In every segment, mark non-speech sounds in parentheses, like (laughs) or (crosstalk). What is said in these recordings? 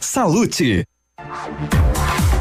Salute.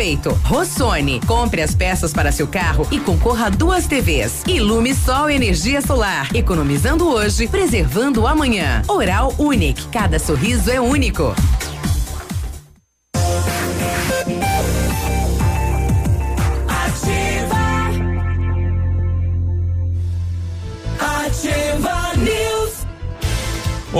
respeito. Rossoni, compre as peças para seu carro e concorra a duas TVs. Ilume Sol Energia Solar, economizando hoje, preservando amanhã. Oral Unique, cada sorriso é único.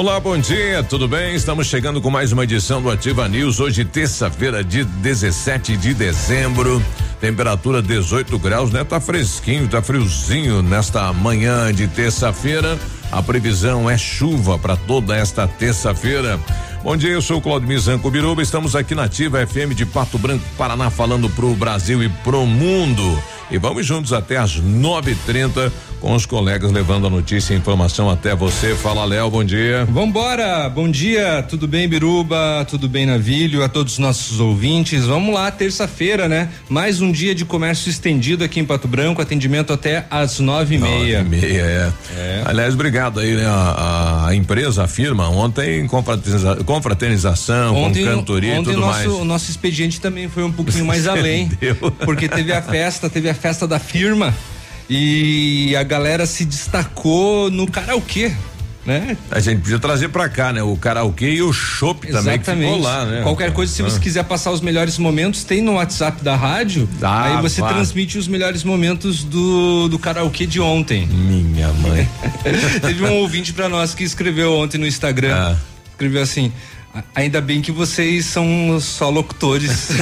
Olá, bom dia, tudo bem? Estamos chegando com mais uma edição do Ativa News. Hoje, terça-feira, de 17 de dezembro. Temperatura 18 graus, né? Tá fresquinho, tá friozinho nesta manhã de terça-feira. A previsão é chuva para toda esta terça-feira. Bom dia, eu sou o Claudio Mizanco Biruba. Estamos aqui na Ativa FM de Pato Branco, Paraná, falando pro Brasil e pro mundo. E vamos juntos até às 9:30 com os colegas levando a notícia e informação até você. Fala, Léo, bom dia. Vambora, bom dia, tudo bem, Biruba? Tudo bem, Navilho? A todos os nossos ouvintes. Vamos lá, terça-feira, né? Mais um dia de comércio estendido aqui em Pato Branco, atendimento até às nove e meia. Nove e meia, é. é. Aliás, obrigado aí, né? A, a empresa, a firma, ontem confraterniza, confraternização, ontem, com cantoria ontem e tudo nosso, mais. O nosso expediente também foi um pouquinho mais (laughs) além. Porque teve a festa, teve a festa da firma e a galera se destacou no karaokê. Né? A gente podia trazer para cá, né? O karaokê e o chopp também que ficou lá, né? Qualquer coisa, se ah. você quiser passar os melhores momentos, tem no WhatsApp da rádio. Ah, aí você transmite os melhores momentos do, do karaokê de ontem. Minha mãe. (laughs) Teve um ouvinte para nós que escreveu ontem no Instagram. Ah. Escreveu assim: Ainda bem que vocês são só locutores. (laughs)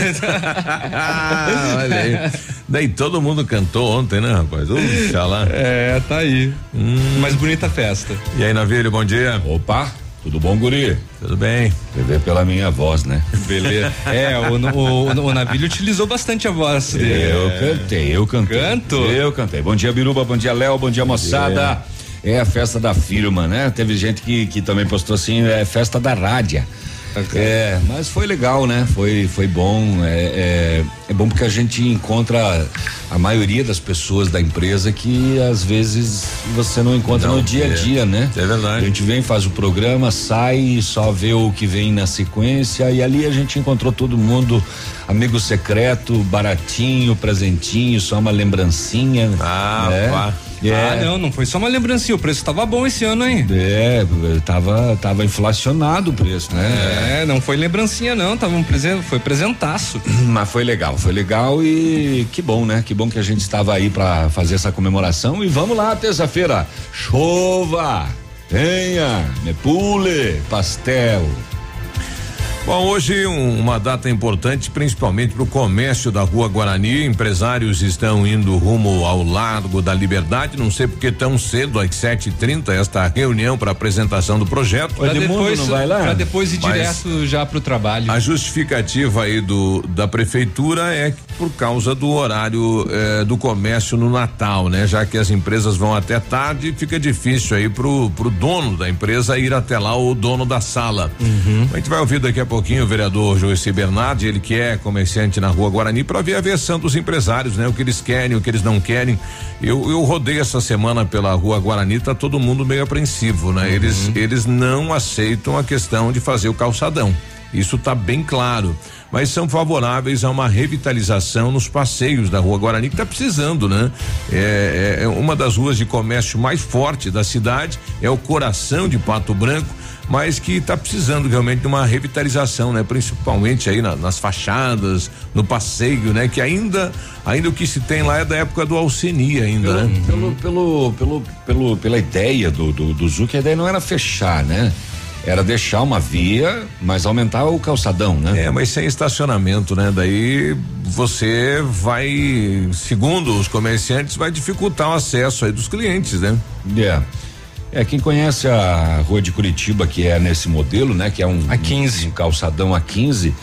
Olha aí. Daí todo mundo cantou ontem, né, rapaz? Puxa lá. É, tá aí. Hum. Mais bonita festa. E aí, Navírio, bom dia. Opa, tudo bom, guri? Tudo bem. Você vê pela minha voz, né? Beleza. É, o, o, o, o utilizou bastante a voz dele. Eu cantei, eu cantei. Canto? Eu cantei. Bom dia, Biruba, bom dia, Léo, bom dia, moçada. É a festa da firma, né? Teve gente que, que também postou assim, é festa da rádia. É, mas foi legal, né? Foi, foi bom. É, é, é, bom porque a gente encontra a maioria das pessoas da empresa que às vezes você não encontra não, no dia a é. dia, né? É verdade. A gente vem, faz o programa, sai, só vê o que vem na sequência e ali a gente encontrou todo mundo, amigo secreto, baratinho, presentinho, só uma lembrancinha. Ah, né? Pá. É. Ah, não, não foi só uma lembrancinha, o preço tava bom esse ano, hein? É, tava, tava inflacionado o preço, né? É, não foi lembrancinha não, tava um presente, foi presentaço. (clears throat) Mas foi legal, foi legal e que bom, né? Que bom que a gente estava aí para fazer essa comemoração e vamos lá, terça-feira, chova, venha, me pule, pastel. Bom, hoje um, uma data importante, principalmente para o comércio da Rua Guarani. Empresários estão indo rumo ao Largo da Liberdade. Não sei porque tão cedo, às 7h30, esta reunião para apresentação do projeto. Para depois, não vai lá? Para depois ir Mas direto já para o trabalho. A justificativa aí do da prefeitura é por causa do horário eh, do comércio no Natal, né? Já que as empresas vão até tarde, fica difícil aí pro pro dono da empresa ir até lá ou o dono da sala. Uhum. A gente vai ouvir daqui a pouco pouquinho o vereador Joyce Bernardi, ele que é comerciante na rua Guarani, para ver a versão dos empresários, né? O que eles querem, o que eles não querem. Eu, eu rodei essa semana pela rua Guarani, tá todo mundo meio apreensivo, né? Uhum. Eles, eles não aceitam a questão de fazer o calçadão. Isso tá bem claro mas são favoráveis a uma revitalização nos passeios da Rua Guarani, que está precisando, né? É, é, é, uma das ruas de comércio mais forte da cidade, é o coração de Pato Branco mas que está precisando realmente de uma revitalização, né? Principalmente aí na, nas fachadas, no passeio, né? Que ainda, ainda o que se tem lá é da época do Alceni ainda, pelo, né? Pelo, pelo, pelo, pelo, pela ideia do, do, do Zuc, a ideia não era fechar, né? Era deixar uma via, mas aumentar o calçadão, né? É, mas sem estacionamento, né? Daí você vai, segundo os comerciantes, vai dificultar o acesso aí dos clientes, né? É. É, quem conhece a rua de Curitiba, que é nesse modelo, né? Que é um, a 15. um, um calçadão a 15,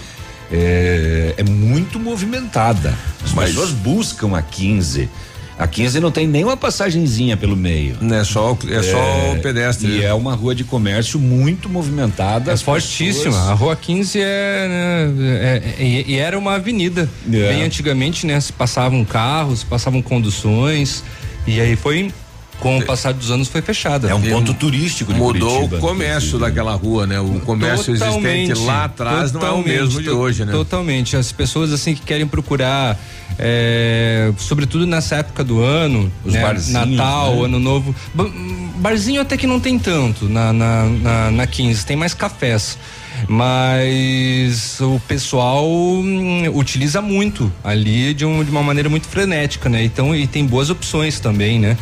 é, é muito movimentada. As Mas- pessoas buscam a 15. A 15 não tem nenhuma passagenzinha pelo meio. Não é só, o- é só o pedestre. E né? é uma rua de comércio muito movimentada. É fortíssima. pessoas- A Rua 15 é, né, é- é- e, e era uma avenida. É. Bem antigamente, né? Se passavam carros, passavam conduções. E aí foi, com o passar dos anos, foi fechada. É um ponto turístico de Mudou Curitiba, o comércio inclusive. daquela rua, né? O comércio existente lá atrás não é o mesmo de hoje, né? Totalmente. As pessoas assim que querem procurar, é, sobretudo nessa época do ano, Os né, barzinhos, Natal, né? Ano Novo. Ba- Barzinho até que não tem tanto na, na, na, na 15, tem mais cafés. Mas o pessoal hum, utiliza muito ali de, um- de uma maneira muito frenética, né? Então, e tem boas opções também, né?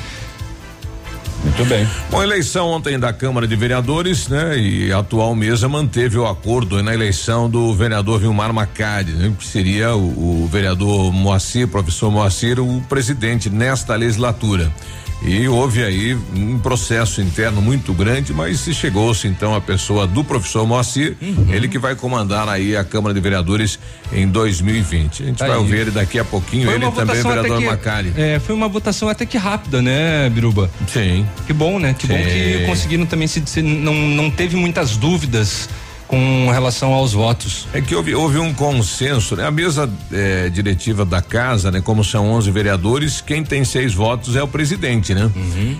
Muito bem. Bom, a eleição ontem da Câmara de Vereadores, né? E a atual mesa manteve o acordo na eleição do vereador Vilmar Macari, né? Que seria o, o vereador Moacir, professor Moacir, o presidente nesta legislatura. E houve aí um processo interno muito grande, mas se chegou-se então a pessoa do professor Moacir, ele que vai comandar aí a Câmara de Vereadores em 2020. A gente Tá vai aí. ouvir ele daqui a pouquinho, Foi ele também, o vereador que- Macari. É, foi uma votação até que rápida, né, Biruba? Sim. Que bom, né? Que bom Sim. que conseguiram também se, se- não, não teve muitas dúvidas com relação aos votos. É que houve, houve um consenso, né? A mesa eh, diretiva da casa, né? Como são 11 vereadores, quem tem seis votos é o presidente, né?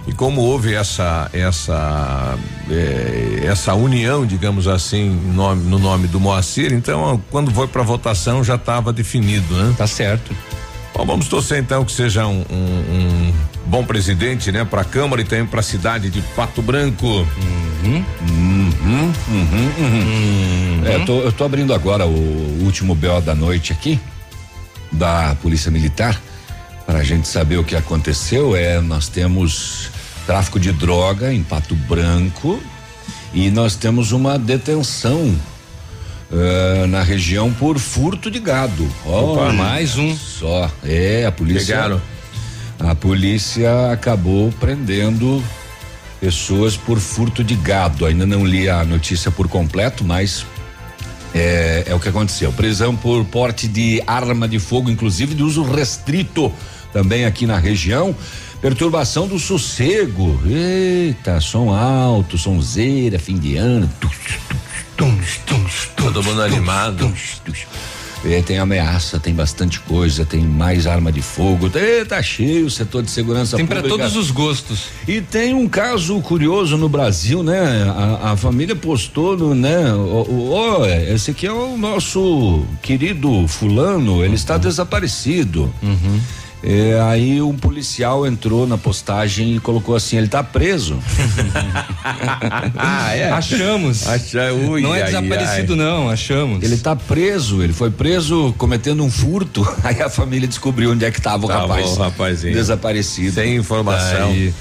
E como houve essa essa eh, essa união, digamos assim, nome- no nome do Moacir, então quando foi para votação já estava definido, né? Tá certo. Bom, vamos torcer então que seja um, um- um bom presidente, né? Para a Câmara e também para a cidade de Pato Branco. É, eu, tô, eu tô abrindo agora o último BO da noite aqui, da Polícia Militar, para a gente saber o que aconteceu. É, nós temos tráfico de droga em Pato Branco e nós temos uma detenção eh, na região por furto de gado. Ó, mais um. Só. É, a polícia. Pegaram. A polícia acabou prendendo pessoas por furto de gado. Ainda não li a notícia por completo, mas é, é o que aconteceu. Prisão por porte de arma de fogo, inclusive de uso restrito, também aqui na região. Perturbação do sossego. Eita, som alto, sonzeira, fim de ano. Todo mundo animado. É, tem ameaça, tem bastante coisa, tem mais arma de fogo. Tá cheio o setor de segurança Tem para pública. todos os gostos. E tem um caso curioso no Brasil, né? A, a família postou no, né? Ó, ó, esse aqui é o nosso querido fulano, ele está desaparecido. É, aí um policial entrou na postagem e colocou assim, ele tá preso. (laughs) ah, é? Achamos. Acha, ui, não é ai, desaparecido, não, achamos. Ele tá preso, ele foi preso cometendo um furto. (laughs) Aí a família descobriu onde é que tava o Tava rapaz. o rapazinho. Desaparecido. Sem informação. Aí.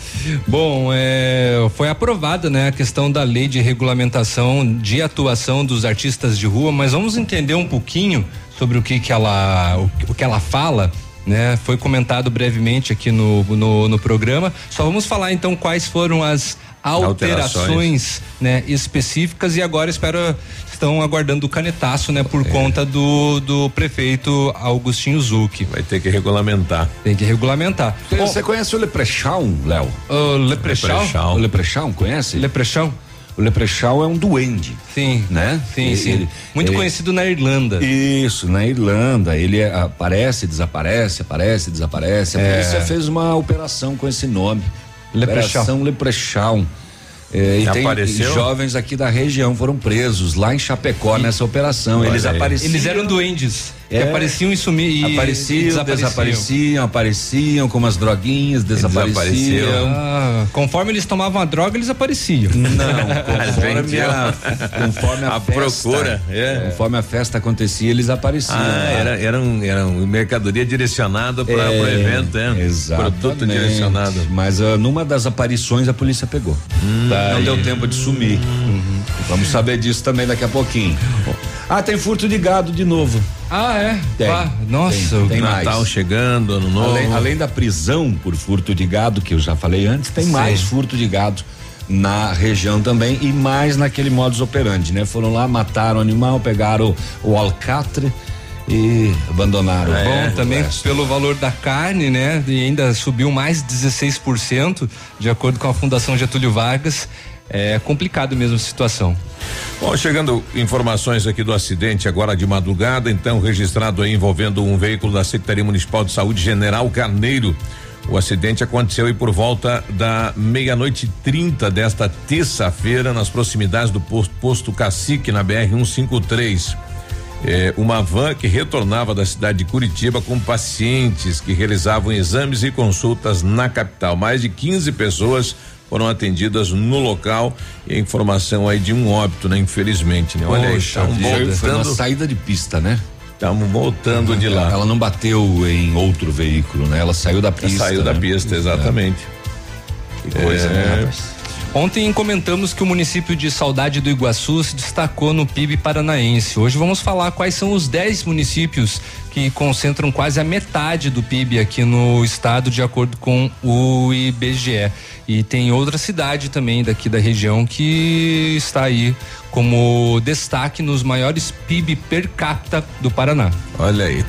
Bom, é, foi aprovada né, a questão da lei de regulamentação de atuação dos artistas de rua, mas vamos entender um pouquinho sobre o que, que ela o, o que ela fala. Né, foi comentado brevemente aqui no, no, no programa. Só vamos falar então quais foram as alterações, Alterações. né, específicas e agora espero estão aguardando o canetaço, né, por conta do, do prefeito Augustinho Zucchi. Vai ter que regulamentar. Tem que regulamentar. Você- Bom, Você conhece o Leprechaun, Léo? o. O Leprechaun, conhece? Leprechal? O Leprechaun é um duende. Sim. Né? Sim, Ele- sim. ele- Muito ele- conhecido na Irlanda. Isso, na Irlanda. Ele é- aparece, desaparece, aparece, desaparece. A É. polícia fez uma operação com esse nome. Leprechaun. Operação Leprechaun. É, e tem Apareceu? jovens aqui da região foram presos lá em Chapecó nessa operação. Olha Eles aí. apareciam. Eles eram duendes. Que é, apareciam e sumiam. Apareciam, e desapareciam. desapareciam, apareciam com umas droguinhas, desapareciam. Ah, conforme eles tomavam a droga, eles apareciam. Não, (laughs) conforme a, conforme a, a festa, procura. É. Conforme a festa acontecia, eles apareciam. Ah, era, era, um, era um mercadoria direcionada para o é, evento, é. Exatamente. Produto direcionado. Mas uh, numa das aparições a polícia pegou. Hum, tá não deu tempo de sumir. Uhum. Vamos saber disso também daqui a pouquinho. Ah, tem furto de gado de novo. Ah, é? Tem. Ah, nossa, tem, tem Natal mais. chegando, ano novo. Além, além, da prisão por furto de gado, que eu já falei antes, tem Sim. mais furto de gado na região também e mais naquele modus operandi, né? Foram lá, mataram o animal, pegaram o, o alcatre e abandonaram. É, Bom, também pelo valor da carne, né? E ainda subiu mais 16%, de acordo com a Fundação Getúlio Vargas é complicado mesmo a situação. Bom, chegando informações aqui do acidente agora de madrugada, então registrado aí envolvendo um veículo da Secretaria Municipal de Saúde General Carneiro. O acidente aconteceu aí por volta da meia-noite 30 desta terça-feira, nas proximidades do posto, posto Cacique, na BR 153. É, uma van que retornava da cidade de Curitiba com pacientes que realizavam exames e consultas na capital. Mais de 15 pessoas foram atendidas no local e a informação aí de um óbito, né? Infelizmente, né? Olha Poxa, aí, voltando. Foi uma saída de pista, né? Estamos voltando de lá. Ela não bateu em outro veículo, né? Ela saiu da pista. Ela saiu né? da pista, exatamente. É. Que coisa, né, é. né, rapaz? Ontem comentamos que o município de Saudade do Iguaçu se destacou no PIB paranaense. Hoje vamos falar quais são os 10 municípios que concentram quase a metade do PIB aqui no estado, de acordo com o IBGE. E tem outra cidade também daqui da região que está aí como destaque nos maiores PIB per capita do Paraná. Olha aí.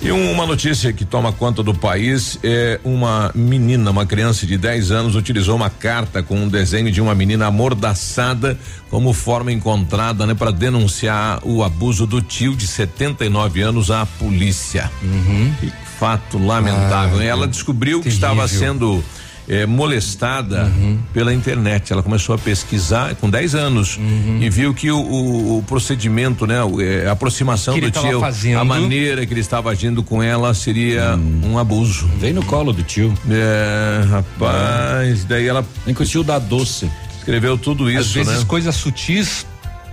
E uma notícia que toma conta do país é uma menina, uma criança de 10 anos, utilizou uma carta com um desenho de uma menina amordaçada como forma encontrada, né, para denunciar o abuso do tio de 79 anos à polícia. Uhum. Que fato lamentável. Ah, Ela descobriu terrível. que estava sendo é, molestada uhum. pela internet. Ela começou a pesquisar com 10 anos uhum. e viu que o, o, o procedimento, né, é, a aproximação do tio, fazendo. a maneira que ele estava agindo com ela seria hum. um abuso. Vem no colo do tio. É, rapaz, é. daí ela. Nem que o tio dá doce. Escreveu tudo isso, Às vezes né? coisas sutis,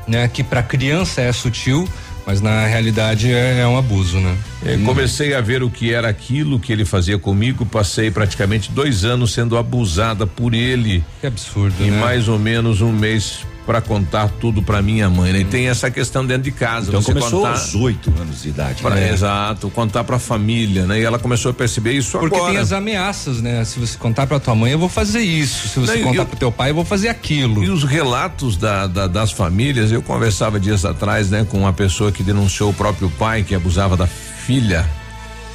né, que para criança é sutil mas na realidade é, é um abuso, né? É, comecei a ver o que era aquilo que ele fazia comigo, passei praticamente dois anos sendo abusada por ele. Que absurdo, em né? mais ou menos um mês para contar tudo para minha mãe, né? E tem essa questão dentro de casa. Então começou contar, aos oito anos de idade. Pra, né? Exato, contar para a família, né? E ela começou a perceber isso Porque agora. Porque tem as ameaças, né? Se você contar para tua mãe, eu vou fazer isso. Se você Não, contar para teu pai, eu vou fazer aquilo. E os relatos da, da, das famílias, eu conversava dias atrás, né, com uma pessoa que denunciou o próprio pai que abusava da filha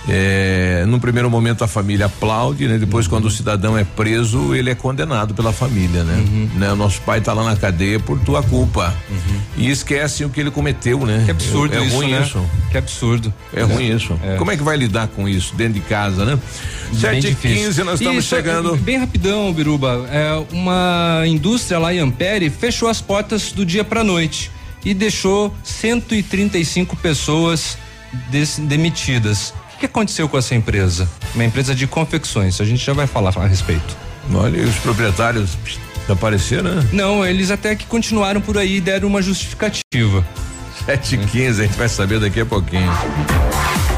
é, no primeiro momento a família aplaude, né? Depois uhum. quando o cidadão é preso, ele é condenado pela família, né? Uhum. né? O nosso pai está lá na cadeia por tua culpa. Uhum. E esquecem o que ele cometeu, né? Que absurdo é, é isso, ruim né? isso. Que absurdo. É, é. ruim isso. É. Como é que vai lidar com isso dentro de casa, né? Sete e quinze, nós estamos chegando. Bem rapidão, Biruba. É, uma indústria lá em Ampere fechou as portas do dia para noite e deixou 135 pessoas demitidas que aconteceu com essa empresa? Uma empresa de confecções, a gente já vai falar a respeito. Olha, e os proprietários apareceram, né? Não, eles até que continuaram por aí e deram uma justificativa. 7 e 15 a gente vai saber daqui a pouquinho.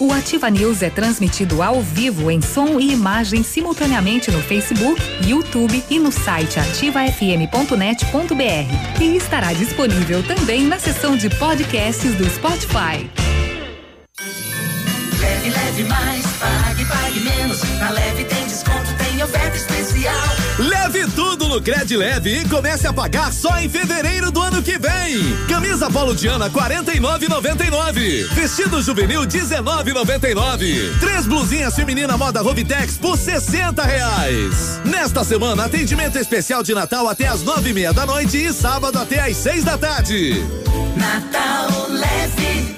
O Ativa News é transmitido ao vivo em som e imagem simultaneamente no Facebook, YouTube e no site ativafm.net.br. E estará disponível também na seção de podcasts do Spotify. Leve, leve mais, pague, pague menos. Na leve tem desconto, tem oferta especial. Leve tudo no Cred Leve e comece a pagar só em fevereiro do ano que vem. Camisa Polo Diana 49,99. Vestido juvenil 19,99. Três blusinhas feminina moda Rovitex por 60 reais. Nesta semana, atendimento especial de Natal até as nove e meia da noite e sábado até às seis da tarde. Natal Leve.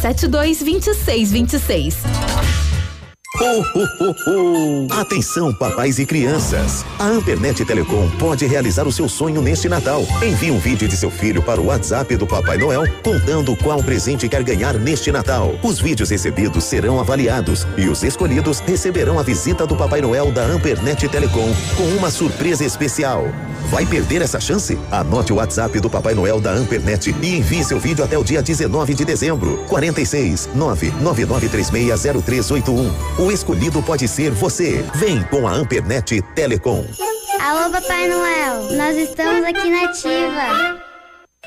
3272 2626. Oh, oh, oh. Atenção, papais e crianças. A Ampernet Telecom pode realizar o seu sonho neste Natal. Envie um vídeo de seu filho para o WhatsApp do Papai Noel contando qual presente quer ganhar neste Natal. Os vídeos recebidos serão avaliados e os escolhidos receberão a visita do Papai Noel da Ampernet Telecom com uma surpresa especial. Vai perder essa chance? Anote o WhatsApp do Papai Noel da Ampernet e envie seu vídeo até o dia 19 de dezembro. 46 999360381. O escolhido pode ser você. Vem com a Ampernet Telecom. Alô, Papai Noel, nós estamos aqui na Ativa.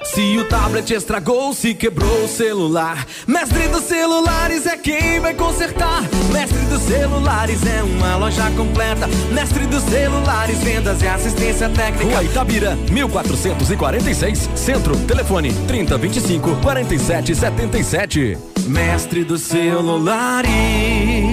Se o tablet estragou, se quebrou o celular, Mestre dos Celulares é quem vai consertar. Mestre dos Celulares é uma loja completa. Mestre dos Celulares, vendas e assistência técnica. Rua Itabira, 1446, Centro, telefone 3025 4777. Mestre dos Celulares.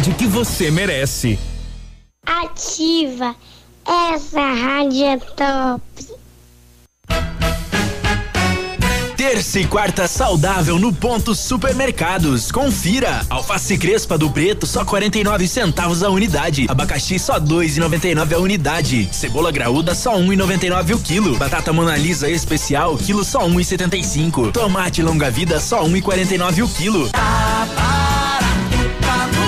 que você merece. Ativa. Essa rádio é top. Terça e quarta saudável no ponto supermercados. Confira. Alface crespa do preto só 49 centavos a unidade. Abacaxi só 2,99 a unidade. Cebola graúda só 1,99 o quilo. Batata monalisa especial quilo só 1,75. Tomate longa vida só 1,49 o quilo. Tá barato, tá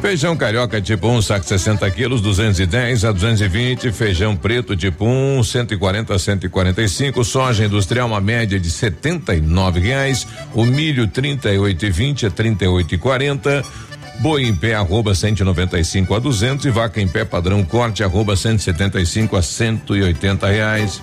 Feijão carioca tipo 1, um, saco 60 quilos, 210 a 220. Feijão preto tipo 1, um, 140 a 145. Soja industrial, uma média de 79 reais. O milho 38,20 a 38,40. Boi em pé, arroba 195 a 200 e vaca em pé padrão corte, arroba 175 a 180 reais.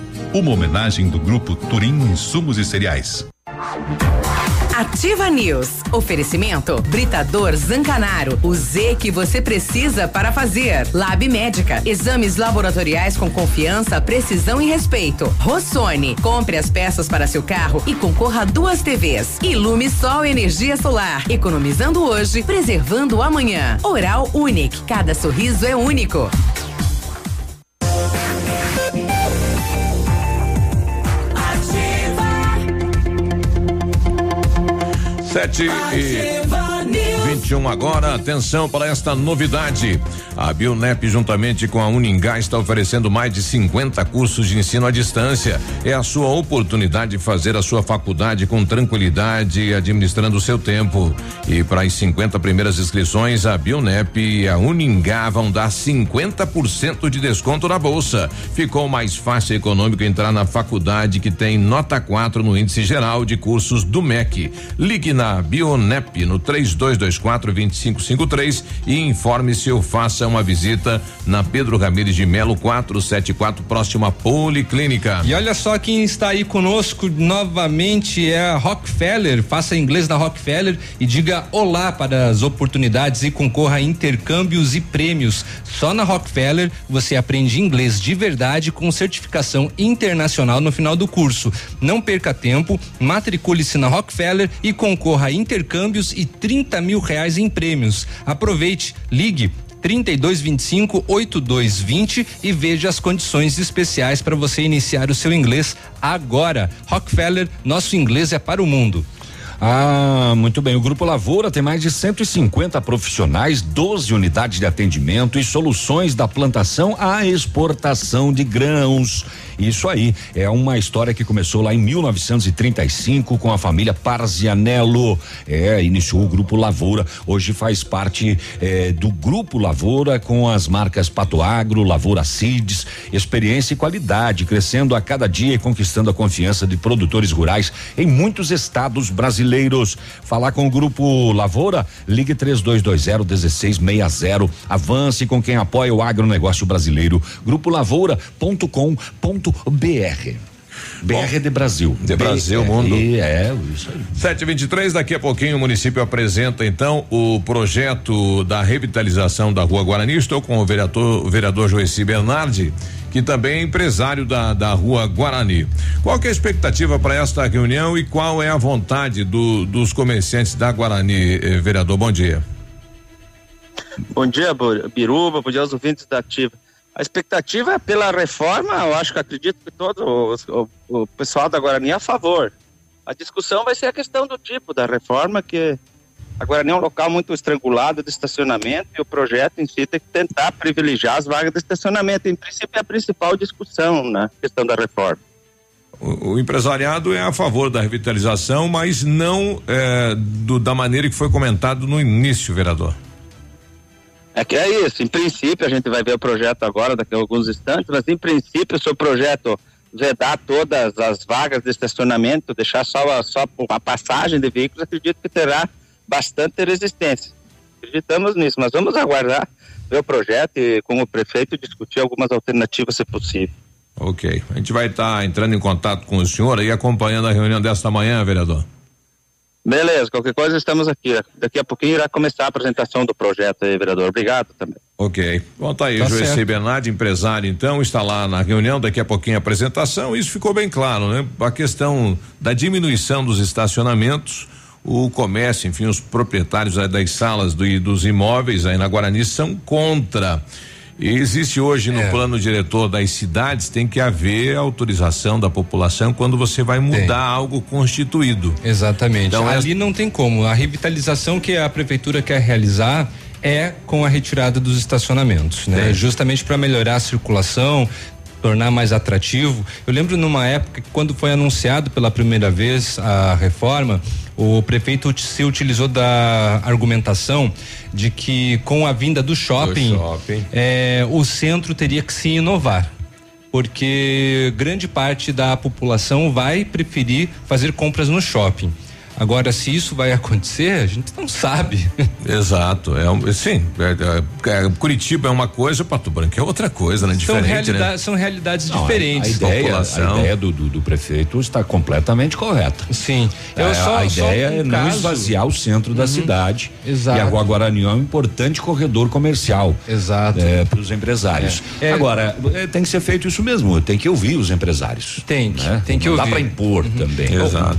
Uma homenagem do grupo Turim Insumos e Cereais. Ativa News. Oferecimento Britador Zancanaro. O Z que você precisa para fazer. Lab Médica. Exames laboratoriais com confiança, precisão e respeito. Rossoni. Compre as peças para seu carro e concorra a duas TVs. Ilume Sol Energia Solar. Economizando hoje, preservando amanhã. Oral Unique. Cada sorriso é único. Sete e 21 agora, atenção para esta novidade. A Bionep, juntamente com a Uningá, está oferecendo mais de 50 cursos de ensino à distância. É a sua oportunidade de fazer a sua faculdade com tranquilidade, administrando o seu tempo. E para as 50 primeiras inscrições, a Bionep e a Uningá vão dar 50% de desconto na bolsa. Ficou mais fácil e econômico entrar na faculdade que tem nota 4 no índice geral de cursos do MEC. Ligue na Bionep no 3224 2553 e informe-se ou faça uma visita na Pedro Ramires de Melo 474, próxima Policlínica. E olha só quem está aí conosco novamente é a Rockefeller. Faça inglês na Rockefeller e diga olá para as oportunidades e concorra a intercâmbios e prêmios. Só na Rockefeller você aprende inglês de verdade com certificação internacional no final do curso. Não perca tempo, matricule-se na Rockefeller e concorra a intercâmbios e 30 mil reais em prêmios. Aproveite, ligue 3225 8220 e veja as condições especiais para você iniciar o seu inglês agora. Rockefeller, nosso inglês é para o mundo. Ah, muito bem. O Grupo Lavoura tem mais de 150 profissionais, 12 unidades de atendimento e soluções da plantação à exportação de grãos. Isso aí é uma história que começou lá em 1935 com a família Parzianello. É, iniciou o Grupo Lavoura. Hoje faz parte é, do Grupo Lavoura com as marcas Pato Agro, Lavoura Seeds, experiência e qualidade, crescendo a cada dia e conquistando a confiança de produtores rurais em muitos estados brasileiros. Falar com o Grupo Lavoura, ligue 3220 1660. Avance com quem apoia o agronegócio brasileiro. Grupo Lavoura.com.br. BR de Brasil. De Brasil, mundo. É, isso aí. 723, daqui a pouquinho o município apresenta então o projeto da revitalização da Rua Guarani. Estou com o vereador, o vereador Joeci Bernardi, que também é empresário da, da Rua Guarani. Qual que é a expectativa para esta reunião e qual é a vontade do, dos comerciantes da Guarani, eh, vereador? Bom dia. Bom dia, Biruba, bom dia aos ouvintes da Ativa. A expectativa é pela reforma, eu acho que acredito que todo o, o, o pessoal da Guarani é a favor. A discussão vai ser a questão do tipo da reforma, que a Guarani é um local muito estrangulado de estacionamento e o projeto em si tem que tentar privilegiar as vagas de estacionamento. Em princípio, é a principal discussão na questão da reforma. O, o, empresariado é a favor da revitalização, mas não é, do, da maneira que foi comentado no início, vereador. É que é isso. Em princípio, a gente vai ver o projeto agora, daqui a alguns instantes, mas em princípio, o seu projeto vedar todas as vagas de estacionamento, deixar só a, só a passagem de veículos, acredito que terá bastante resistência. Acreditamos nisso, mas vamos aguardar, ver o projeto e com o prefeito discutir algumas alternativas, se possível. Ok. A gente vai estar tá entrando em contato com o senhor e acompanhando a reunião desta manhã, vereador. Beleza, qualquer coisa estamos aqui. Daqui a pouquinho irá começar a apresentação do projeto aí, vereador. Obrigado também. Ok. Bom, tá aí, tá Joeci Bernardi, empresário, então, está lá na reunião, daqui a pouquinho a apresentação. Isso ficou bem claro, né? A questão da diminuição dos estacionamentos, o comércio, enfim, os proprietários das salas do, dos imóveis aí na Guarani são contra. E existe hoje no é. plano diretor das cidades tem que haver autorização da população quando você vai mudar tem. algo constituído. Exatamente. Então, ali é... não tem como. A revitalização que a prefeitura quer realizar é com a retirada dos estacionamentos, né? Justamente para melhorar a circulação, tornar mais atrativo. Eu lembro numa época que quando foi anunciado pela primeira vez a reforma, o prefeito se utilizou da argumentação de que com a vinda do shopping, Do shopping. eh, o centro teria que se inovar. Porque grande parte da população vai preferir fazer compras no shopping. Agora, se isso vai acontecer, a gente não sabe. (laughs) Exato, é sim, é, é, é, Curitiba é uma coisa, Pato Branco é outra coisa, né? São, Diferente, realida- né? são realidades Não, a- diferentes. A, ideia, a ideia do, do, do prefeito está completamente correta. Sim. A, só- a ideia um é não caso- esvaziar o centro da Uhum. cidade. Exato. E a Guarani é um importante corredor comercial. Exato. para os empresários. É. É. Agora, é, tem que ser feito isso mesmo, tem que ouvir os empresários. Tem que, né? tem que não ouvir. dá para impor também.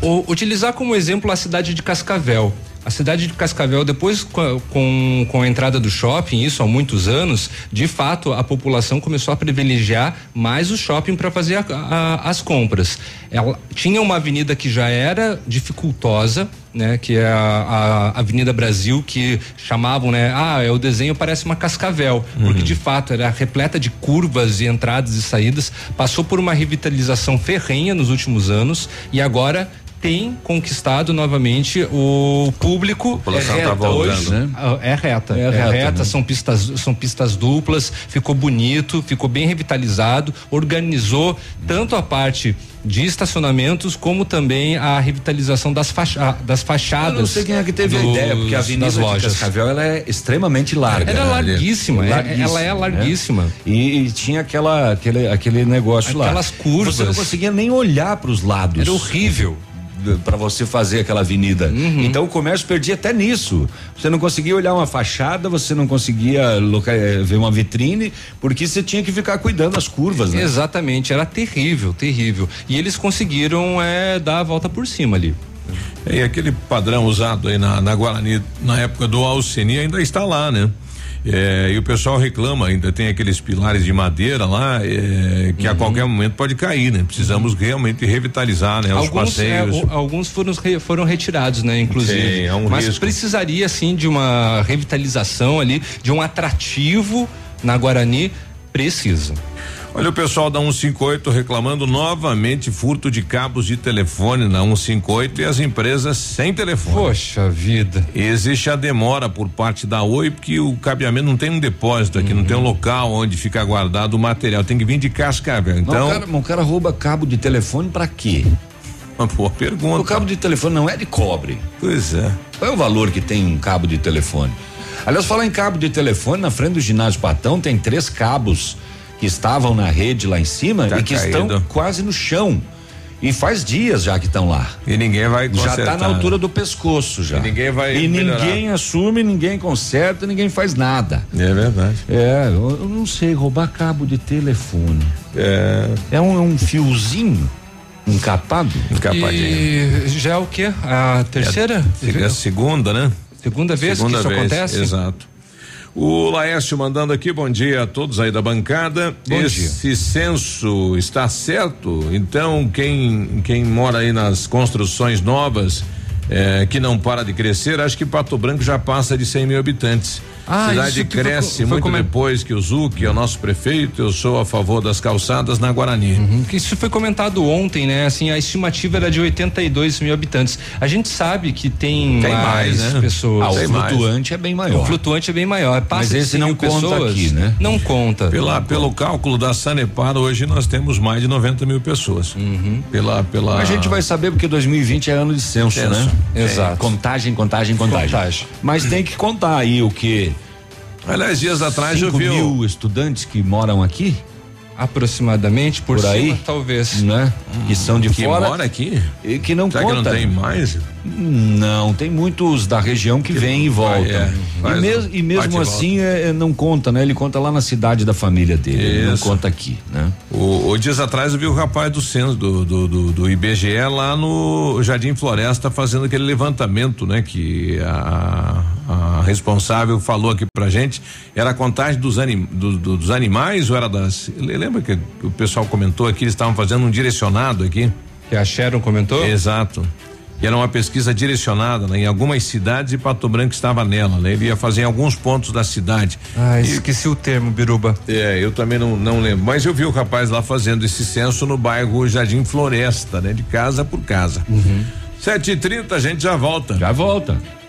O- o- utilizar como exemplo a cidade de Cascavel. A cidade de Cascavel, depois com, com, a entrada do shopping, isso há muitos anos, de fato a população começou a privilegiar mais o shopping para fazer a- a- as compras. Ela tinha uma avenida que já era dificultosa, né, que é a, a Avenida Brasil, que chamavam, né, ah, é o desenho parece uma cascavel, porque de fato era repleta de curvas e entradas e saídas, passou por uma revitalização ferrenha nos últimos anos e agora tem conquistado novamente o público. população é tá reta voltando, hoje, né? ah, É reta, É é, reta, reta, né? são pistas, são pistas duplas, ficou bonito, ficou bem revitalizado, organizou tanto a parte de estacionamentos como também a revitalização das, facha- das fachadas. Eu não sei quem é que teve a dos- ideia, porque a Avenida das de lojas. Cascavel ela é extremamente larga. Ela é né? larguíssima, é- Larguíssima, ela é né? larguíssima. E, e tinha aquela, aquele, aquele negócio lá. Aquelas curvas. Você não conseguia nem olhar para os lados. Era horrível. Para você fazer aquela avenida. Uhum. Então o comércio perdia até nisso. Você não conseguia olhar uma fachada, você não conseguia loca- eh, ver uma vitrine, porque você tinha que ficar cuidando das curvas, né? Exatamente, era terrível, terrível. E eles conseguiram é, dar a volta por cima ali. E aquele padrão usado aí na, na Guarani, na época do Alceni, ainda está lá, né? É, e o pessoal reclama, ainda tem aqueles pilares de madeira lá, é, que a qualquer momento pode cair, né? Precisamos realmente revitalizar, né? Os alguns, é, passeios. o- alguns foram, foram retirados, né? Inclusive. Sim, é um Mas risco. precisaria, sim, de uma revitalização ali, de um atrativo na Guarani. Precisa. Olha o pessoal da 158 reclamando novamente furto de cabos de telefone na 158 e as empresas sem telefone. Poxa vida. Existe a demora por parte da Oi porque o cabeamento não tem um depósito aqui, não tem um Uhum. local onde fica guardado o material, tem que vir de cascavel. Mas Então, o, cara, mas o cara rouba cabo de telefone pra quê? uma boa pergunta. O cabo de telefone não é de cobre. Pois é. Qual é o valor que tem um cabo de telefone? Aliás, falar em cabo de telefone, na frente do ginásio Patão tem três cabos que estavam na rede lá em cima Tá e que caído. estão quase no chão. E faz dias já que estão lá. E ninguém vai Já consertar. está na altura do pescoço já. E ninguém vai E melhorar. ninguém assume, ninguém conserta, ninguém faz nada. É verdade. É, eu, eu não sei, roubar cabo de telefone. É. É um, é um fiozinho encapado? E já é o quê? A terceira? É a segunda, né? Segunda vez Segunda que isso vez, acontece? Exato. O Laércio mandando aqui, bom dia a todos aí da bancada. Bom Esse censo está certo? Então, quem, quem mora aí nas construções novas, eh, que não para de crescer, acho que Pato Branco já passa de 100 mil habitantes. Ah, Cidade foi cresce co- foi muito comen- depois que o Zuc é o nosso prefeito. Eu sou a favor das calçadas na Guarani. Uhum, Isso foi comentado ontem, né? Assim, a estimativa era de 82 mil habitantes. A gente sabe que tem, Tem mais, né? pessoas. Ah, o Tem mais. flutuante é bem maior. O flutuante é bem maior. Passa Mas esse 100 não conta pessoas. aqui, né? Não conta. Pela, pelo cálculo da Sanepar, hoje nós temos mais de 90 mil pessoas. Uhum. Pela, pela. A gente vai saber porque 2020 é ano de censo, Censo. né? Exato. É, contagem, contagem, contagem, Contagem. Mas tem que contar aí o que? Aliás, dias atrás eu Cinco vi. o- mil estudantes que moram aqui, Aproximadamente, por, Por aí? cima, talvez. né? que são de que fora mora aqui? e que não Será conta. que não tem mais? Não, tem muitos da região que vêm e voltam. é, e, mes- e mesmo assim é, é, não conta, né? Ele conta lá na cidade da família dele, ele não conta aqui, né? O, o dias atrás eu vi o rapaz do censo do, do, do, do IBGE lá no Jardim Floresta fazendo aquele levantamento, né? Que a, a responsável falou aqui pra gente. Era a contagem dos, anim, do- do- dos animais ou era das. Lembra que o pessoal comentou aqui, eles estavam fazendo um direcionado aqui? Que a Sharon comentou? Exato. E era uma pesquisa direcionada né, em algumas cidades e Pato Branco estava nela, né? Ele ia fazer em alguns pontos da cidade. Ah, esqueci o termo, Biruba. É, eu também não, não lembro. Mas eu vi o rapaz lá fazendo esse censo no bairro Jardim Floresta, né? De casa por casa. Uhum. Sete e trinta, a gente já volta. Já volta.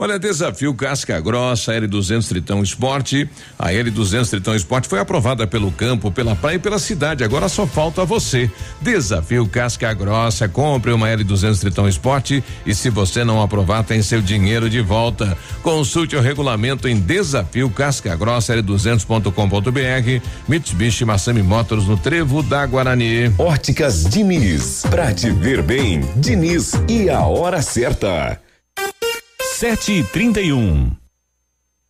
Olha, desafio Casca Grossa, L200 Tritão Esporte. A L200 Tritão Esporte foi aprovada pelo campo, pela praia e pela cidade. Agora só falta você. Desafio Casca Grossa. Compre uma L200 Tritão Esporte e se você não aprovar, tem seu dinheiro de volta. Consulte o regulamento em desafio Casca Grossa L200.com.br. Mitsubishi Massami Motors no Trevo da Guarani. Óticas Diniz, pra te ver bem, Diniz e a hora certa. Sete e trinta e um.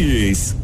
Luiz.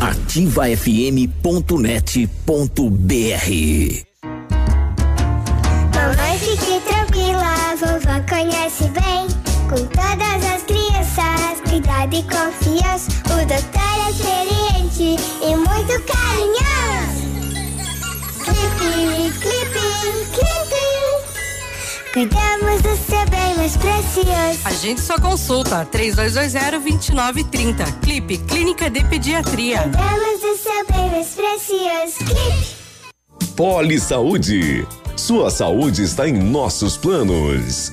ativafm.net.br Mamãe, fique tranquila, vovó conhece bem. Com todas as crianças, cuidado e confiança. O doutor é experiente e muito carinhoso. Cuidamos do seu bem mais precioso. A gente só consulta 3220-2930. Clipe Clínica de Pediatria. Cuidamos do seu bem mais precioso. Clipe. Poli Saúde. Sua saúde está em nossos planos.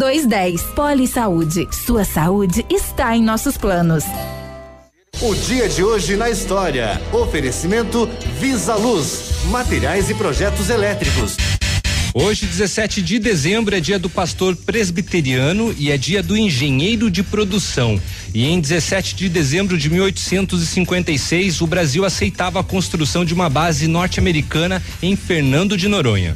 3224 2210. Poli Saúde. Sua saúde está em nossos planos. O dia de hoje na história. Oferecimento Visa Luz. Materiais e projetos elétricos. Hoje, 17 de dezembro, é dia do pastor presbiteriano e é dia do engenheiro de produção. E em 17 de dezembro de 1856, o Brasil aceitava a construção de uma base norte-americana em Fernando de Noronha.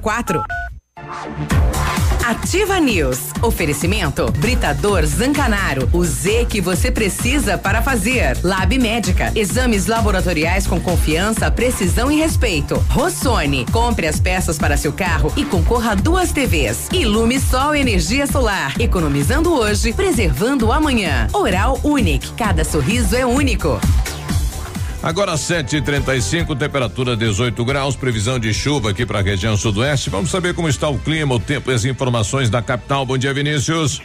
Ativa News. Oferecimento Britador Zancanaro. O Z que você precisa para fazer. Lab Médica. Exames laboratoriais com confiança, precisão e respeito. Rossoni. Compre as peças para seu carro e concorra a duas TVs. Ilume Sol Energia Solar. Economizando hoje, preservando amanhã. Oral Unique. Cada sorriso é único. Agora 7:35, temperatura 18 graus, previsão de chuva aqui para a região sudoeste. Vamos saber como está o clima, o tempo e as informações da capital. Bom dia, Vinícius.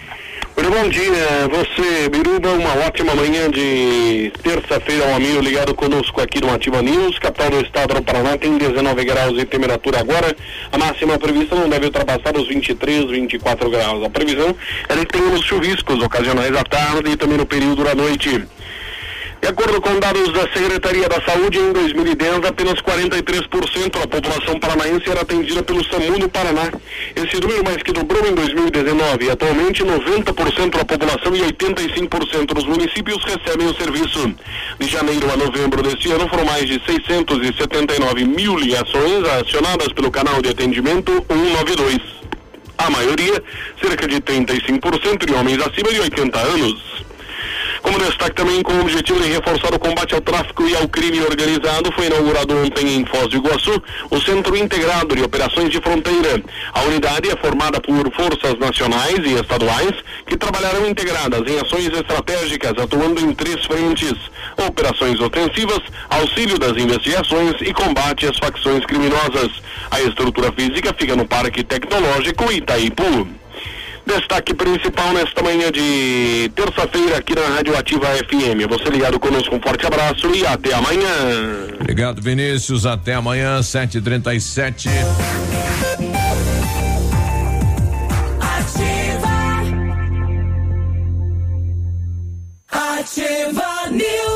Bom dia, você, Biruba, uma ótima manhã de terça-feira, um amigo ligado conosco aqui no Ativa News, capital do estado do Paraná, tem 19 graus de temperatura agora, a máxima prevista não deve ultrapassar os 23, 24 graus. A previsão é de que tenhamos chuviscos ocasionais à tarde e também no período da noite. De acordo com dados da Secretaria da Saúde, em 2010, apenas 43% da população paranaense era atendida pelo SAMU no Paraná. Esse número mais que dobrou em 2019 e atualmente 90% da população e 85% dos municípios recebem o serviço. De janeiro a novembro deste ano foram mais de 679 mil ligações acionadas pelo canal de atendimento 192. A maioria, cerca de 35% de homens acima de 80 anos. Como destaque também com o objetivo de reforçar o combate ao tráfico e ao crime organizado, foi inaugurado ontem em Foz do Iguaçu o Centro Integrado de Operações de Fronteira. A unidade é formada por forças nacionais e estaduais que trabalharão integradas em ações estratégicas, atuando em três frentes: operações ofensivas, auxílio das investigações e combate às facções criminosas. A estrutura física fica no Parque Tecnológico Itaipu. Destaque principal nesta manhã de terça-feira aqui na Rádio Ativa FM. Você ligado conosco, um forte abraço e até amanhã. Obrigado, Vinícius. Até amanhã, 7h37. Ativa News.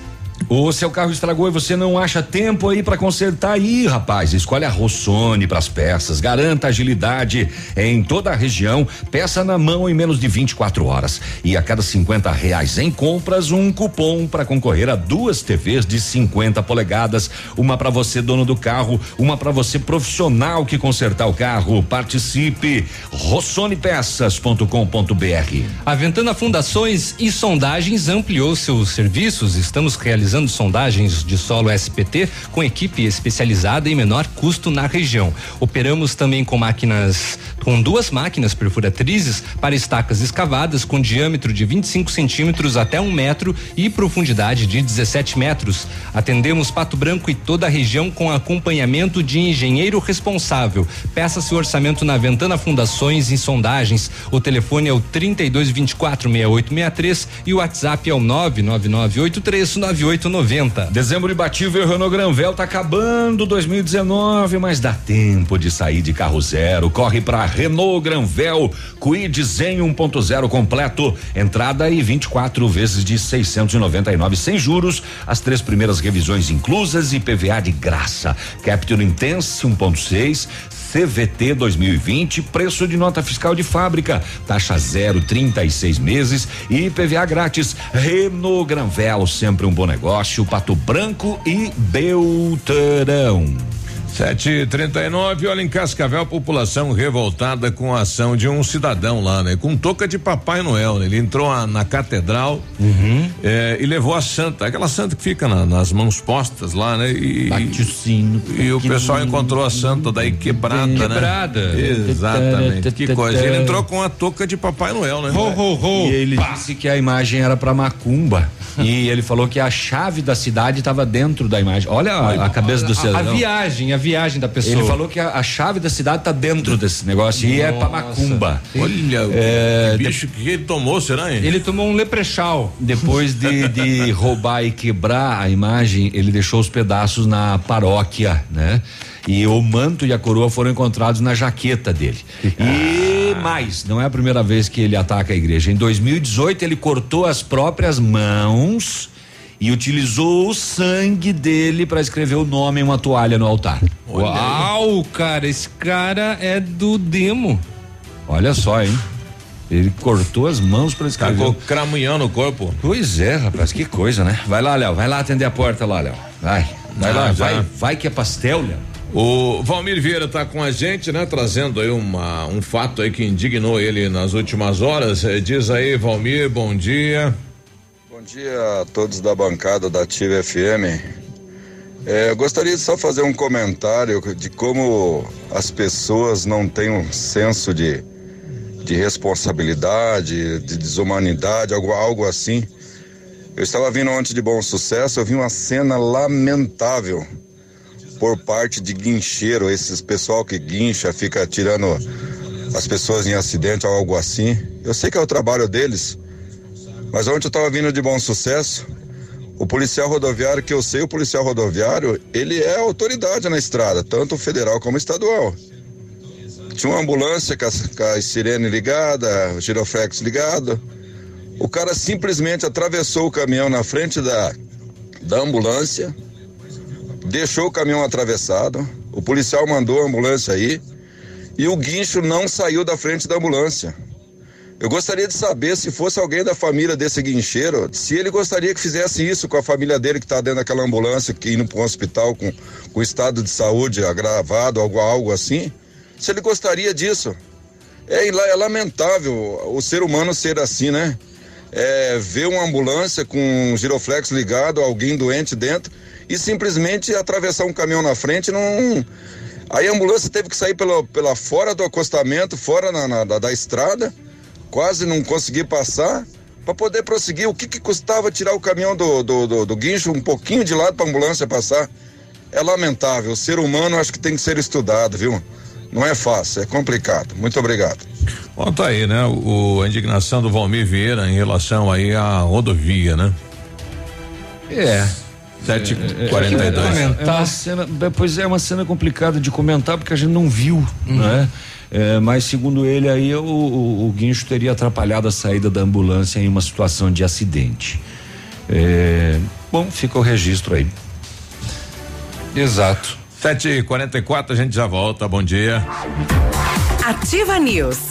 O seu carro estragou e você não acha tempo aí para consertar aí, rapaz. Escolhe a Rossoni para as peças, garanta agilidade em toda a região, peça na mão em menos de 24 horas. E a cada 50 reais em compras, um cupom para concorrer a duas TVs de 50 polegadas, uma para você dono do carro, uma para você profissional que consertar o carro. Participe rossonepeças.com.br. A Ventana Fundações e Sondagens ampliou seus serviços. Estamos realizando sondagens de solo SPT com equipe especializada e menor custo na região. Operamos também com máquinas, com duas máquinas perfuratrizes para estacas escavadas com diâmetro de 25 centímetros até um metro e profundidade de 17 metros. Atendemos Pato Branco e toda a região com acompanhamento de engenheiro responsável. Peça seu orçamento na Ventana Fundações e Sondagens. O telefone é o 3224 6863 e o WhatsApp é o 99983 9890. Dezembro imbatível Renault Granvel tá acabando 2019, mas dá tempo de sair de carro zero. Corre para Renault Granvel, Quid Zen 1.0 completo, entrada e 24 vezes de 699 sem juros, as três primeiras revisões inclusas e PVA de graça. Capture Intense 1.6 CVT 2020, preço de nota fiscal de fábrica, taxa zero, 36 meses e PVA grátis. Renault Granvel, sempre um bom negócio. Pato Branco e Belterão. Sete trinta e nove, olha em Cascavel, população revoltada com a ação de um cidadão lá, né? Com touca de Papai Noel, né? Ele entrou a, na catedral eh, e levou a santa, aquela santa que fica na- nas mãos postas lá, né? E, Bate o sino. E o pessoal encontrou a santa daí quebrada, né? Quebrada. Exatamente. Que coisa. Ele entrou com a touca de Papai Noel, né? E ele disse que a imagem era pra macumba. E ele falou que a chave da cidade estava dentro da imagem. Olha a, a cabeça do A, cidadão. a viagem, a viagem da pessoa. Ele falou que a, a chave da cidade tá dentro desse negócio e é Nossa. macumba. Olha, É, que bicho que ele tomou, será, hein? Ele tomou um leprechal. Depois de, de roubar e quebrar a imagem, ele deixou os pedaços na paróquia, né? E o manto e a coroa foram encontrados na jaqueta dele. E mais, não é a primeira vez que ele ataca a igreja. Em 2018, ele cortou as próprias mãos e utilizou o sangue dele para escrever o nome em uma toalha no altar. Uau, cara, esse cara é do demo. Olha só, hein? Ele cortou as mãos para escrever. Cagou cramunhão no corpo. Pois é, rapaz, que coisa, né? Vai lá, Léo, vai lá atender a porta lá, Léo. Vai, vai Ah, lá, já. vai, vai que é pastel, Léo. O Valmir Vieira está com a gente, né? Trazendo aí uma, um fato aí que indignou ele nas últimas horas. Eh, Diz aí, Valmir, bom dia. Bom dia a todos da bancada da Ativa FM. É, eu gostaria de só fazer um comentário de como as pessoas não têm um senso de, de responsabilidade, de desumanidade, algo, algo assim. Eu estava vindo ontem de bom sucesso, eu vi uma cena lamentável por parte de guincheiro, esses pessoal que guincha, fica tirando as pessoas em acidente ou algo assim. Eu sei que é o trabalho deles, mas ontem eu estava vindo de bom sucesso. O policial rodoviário, que eu sei, o policial rodoviário, ele é autoridade na estrada, tanto federal como estadual. Tinha uma ambulância com a, com a sirene ligada, o giroflex ligado. O cara simplesmente atravessou o caminhão na frente da, da ambulância, deixou o caminhão atravessado. O policial mandou a ambulância aí e o guincho não saiu da frente da ambulância. Eu gostaria de saber se fosse alguém da família desse guincheiro, se ele gostaria que fizesse isso com a família dele que está dentro daquela ambulância, que indo para um hospital com, com estado de saúde agravado, algo, algo assim. Se ele gostaria disso. É, é lamentável o ser humano ser assim, né? É, ver uma ambulância com um giroflex ligado, alguém doente dentro, e simplesmente atravessar um caminhão na frente não. Aí a ambulância teve que sair pela, pela fora do acostamento, fora na, na- da, da estrada, quase não consegui passar, para poder prosseguir. O que, que custava tirar o caminhão do, do, do, do guincho um pouquinho de lado para a ambulância passar? É lamentável. O ser humano acho que tem que ser estudado, viu? Não é fácil, é complicado. Muito obrigado. Bom, tá aí, né? O, a indignação do Valmir Vieira em relação aí à rodovia, né? É. 742. É uma cena, pois é, uma cena complicada de comentar porque a gente não viu, né? É, mas segundo ele aí o, o, o guincho teria atrapalhado a saída da ambulância em uma situação de acidente. É, bom, fica o registro aí. Exato. 7h44, a gente já volta. Bom dia. Ativa News.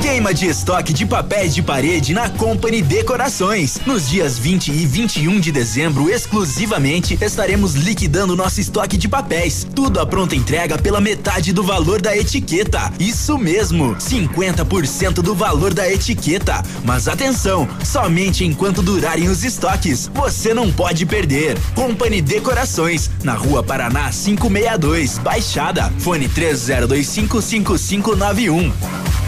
Queima de estoque de papéis de parede na Company Decorações. Nos dias 20 e 21 de dezembro, exclusivamente, estaremos liquidando nosso estoque de papéis. Tudo à pronta entrega pela metade do valor da etiqueta. Isso mesmo, 50% do valor da etiqueta. Mas atenção, somente enquanto durarem os estoques. Você não pode perder. Company Decorações, na Rua Paraná 562, Baixada. Fone 30255591.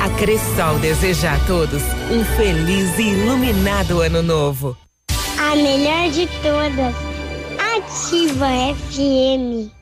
A Cressol deseja a todos um feliz e iluminado ano novo. A melhor de todas. Ativa FM.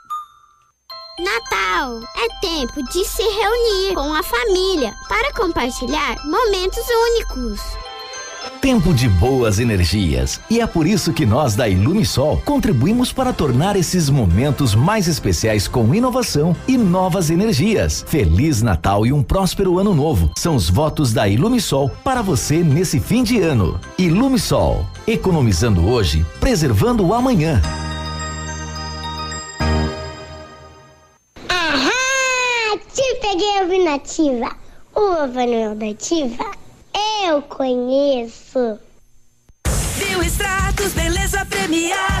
Natal é tempo de se reunir com a família para compartilhar momentos únicos. Tempo de boas energias. E é por isso que nós da Ilumisol contribuímos para tornar esses momentos mais especiais com inovação e novas energias. Feliz Natal e um próspero ano novo. São os votos da Ilumisol para você nesse fim de ano. Ilumisol, economizando hoje, preservando o amanhã. Te peguei ouvindo ativa. O Vanuel da Ativa. Eu conheço. Bioextratos, beleza premiada.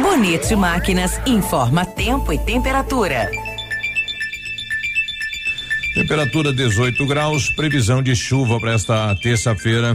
Bonito Máquinas informa tempo e temperatura. Temperatura 18 graus, previsão de chuva para esta terça-feira.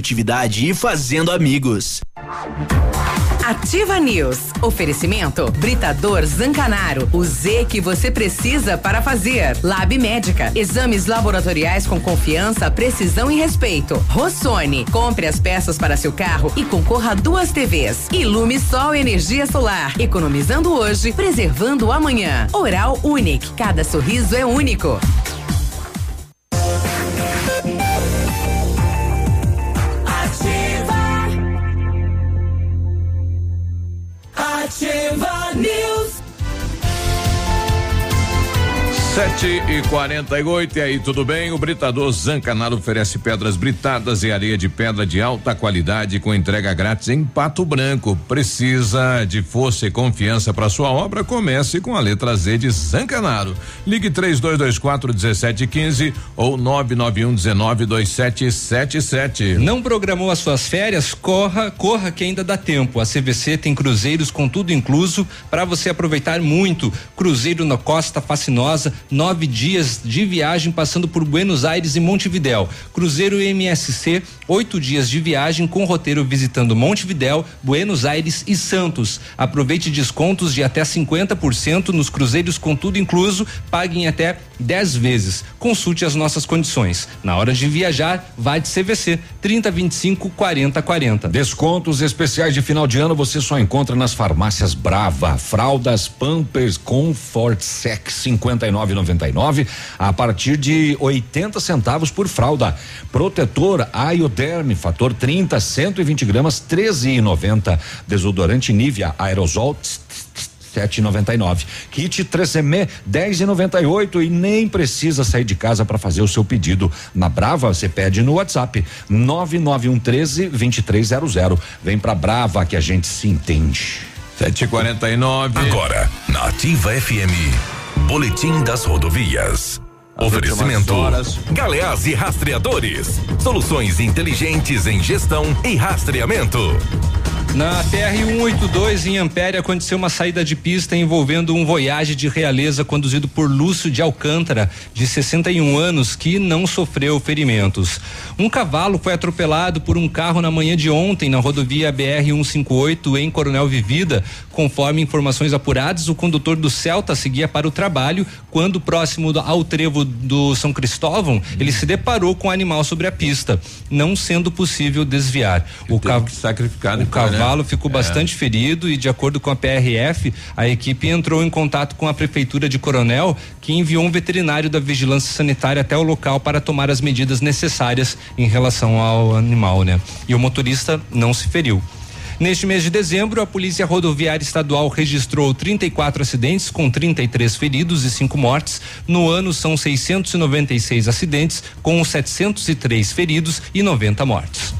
produtividade e fazendo amigos. Ativa News. Oferecimento Britador Zancanaro. O Z que você precisa para fazer. Lab Médica. Exames laboratoriais com confiança, precisão e respeito. Rossoni. Compre as peças para seu carro e concorra a duas TVs. Ilume Sol Energia Solar. Economizando hoje, preservando amanhã. Oral Unique. Cada sorriso é único. Sete e quarenta e oito, e aí, tudo bem? O Britador Zancanaro oferece pedras britadas e areia de pedra de alta qualidade com entrega grátis em Pato Branco. Precisa de força e confiança para sua obra? Comece com a letra Z de Zancanaro. Ligue três dois, dois quatro dezessete quinze ou nove nove um dezenove dois sete sete sete. Não programou as suas férias? Corra, corra que ainda dá tempo. A CVC tem cruzeiros com tudo incluso para você aproveitar muito. Cruzeiro na Costa Fascinosa, nove dias de viagem passando por Buenos Aires e Montevidéu. Cruzeiro MSC, oito dias de viagem com roteiro visitando Montevidéu, Buenos Aires e Santos. Aproveite descontos de até 50% nos cruzeiros com tudo incluso, paguem até 10 vezes. Consulte as nossas condições. Na hora de viajar, vá de CVC 30 25 40 40. Descontos especiais de final de ano você só encontra nas farmácias Brava. Fraldas Pampers Comfort Sec 59,99 a partir de 80 centavos por fralda. Protetor Ioderme fator 30 120 gramas 13,90. Desodorante Nivea Aerosol tss, tss, tss, 7,99. Kit 3M 10,98 e nem precisa sair de casa para fazer o seu pedido. Na Brava você pede no WhatsApp 99113 2300. Vem pra Brava que a gente se entende. 7h49. Agora, na Ativa FM, Boletim das Rodovias. Oferecimento Galeás e Rastreadores. Soluções inteligentes em gestão e rastreamento. Na PR-182 em Ampere aconteceu uma saída de pista envolvendo um Voyage de realeza conduzido por Lúcio de Alcântara, de 61 anos, que não sofreu ferimentos. Um cavalo foi atropelado por um carro na manhã de ontem na rodovia BR-158 em Coronel Vivida. Conforme informações apuradas, o condutor do Celta seguia para o trabalho quando próximo ao trevo do São Cristóvão, ele se deparou com o animal sobre a pista, não sendo possível desviar. o cavalo sacrificar o depois, né? cavalo ficou É. bastante ferido e de acordo com a PRF, a equipe entrou em contato com a prefeitura de Coronel, que enviou um veterinário da vigilância sanitária até o local para tomar as medidas necessárias em relação ao animal, né? E o motorista não se feriu. Neste mês de dezembro, a Polícia Rodoviária Estadual registrou 34 acidentes com 33 feridos e 5 mortes. No ano são 696 acidentes com 703 feridos e 90 mortes.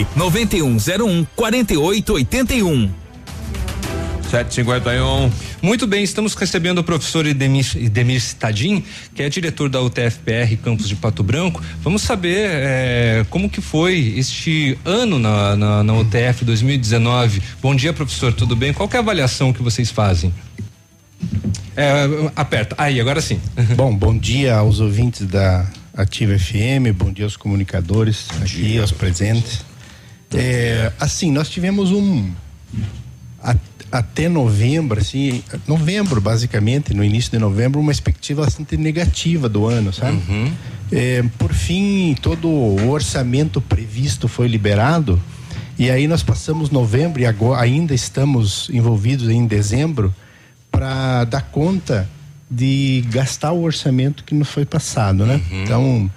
9101 4881. 751. Muito bem, estamos recebendo o professor Idemir, Idemir Citadin, que é diretor da UTFPR Campus de Pato Branco. Vamos saber eh, como que foi este ano na, na, na UTF 2019. Bom dia, professor, tudo bem? Qual que é a avaliação que vocês fazem? É, aperta. Aí, agora sim. (laughs) Bom, bom dia aos ouvintes da Ativa FM, bom dia aos comunicadores aqui, aos presentes. É, assim, nós tivemos um até novembro, assim, novembro basicamente, no início de novembro, uma expectativa bastante negativa do ano, sabe? É, por fim, todo o orçamento previsto foi liberado e aí nós passamos novembro e agora ainda estamos envolvidos em dezembro para dar conta de gastar o orçamento que nos foi passado, né? Então,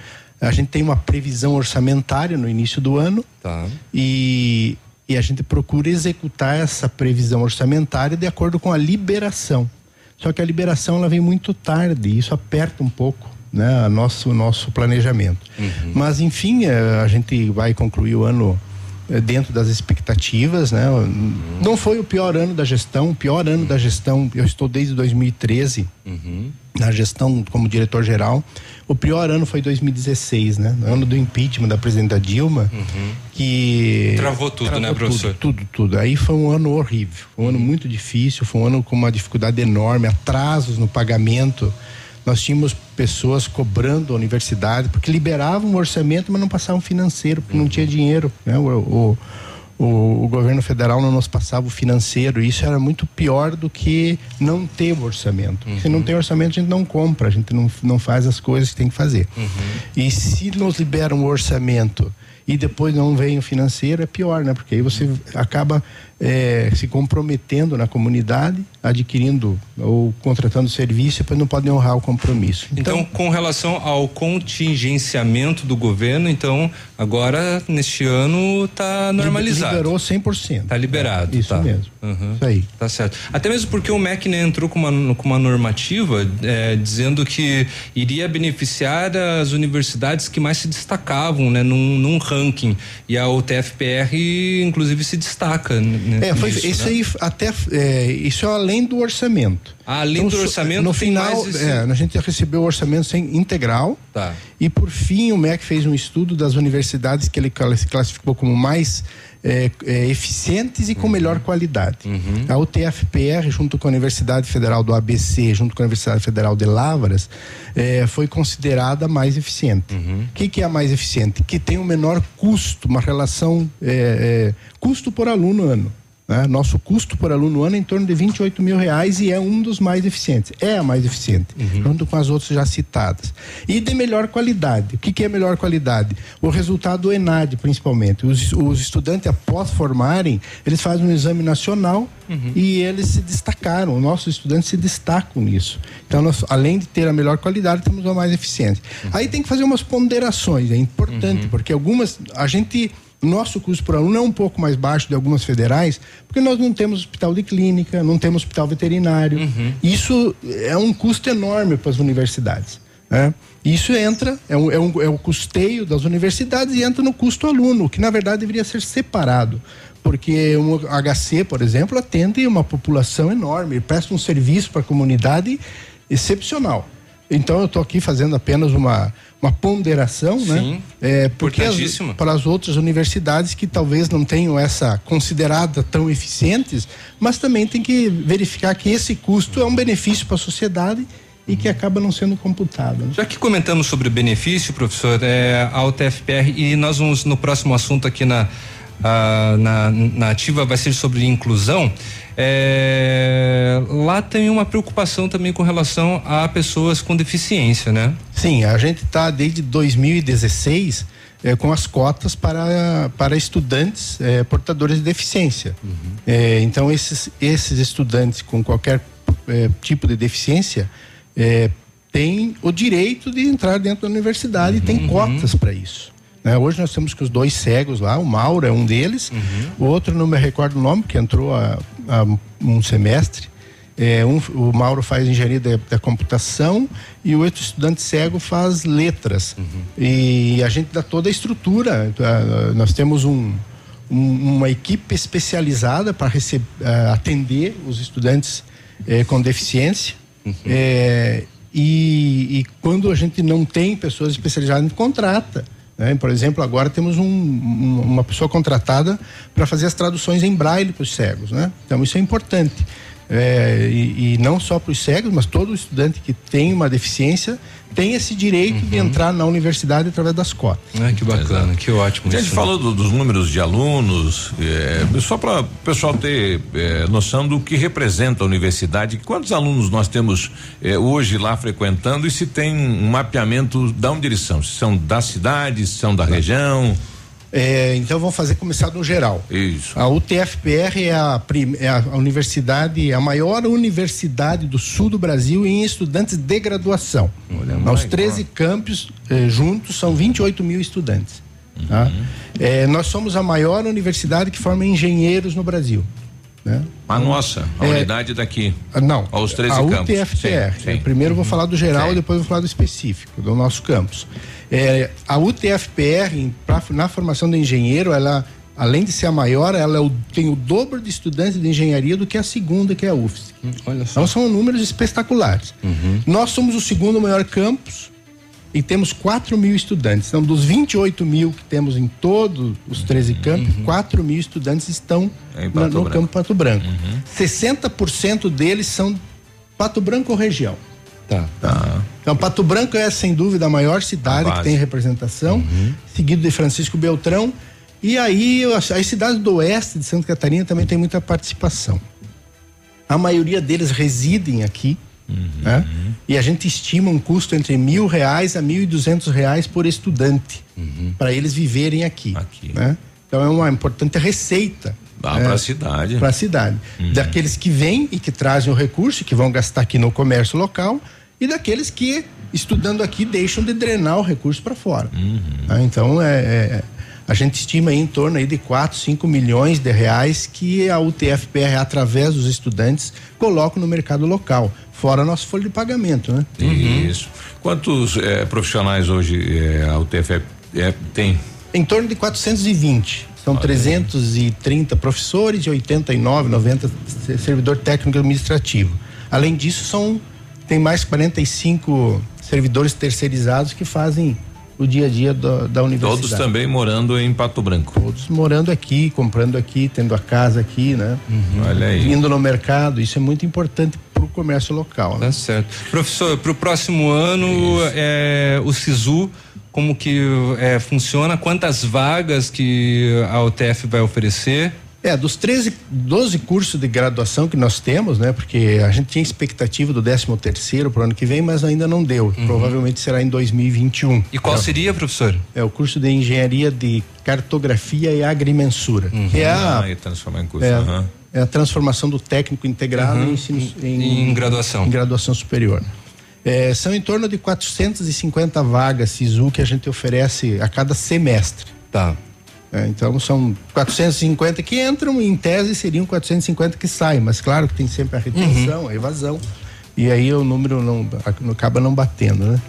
a gente tem uma previsão orçamentária no início do ano Tá. e, e a gente procura executar essa previsão orçamentária de acordo com a liberação. Só que a liberação ela vem muito tarde e isso aperta um pouco né, a nosso, o nosso planejamento. Mas, enfim, eh, a gente vai concluir o ano eh, dentro das expectativas, né? Não foi o pior ano da gestão, o pior ano da gestão, eu estou desde 2013 na gestão como diretor geral. O pior ano foi 2016, né? No ano do impeachment da presidenta Dilma, que Travou tudo, né, professor? Tudo, tudo, tudo. Aí foi um ano horrível, foi um ano muito difícil, foi um ano com uma dificuldade enorme, atrasos no pagamento. Nós tínhamos pessoas cobrando a universidade porque liberavam o orçamento, mas não passavam financeiro, porque não tinha dinheiro, né? O, o, o, o governo federal não nos passava o financeiro. E isso era muito pior do que não ter o orçamento. Se não tem orçamento, a gente não compra, a gente não, não faz as coisas que tem que fazer. E se nos liberam o orçamento e depois não vem o financeiro, é pior, né? Porque aí você acaba eh, se comprometendo na comunidade, adquirindo ou contratando serviço depois não pode honrar o compromisso. Então, com relação ao contingenciamento do governo, então, agora, neste ano, está normalizado. Liberou 100%. Tá liberado. Isso tá. mesmo. Uhum. Isso aí. Tá certo. Até mesmo porque o MEC né, entrou com uma, com uma normativa eh, dizendo que iria beneficiar as universidades que mais se destacavam né, num, num ranking. E a UTFPR, inclusive, se destaca. Né, É, foi, nisso, isso né? aí até é, isso é além do orçamento. Além do so- orçamento, no final, esse- é, a gente recebeu o orçamento sem integral. Tá. E por fim, o MEC fez um estudo das universidades que ele classi- classificou como mais é, é, eficientes e com melhor qualidade. A UTFPR, junto com a Universidade Federal do ABC, junto com a Universidade Federal de Lavras, é, foi considerada mais eficiente. O que, que é a mais eficiente? Que tem o menor custo, uma relação é, é, custo por aluno ano. Né? Nosso custo por aluno ano é em torno de 28 mil reais e é um dos mais eficientes. É a mais eficiente, junto com as outras já citadas. E de melhor qualidade. O que, que é melhor qualidade? O resultado do ENAD, principalmente. Os, os estudantes, após formarem, eles fazem um exame nacional e eles se destacaram. Nossos estudantes se destacam nisso. Então, nós, além de ter a melhor qualidade, temos a mais eficiente. Aí tem que fazer umas ponderações, é importante, porque algumas. A gente nosso custo por aluno é um pouco mais baixo de algumas federais, porque nós não temos hospital de clínica, não temos hospital veterinário. Isso é um custo enorme para as universidades. Né? Isso entra, é, um, é, um, é o custeio das universidades e entra no custo aluno, que na verdade deveria ser separado. Porque um HC, por exemplo, atende uma população enorme, presta um serviço para a comunidade excepcional. Então eu estou aqui fazendo apenas uma, uma ponderação, né? Sim, É, porque as, para as outras universidades que talvez não tenham essa considerada tão eficientes, mas também tem que verificar que esse custo é um benefício para a sociedade e que acaba não sendo computado. né? Já que comentamos sobre o benefício, professor, é, a UTFPR e nós vamos no próximo assunto aqui na, ah, na, na ativa vai ser sobre inclusão. É, lá tem uma preocupação também com relação a pessoas com deficiência, né? Sim, a gente está desde 2016 eh, com as cotas para, para estudantes eh, portadores de deficiência. Eh, então, esses, esses estudantes com qualquer eh, tipo de deficiência eh, têm o direito de entrar dentro da universidade e tem cotas para isso. Né? Hoje nós temos que os dois cegos lá, o Mauro é um deles, o outro não me recordo o nome, que entrou há, há um semestre. É, um, o Mauro faz engenharia da, da computação e o outro estudante cego faz letras. E a gente dá toda a estrutura. ah, nós temos um, um- uma equipe especializada para atender os estudantes eh, com deficiência. É, e, e quando a gente não tem pessoas especializadas, a gente contrata. Né? Por exemplo, agora temos um- um- uma pessoa contratada para fazer as traduções em braille para os cegos. Né? Então, isso é importante. É, e, e não só para os cegos, mas todo estudante que tem uma deficiência tem esse direito de entrar na universidade através das cotas. Ah, que bacana, que ótimo. A gente isso. falou do- dos números de alunos, é, só para o pessoal ter é, noção do que representa a universidade. Quantos alunos nós temos é, hoje lá frequentando e se tem um mapeamento da onde eles são? Se são da cidade, se são da região? É, então vamos fazer começar no geral. Isso. A UTFPR é a, é a universidade, a maior universidade do sul do Brasil em estudantes de graduação. Aos 13 campos eh, juntos são 28 mil estudantes. tá? É, nós somos a maior universidade que forma engenheiros no Brasil. Né? A nossa, a É, unidade daqui. Ah, Não. Aos 13 a campos. UTFPR. Sim, sim. né? Primeiro eu vou falar do geral Sim. e depois vou falar do específico, do nosso campus. É, a UTFPR, pra- na formação do engenheiro, ela, além de ser a maior, ela é o- tem o dobro de estudantes de engenharia do que a segunda, que é a UFSC. olha só. Então são números espetaculares. Nós somos o segundo maior campus e temos 4 mil estudantes. Então, dos 28 mil que temos em todos os 13 campos, 4 mil estudantes estão Pato no Branco. campo Pato Branco. 60% deles são Pato Branco ou região. Tá. Então, Pato Branco é, sem dúvida, a maior cidade A que tem representação, seguido de Francisco Beltrão. E aí, as, as cidades do oeste de Santa Catarina também tem muita participação. A maioria deles residem aqui, né? E a gente estima um custo entre mil reais a mil e duzentos reais por estudante, para eles viverem aqui. né? Então, é uma importante receita. Ah, né? pra cidade. Para a cidade. Daqueles que vêm e que trazem o recurso, que vão gastar aqui no comércio local, e daqueles que, estudando aqui, deixam de drenar o recurso para fora. Tá? Então, é, é- a gente estima aí em torno aí de 4, 5 milhões de reais que a UTFPR, através dos estudantes, coloca no mercado local, fora a nossa folha de pagamento, né? Isso. Quantos eh, profissionais hoje eh, a UTF eh, tem? Em torno de 420. São 330 professores e 89, 90 se- servidor técnico e administrativo. Além disso, são tem mais 45 servidores terceirizados que fazem o dia a dia do- da universidade. Todos também morando em Pato Branco. Todos morando aqui, comprando aqui, tendo a casa aqui, né? Olha aí. Indo no mercado, isso é muito importante para o comércio local. Né? Tá certo. Professor, para o próximo ano, é, o SISU, como que é, funciona? Quantas vagas que a UTF vai oferecer? É, dos 13, 12 cursos de graduação que nós temos, né? Porque a gente tinha expectativa do 13 terceiro para o ano que vem, mas ainda não deu. Uhum. Provavelmente será em 2021. E qual É, seria, professor? É o curso de engenharia de cartografia e agrimensura, que é a, Ah, transformar em curso. é, aham. é a transformação do técnico integrado Uhum. em, ensino, Em graduação. em graduação superior. É, são em torno de 450 vagas SISU que a gente oferece a cada semestre. Tá. É, então são 450 que entram, em tese seriam 450 que saem, mas claro que tem sempre a retenção, Uhum. a evasão. E aí o número não acaba não batendo, né?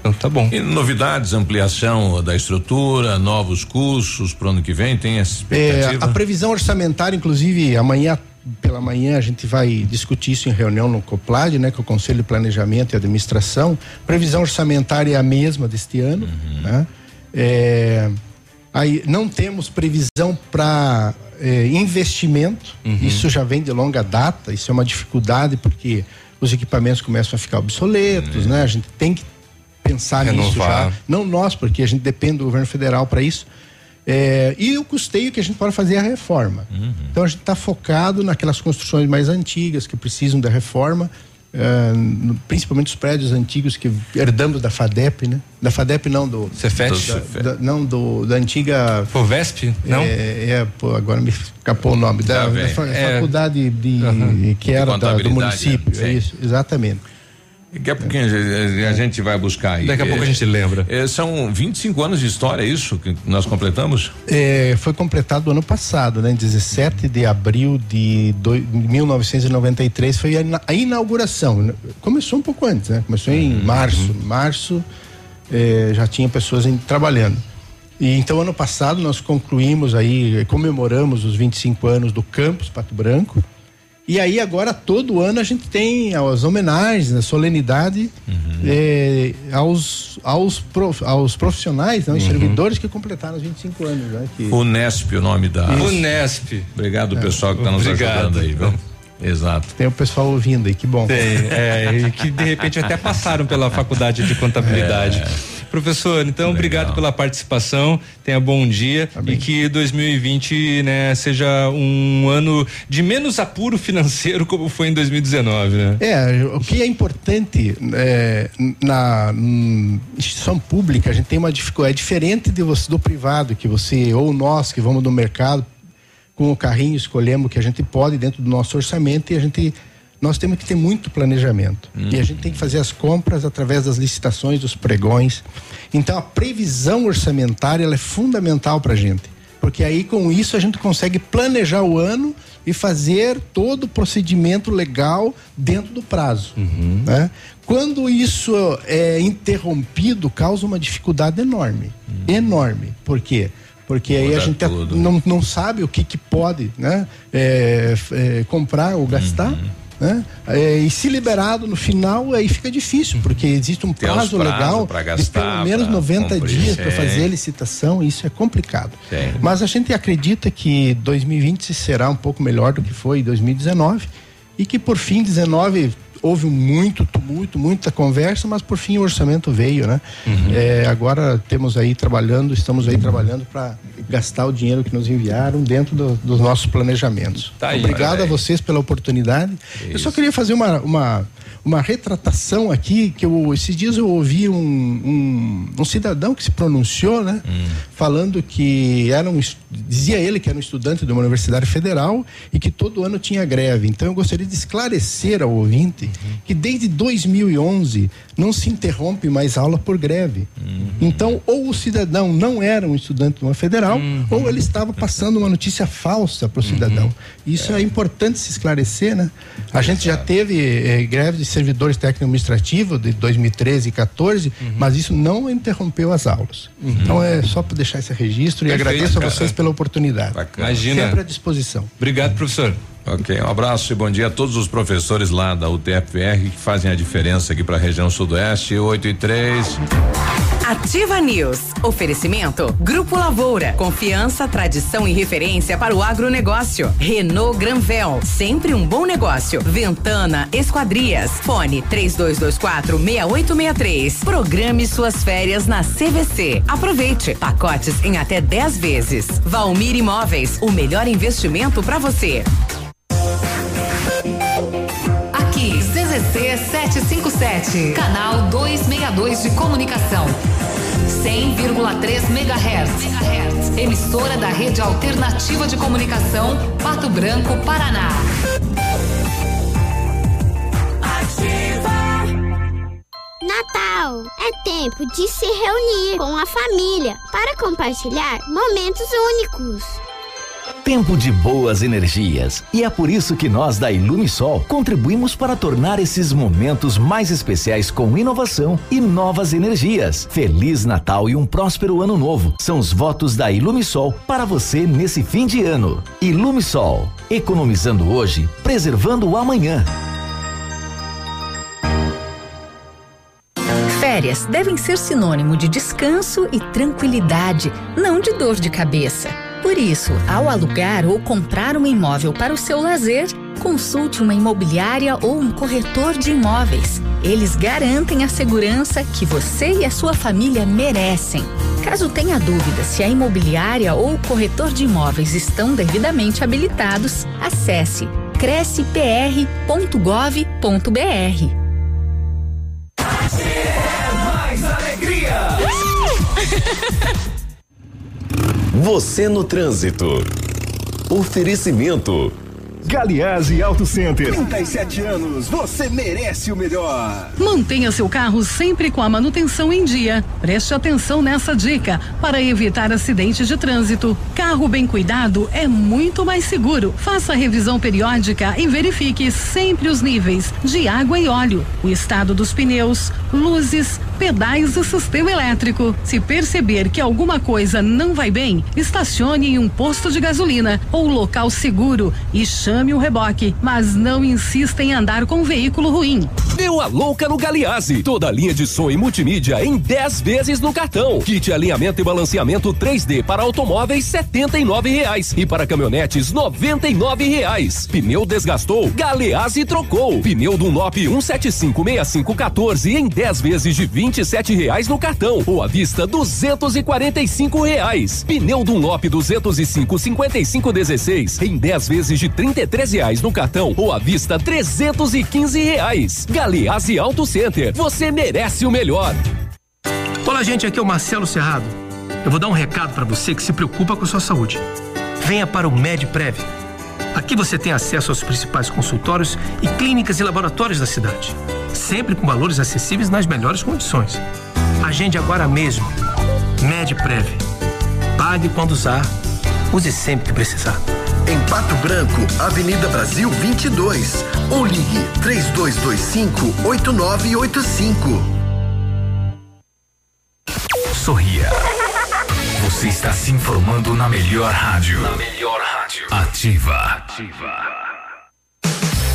Então tá bom. E novidades, ampliação da estrutura, novos cursos para o ano que vem, tem essa É, expectativa? a previsão orçamentária, inclusive, amanhã pela manhã a gente vai discutir isso em reunião no COPLAD, né, com o Conselho de Planejamento e Administração. Previsão orçamentária é a mesma deste ano, né? É, aí não temos previsão para investimento. Isso já vem de longa data. Isso é uma dificuldade porque os equipamentos começam a ficar obsoletos, né? A gente tem que pensar nisso Renovar. já. Não nós, porque a gente depende do governo federal para isso. É, e o custeio que a gente pode fazer é a reforma. Então a gente está focado naquelas construções mais antigas que precisam da reforma, é, no- principalmente os prédios antigos que herdamos da FADEP, né? Da FADEP não do Cefet? da- da- não do da antiga Fovesp? Não? É, é, pô, agora me escapou o nome da, Tá da É. faculdade de Aham. que De era do município, sim. é isso, exatamente. Daqui a pouquinho a gente vai buscar aí. Daqui a pouco a gente lembra. É, são 25 anos de história, é isso que nós completamos? É, foi completado ano passado, né? 17 de abril de doi- 1993 foi a ina- a inauguração. Começou um pouco antes, né? Começou em março. Março é, já tinha pessoas em- trabalhando. E então ano passado nós concluímos aí, comemoramos os 25 anos do campus Pato Branco. E aí agora todo ano a gente tem as homenagens, a solenidade eh, aos, aos, prof- aos profissionais, né, os servidores que completaram os 25 anos. Né, que- Unesp, o nome da. Isso. Unesp. Obrigado, pessoal, que está nos ajudando aí, viu? Exato. Tem o pessoal ouvindo aí, que bom. Tem, é, e que de repente até passaram pela faculdade de contabilidade. Professor, então obrigado pela participação, tenha bom dia e que 2020 né, seja um ano de menos apuro financeiro como foi em 2019, né? É, o que é importante é, na instituição pública, a gente tem uma dificuldade, é diferente de você, do privado, que você, ou nós que vamos no mercado com o carrinho, escolhemos o que a gente pode dentro do nosso orçamento e a gente. Nós temos que ter muito planejamento. E a gente tem que fazer as compras através das licitações, dos pregões. Então a previsão orçamentária é fundamental para a gente. Porque aí com isso a gente consegue planejar o ano e fazer todo o procedimento legal dentro do prazo. né? Quando isso é interrompido, causa uma dificuldade enorme. Enorme. Por quê? Porque aí a gente tudo. não, não sabe o que, que pode né? É, é, comprar ou gastar. Né? É, e se liberado no final, aí fica difícil, porque existe um prazo prazos legal pra de gastar, pelo menos pra 90 cumprir, dias para fazer a licitação, e isso é complicado. Sim. Mas a gente acredita que 2020 será um pouco melhor do que foi em 2019 e que por fim 19 houve muito tumulto, muita conversa, mas por fim o orçamento veio, né? Uhum. É, agora temos aí trabalhando, estamos aí trabalhando para gastar o dinheiro que nos enviaram dentro do- dos nossos planejamentos. Tá aí. Obrigado a vocês pela oportunidade. Eu só queria fazer uma, uma, uma retratação aqui, que eu, esses dias eu ouvi um, um, um cidadão que se pronunciou, né? Falando que era um, dizia ele que era um estudante de uma universidade federal e que todo ano tinha greve. Então eu gostaria de esclarecer ao ouvinte que desde 2011 não se interrompe mais aula por greve. Então, ou o cidadão não era um estudante de uma federal, ou ele estava passando uma notícia falsa para o cidadão. Isso é. importante se esclarecer, né? A gente já teve eh, greve de servidores técnico-administrativos de 2013 e 14, mas isso não interrompeu as aulas. Então é só para deixar esse registro e Perfeito, agradeço a cara. vocês pela oportunidade. Imagina. Sempre à disposição. Obrigado, professor. Ok, um abraço e bom dia a todos os professores lá da UTFPR que fazem a diferença aqui para a região sudoeste, 8 e 3. Ativa News. Oferecimento Grupo Lavoura. Confiança, tradição e referência para o agronegócio. Renault Granvel. Sempre um bom negócio. Ventana Esquadrias. Fone 3224 6863. Programe suas férias na CVC. Aproveite. Pacotes em até 10 vezes. Valmir Imóveis. O melhor investimento para você. CZC 757, canal 262 de comunicação. 100,3 MHz. Emissora da Rede Alternativa de Comunicação, Pato Branco, Paraná. Natal é tempo de se reunir com a família para compartilhar momentos únicos. Tempo de boas energias. E é por isso que nós da Ilumisol contribuímos para tornar esses momentos mais especiais com inovação e novas energias. Feliz Natal e um próspero ano novo. São os votos da Ilumisol para você nesse fim de ano. Ilumisol, economizando hoje, preservando o amanhã. Férias devem ser sinônimo de descanso e tranquilidade, não de dor de cabeça. Por isso, ao alugar ou comprar um imóvel para o seu lazer, consulte uma imobiliária ou um corretor de imóveis. Eles garantem a segurança que você e a sua família merecem. Caso tenha dúvida se a imobiliária ou o corretor de imóveis estão devidamente habilitados, acesse crescepr.gov.br. mais alegria. (laughs) Você no trânsito. Oferecimento. Galiase Auto Center. 37 anos, você merece o melhor. Mantenha seu carro sempre com a manutenção em dia. Preste atenção nessa dica para evitar acidentes de trânsito. Carro bem cuidado é muito mais seguro. Faça revisão periódica e verifique sempre os níveis de água e óleo, o estado dos pneus, luzes, pedais e sistema elétrico. Se perceber que alguma coisa não vai bem, estacione em um posto de gasolina ou local seguro e chame o reboque, mas não insista em andar com um veículo ruim. Deu a louca no Galiase. Toda a linha de som e multimídia em 10 vezes no cartão. Kit alinhamento e balanceamento 3D para automóveis nove reais e para caminhonetes nove reais. Pneu desgastou, Galease trocou. Pneu Dunlop 1756514 em 10 vezes de sete reais no cartão ou à vista cinco reais. Pneu Dunlop 205 55 16 em 10 vezes de trinta e três reais no cartão ou à vista trezentos e quinze reais. Galeazzi Auto Center, você merece o melhor. Olá, gente, aqui é o Marcelo Serrado. Eu vou dar um recado para você que se preocupa com a sua saúde. Venha para o MedPrev. Aqui você tem acesso aos principais consultórios e clínicas e laboratórios da cidade, sempre com valores acessíveis nas melhores condições. Agende agora mesmo. MedPrev. Pague quando usar, use sempre que precisar. Em Pato Branco, Avenida Brasil 22. Ou ligue 3225 8985. Sorria. Você está se informando na melhor rádio. Na melhor rádio. Ativa. Ativa.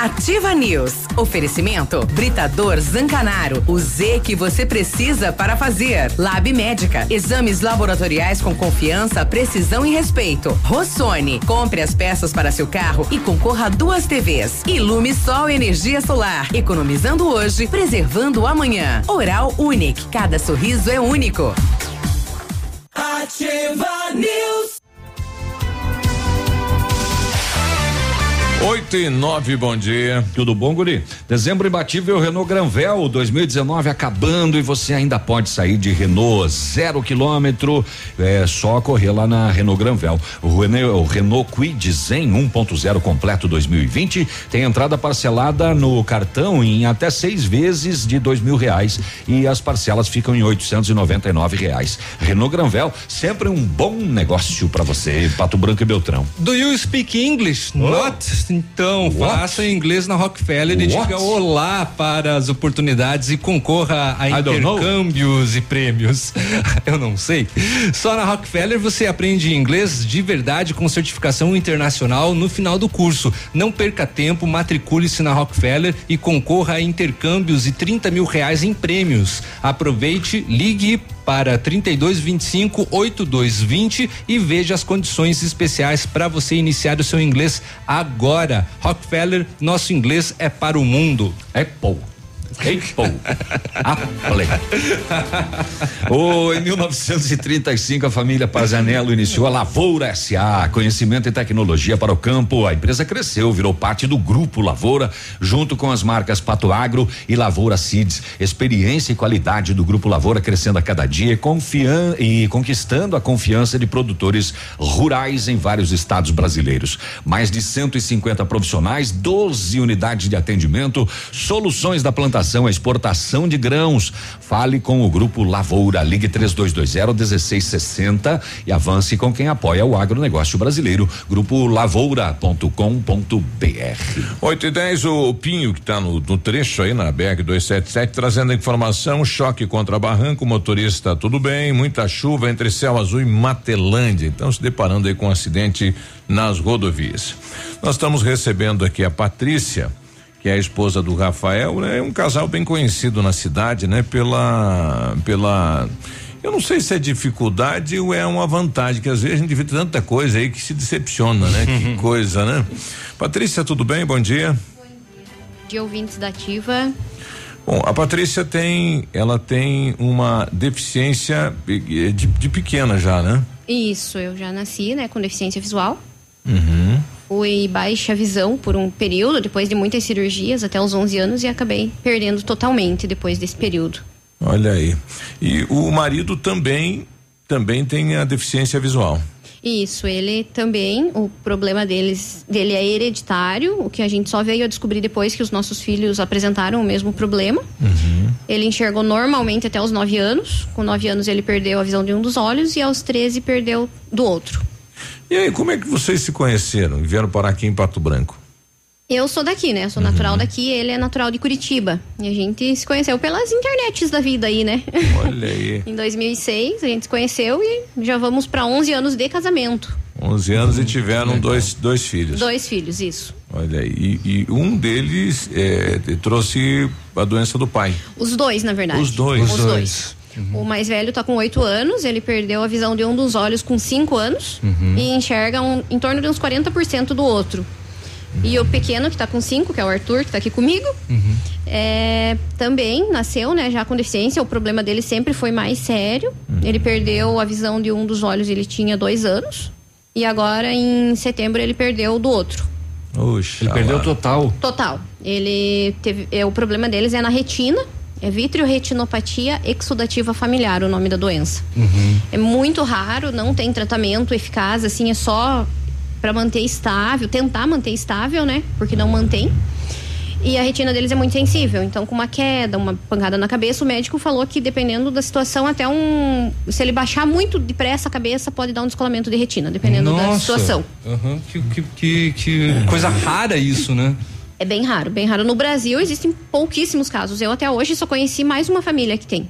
Ativa News. Oferecimento Britador Zancanaro. O Z que você precisa para fazer. Lab Médica. Exames laboratoriais com confiança, precisão e respeito. Rossoni. Compre as peças para seu carro e concorra a duas TVs. Ilume Sol Energia Solar. Economizando hoje, preservando amanhã. Oral Unique. Cada sorriso é único. Ativa News. 8 e 9, bom dia. Tudo bom, Guri? Dezembro imbatível Renault Granvel 2019 acabando e você ainda pode sair de Renault zero quilômetro. É só correr lá na Renault Granvel. O Renault, o Renault Kwid Zen 1.0 completo 2020 tem entrada parcelada no cartão em até seis vezes de dois mil reais e as parcelas ficam em 899 reais. Renault Granvel sempre um bom negócio para você, Pato Branco e Beltrão. Do you speak English? Not? Então, What? faça inglês na Rockefeller e What? diga olá para as oportunidades e concorra a I intercâmbios e prêmios. (laughs) Eu não sei. Só na Rockefeller você aprende inglês de verdade com certificação internacional no final do curso. Não perca tempo, matricule-se na Rockefeller e concorra a intercâmbios e 30 mil reais em prêmios. Aproveite, ligue para 3225 8220 e veja as condições especiais para você iniciar o seu inglês agora. Rockefeller, nosso inglês é para o mundo. Apple. Apple. Apple. Oh, em 1935, a família Pazanello iniciou a Lavoura SA, conhecimento e tecnologia para o campo. A empresa cresceu, virou parte do grupo Lavoura, junto com as marcas Pato Agro e Lavoura Seeds. Experiência e qualidade do grupo Lavoura crescendo a cada dia, confian e conquistando a confiança de produtores rurais em vários estados brasileiros. Mais de 150 profissionais, 12 unidades de atendimento, soluções da plantação, exportação de grãos. Fale com o grupo Lavoura, ligue 3220 1660 e avance com quem apoia o agronegócio brasileiro. Grupo lavoura.com.br. 8 e 10, o Pinho, que está no, no trecho aí na BR 277, trazendo a informação: choque contra barranco, motorista tudo bem, muita chuva entre céu azul e Matelândia. Então, se deparando aí com um acidente nas rodovias. Nós estamos recebendo aqui a Patrícia, que é a esposa do Rafael, né? É um casal bem conhecido na cidade, né? Pela. pela eu não sei se é dificuldade ou é uma vantagem, que às vezes a gente vê tanta coisa aí que se decepciona, né? que coisa, né? Patrícia, tudo bem? Bom dia. de ouvintes da Ativa. Bom, a Patrícia tem, ela tem uma deficiência de, de pequena já, né? Isso, eu já nasci, né, com deficiência visual. Uhum. Fui baixa visão por um período, depois de muitas cirurgias, até os 11 anos, e acabei perdendo totalmente depois desse período. Olha aí. E o marido também, também tem a deficiência visual. Isso, ele também, o problema deles, dele é hereditário, o que a gente só veio a descobrir depois que os nossos filhos apresentaram o mesmo problema. Ele enxergou normalmente até os 9 anos. Com 9 anos ele perdeu a visão de um dos olhos e aos 13 perdeu do outro. E aí, como é que vocês se conheceram e vieram parar aqui em Pato Branco? Eu sou daqui, né? Eu sou natural daqui, ele é natural de Curitiba. E a gente se conheceu pelas internets da vida aí, né? Olha aí. (laughs) em 2006 a gente se conheceu e já vamos para 11 anos de casamento. 11 anos e tiveram dois, dois filhos. Dois filhos, isso. Olha aí. E, e um deles é, trouxe a doença do pai. Os dois, na verdade. Os dois. Os dois. O mais velho tá com 8 anos, ele perdeu a visão de um dos olhos com 5 anos Uhum. e enxerga um- em torno de uns 40% do outro. E o pequeno, que tá com 5, que é o Arthur, que tá aqui comigo, é, também nasceu, né, já com deficiência. O problema dele sempre foi mais sério. Ele perdeu a visão de um dos olhos, ele tinha dois anos. E agora, em setembro, ele perdeu do outro. Oxa, Ele perdeu total. Total. Ele teve. É, o problema deles é na retina. É vitreoretinopatia exudativa familiar, o nome da doença. É muito raro, não tem tratamento eficaz, assim, é só para manter estável, tentar manter estável, né? Porque não mantém. E a retina deles é muito sensível, então com uma queda, uma pancada na cabeça, o médico falou que dependendo da situação, até um. Se ele baixar muito depressa a cabeça, pode dar um descolamento de retina, dependendo da Nossa. situação. Aham, Que, que, que, que coisa rara isso, né? É bem raro, bem raro. No Brasil existem pouquíssimos casos. Eu até hoje só conheci mais uma família que tem.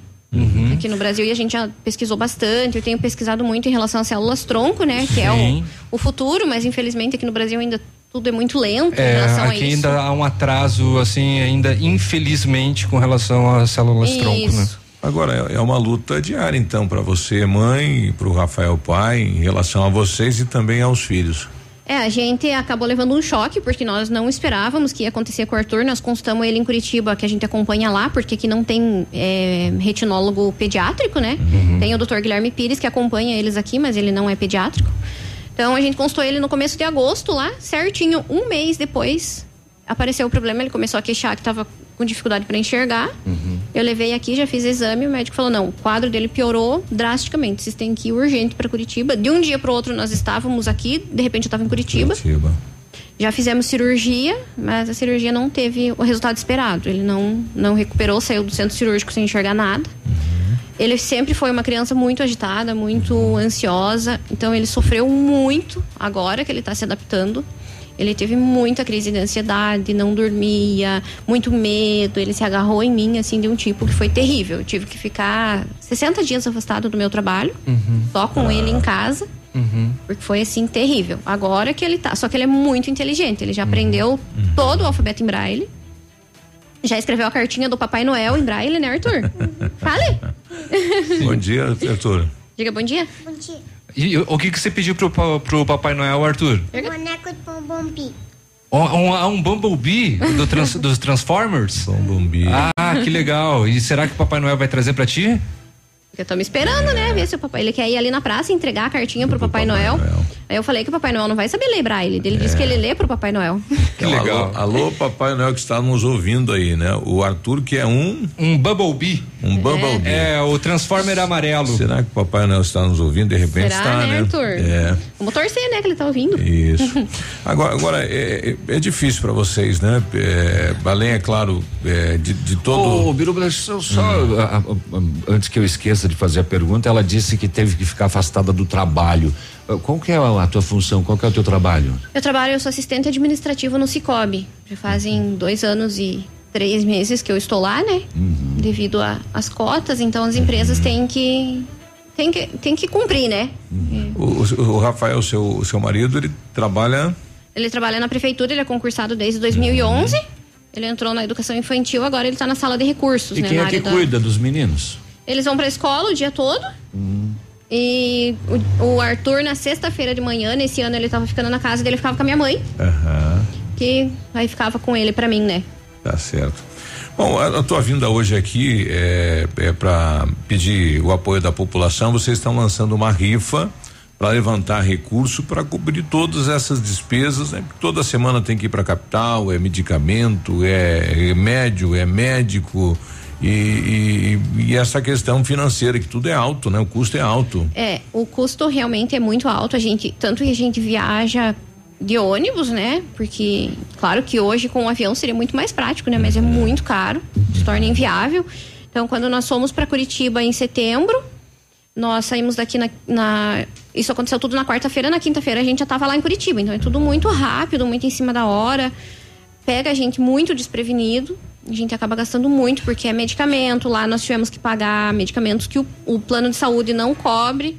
Aqui no Brasil, e a gente já pesquisou bastante. Eu tenho pesquisado muito em relação às células tronco, né? Que é o, Sim. o futuro, mas infelizmente aqui no Brasil ainda tudo é muito lento em É, relação a aqui isso. ainda há um atraso, assim, ainda infelizmente com relação às células tronco, né? Agora é é uma luta diária então para você mãe para o Rafael pai em relação a vocês e também aos filhos. É, a gente acabou levando um choque, porque nós não esperávamos que ia acontecer com o Arthur. Nós consultamos ele em Curitiba, que a gente acompanha lá, porque aqui não tem é, retinólogo pediátrico, né? Tem o Dr. Guilherme Pires, que acompanha eles aqui, mas ele não é pediátrico. Então a gente consultou ele no começo de agosto lá, certinho, um mês depois apareceu o problema, ele começou a queixar que estava com dificuldade para enxergar. Eu levei aqui, já fiz exame, o médico falou: não, o quadro dele piorou drasticamente. Vocês têm que ir urgente para Curitiba. De um dia para o outro, nós estávamos aqui, de repente eu estava em Curitiba. Já fizemos cirurgia, mas a cirurgia não teve o resultado esperado. Ele não, não recuperou, saiu do centro cirúrgico sem enxergar nada. Ele sempre foi uma criança muito agitada, muito ansiosa. Então ele sofreu muito agora que ele está se adaptando. Ele teve muita crise de ansiedade, não dormia, muito medo. Ele se agarrou em mim, assim, de um tipo que foi terrível. Eu tive que ficar 60 dias afastado do meu trabalho, só com ele em casa. Porque foi assim terrível. Agora que ele tá. Só que ele é muito inteligente. Ele já aprendeu todo o alfabeto em braille. Já escreveu a cartinha do Papai Noel em braille, né, Arthur? (laughs) Fale! Bom dia, Arthur. Diga bom dia. Bom dia. E o que que você pediu pro, pro Papai Noel, Arthur? Boneco de bombom Um, um, um Bumblebee do trans- dos Transformers? Bumblebee. Ah, que legal. E será que o Papai Noel vai trazer pra ti? Eu tô me esperando, né? Ver se o papai. Ele quer ir ali na praça e entregar a cartinha pro Papai, Noel. Aí eu falei que o Papai Noel não vai saber ler braille. Ele disse que ele lê pro Papai Noel. (laughs) Que legal. Então, Alô, alô, Papai Noel que está nos ouvindo aí, né? O Arthur que é um um Bumblebee. Um Bumblebee. É, o Transformer amarelo. Será que o Papai Noel está nos ouvindo? De repente Será, está, né, né? Arthur? É. Vamos torcer, né? Que ele tá ouvindo. Isso. (laughs) Agora, agora é, é- é difícil para vocês, né? É, além, é claro, é, de, de todo. Ô, Biruba, eu só, a- a- a- antes que eu esqueça de fazer a pergunta, ela disse que teve que ficar afastada do trabalho. Ah, Qual que é a, a tua função? Qual que é o teu trabalho? Eu trabalho, eu sou assistente administrativo no Cicobi. Já fazem dois anos e três meses que eu estou lá, né? Devido a- às cotas, então as empresas têm que. Tem que, tem que cumprir, né? O, o- o Rafael, seu, o seu marido, ele trabalha. Ele trabalha na prefeitura, ele é concursado desde 2011. Ele entrou na educação infantil, agora ele está na sala de recursos, E né? quem é que da- cuida dos meninos? Eles vão pra escola o dia todo. E o, o Arthur, na sexta-feira de manhã, nesse ano ele tava ficando na casa dele, ficava com a minha mãe, Aham. que aí ficava com ele pra mim, né? Tá certo. Bom, a, a tua vinda hoje aqui é, é para pedir o apoio da população. Vocês estão lançando uma rifa para levantar recurso para cobrir todas essas despesas. Né? Toda semana tem que ir para capital, é medicamento, é remédio, é médico e, e- e essa questão financeira que tudo é alto, né? O custo é alto. É, o custo realmente é muito alto. A gente, tanto que a gente viaja de ônibus, né? Porque, claro que hoje com o avião seria muito mais prático, né? Mas é muito caro, se torna inviável. Então, quando nós fomos para Curitiba em setembro, nós saímos daqui na. na- isso aconteceu tudo na quarta-feira, na quinta-feira a gente já estava lá em Curitiba. Então é tudo muito rápido, muito em cima da hora. Pega a gente muito desprevenido. A gente acaba gastando muito, porque é medicamento. Lá nós tivemos que pagar medicamentos que o, o plano de saúde não cobre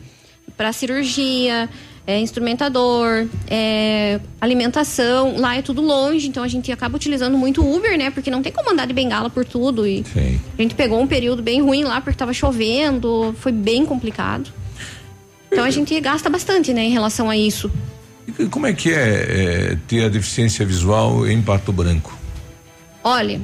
para cirurgia, é, instrumentador, é, alimentação. Lá é tudo longe, então a gente acaba utilizando muito Uber, né? Porque não tem como andar de bengala por tudo. E Sim. a gente pegou um período bem ruim lá porque tava chovendo, foi bem complicado. Então a gente gasta bastante, né, em relação a isso. E como é que é, é, ter a deficiência visual em Pato Branco? Olha,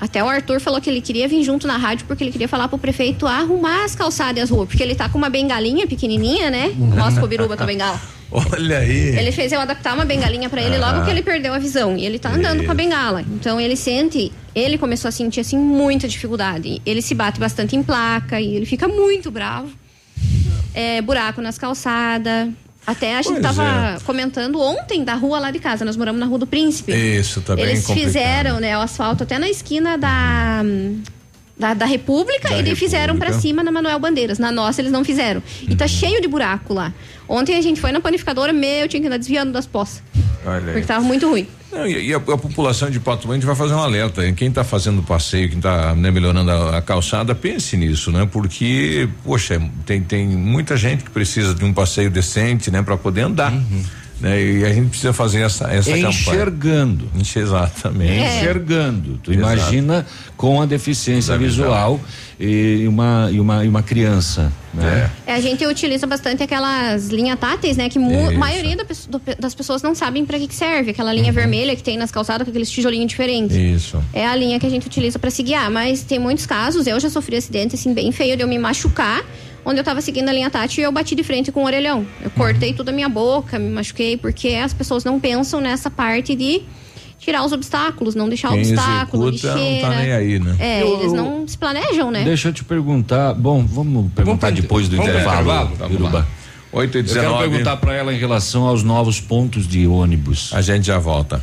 até o Arthur falou que ele queria vir junto na rádio porque ele queria falar pro prefeito arrumar as calçadas e as ruas, porque ele tá com uma bengalinha pequenininha, né? Mostra o biruba tua bengala. (laughs) Olha aí. Ele fez eu adaptar uma bengalinha pra ele logo Ah. que ele perdeu a visão. E ele tá andando com a bengala. Então ele sente, ele começou a sentir assim muita dificuldade. Ele se bate bastante em placa e ele fica muito bravo. É, buraco nas calçadas. Até a gente Pois tava é. comentando ontem da rua lá de casa. Nós moramos na Rua do Príncipe. Isso, tá bem Eles fizeram, né, o asfalto até na esquina da. Da, da República Da e daí fizeram pra República. cima na Manuel Bandeiras. Na nossa eles não fizeram. E tá cheio de buraco lá. Ontem a gente foi na panificadora, meu, tinha que andar desviando das poças. Olha aí. Porque tava muito ruim. Não, e e a, a população de Pato Branco, a gente vai fazer um alerta. hein? Quem está fazendo o passeio, quem está melhorando a, a calçada, pense nisso, né? Porque, poxa, tem, tem muita gente que precisa de um passeio decente, né? Para poder andar. Né? E a gente precisa fazer essa, essa campanha. Enxergando. Exatamente. É. Enxergando. Tu Exato. imagina com a deficiência visão. visual e uma, e uma, e uma criança, né? É, a gente utiliza bastante aquelas linhas táteis, né? Que a maioria da do- das pessoas não sabem pra que, que serve. Aquela linha vermelha que tem nas calçadas com aqueles tijolinhos diferentes. Isso. É a linha que a gente utiliza pra se guiar. Mas tem muitos casos, eu já sofri acidente assim bem feio de eu me machucar, onde eu tava seguindo a linha tátil e eu bati de frente com o orelhão. Eu cortei toda a minha boca, me machuquei, porque as pessoas não pensam nessa parte de tirar os obstáculos, não deixar Quem obstáculo, executa não lixeira. tá nem aí, né? É, Eu- eles não se planejam, né? Deixa eu te perguntar. Bom, vamos perguntar inter- depois do vamos intervalo. intervalo? Vamos lá. 8 e Eu quero 19. perguntar para ela em relação aos novos pontos de ônibus. A gente já volta.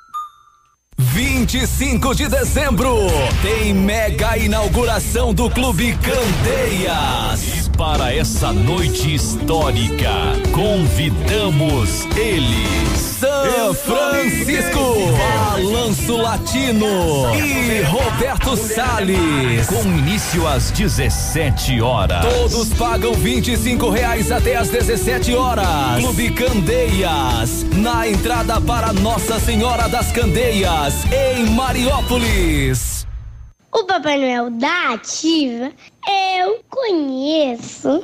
25 de dezembro tem mega inauguração do Clube Candeias. Para essa noite histórica, convidamos eles. São Francisco, Balanço Latino e Roberto Salles. Com início às 17 horas. Todos pagam 25 reais até às 17 horas. Clube Candeias, na entrada para Nossa Senhora das Candeias, em Mariópolis. O Papai Noel da Ativa eu conheço.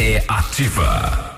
É ativa.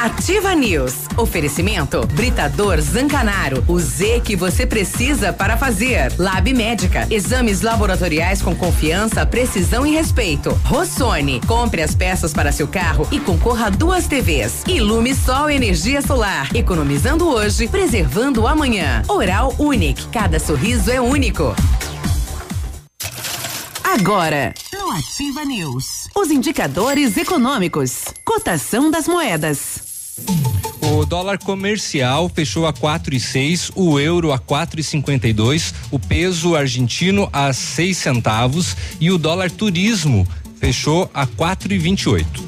Ativa News. Oferecimento Britador Zancanaro. O Z que você precisa para fazer. Lab Médica. Exames laboratoriais com confiança, precisão e respeito. Rossoni. Compre as peças para seu carro e concorra a duas TVs. Ilume Sol Energia Solar. Economizando hoje, preservando amanhã. Oral Unique. Cada sorriso é único. Agora, no Ativa News, os indicadores econômicos, cotação das moedas. O dólar comercial fechou a quatro e seis, o euro a quatro e cinquenta e dois, o peso argentino a seis centavos e o dólar turismo fechou a quatro e vinte e oito.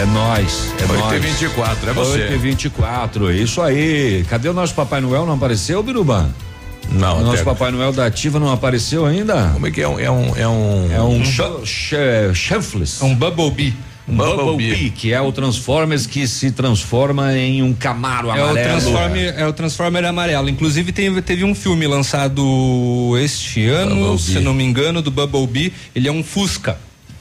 É nós, é Oito nós. e 24, é você. 8 e 24, isso aí. Cadê o nosso Papai Noel? Não apareceu, Biruba? Não, O nosso até- Papai Noel da Ativa não apareceu ainda? Como é que é um. É um. É um, É um cha- cha- chanfles. Um Bumblebee. Um Bumblebee, que é o Transformers que se transforma em um Camaro É o, amarelo. Transformer, é o Transformer amarelo. Inclusive teve, teve um filme lançado este ano, Bumblebee. se não me engano, do Bumblebee. Ele é um Fusca.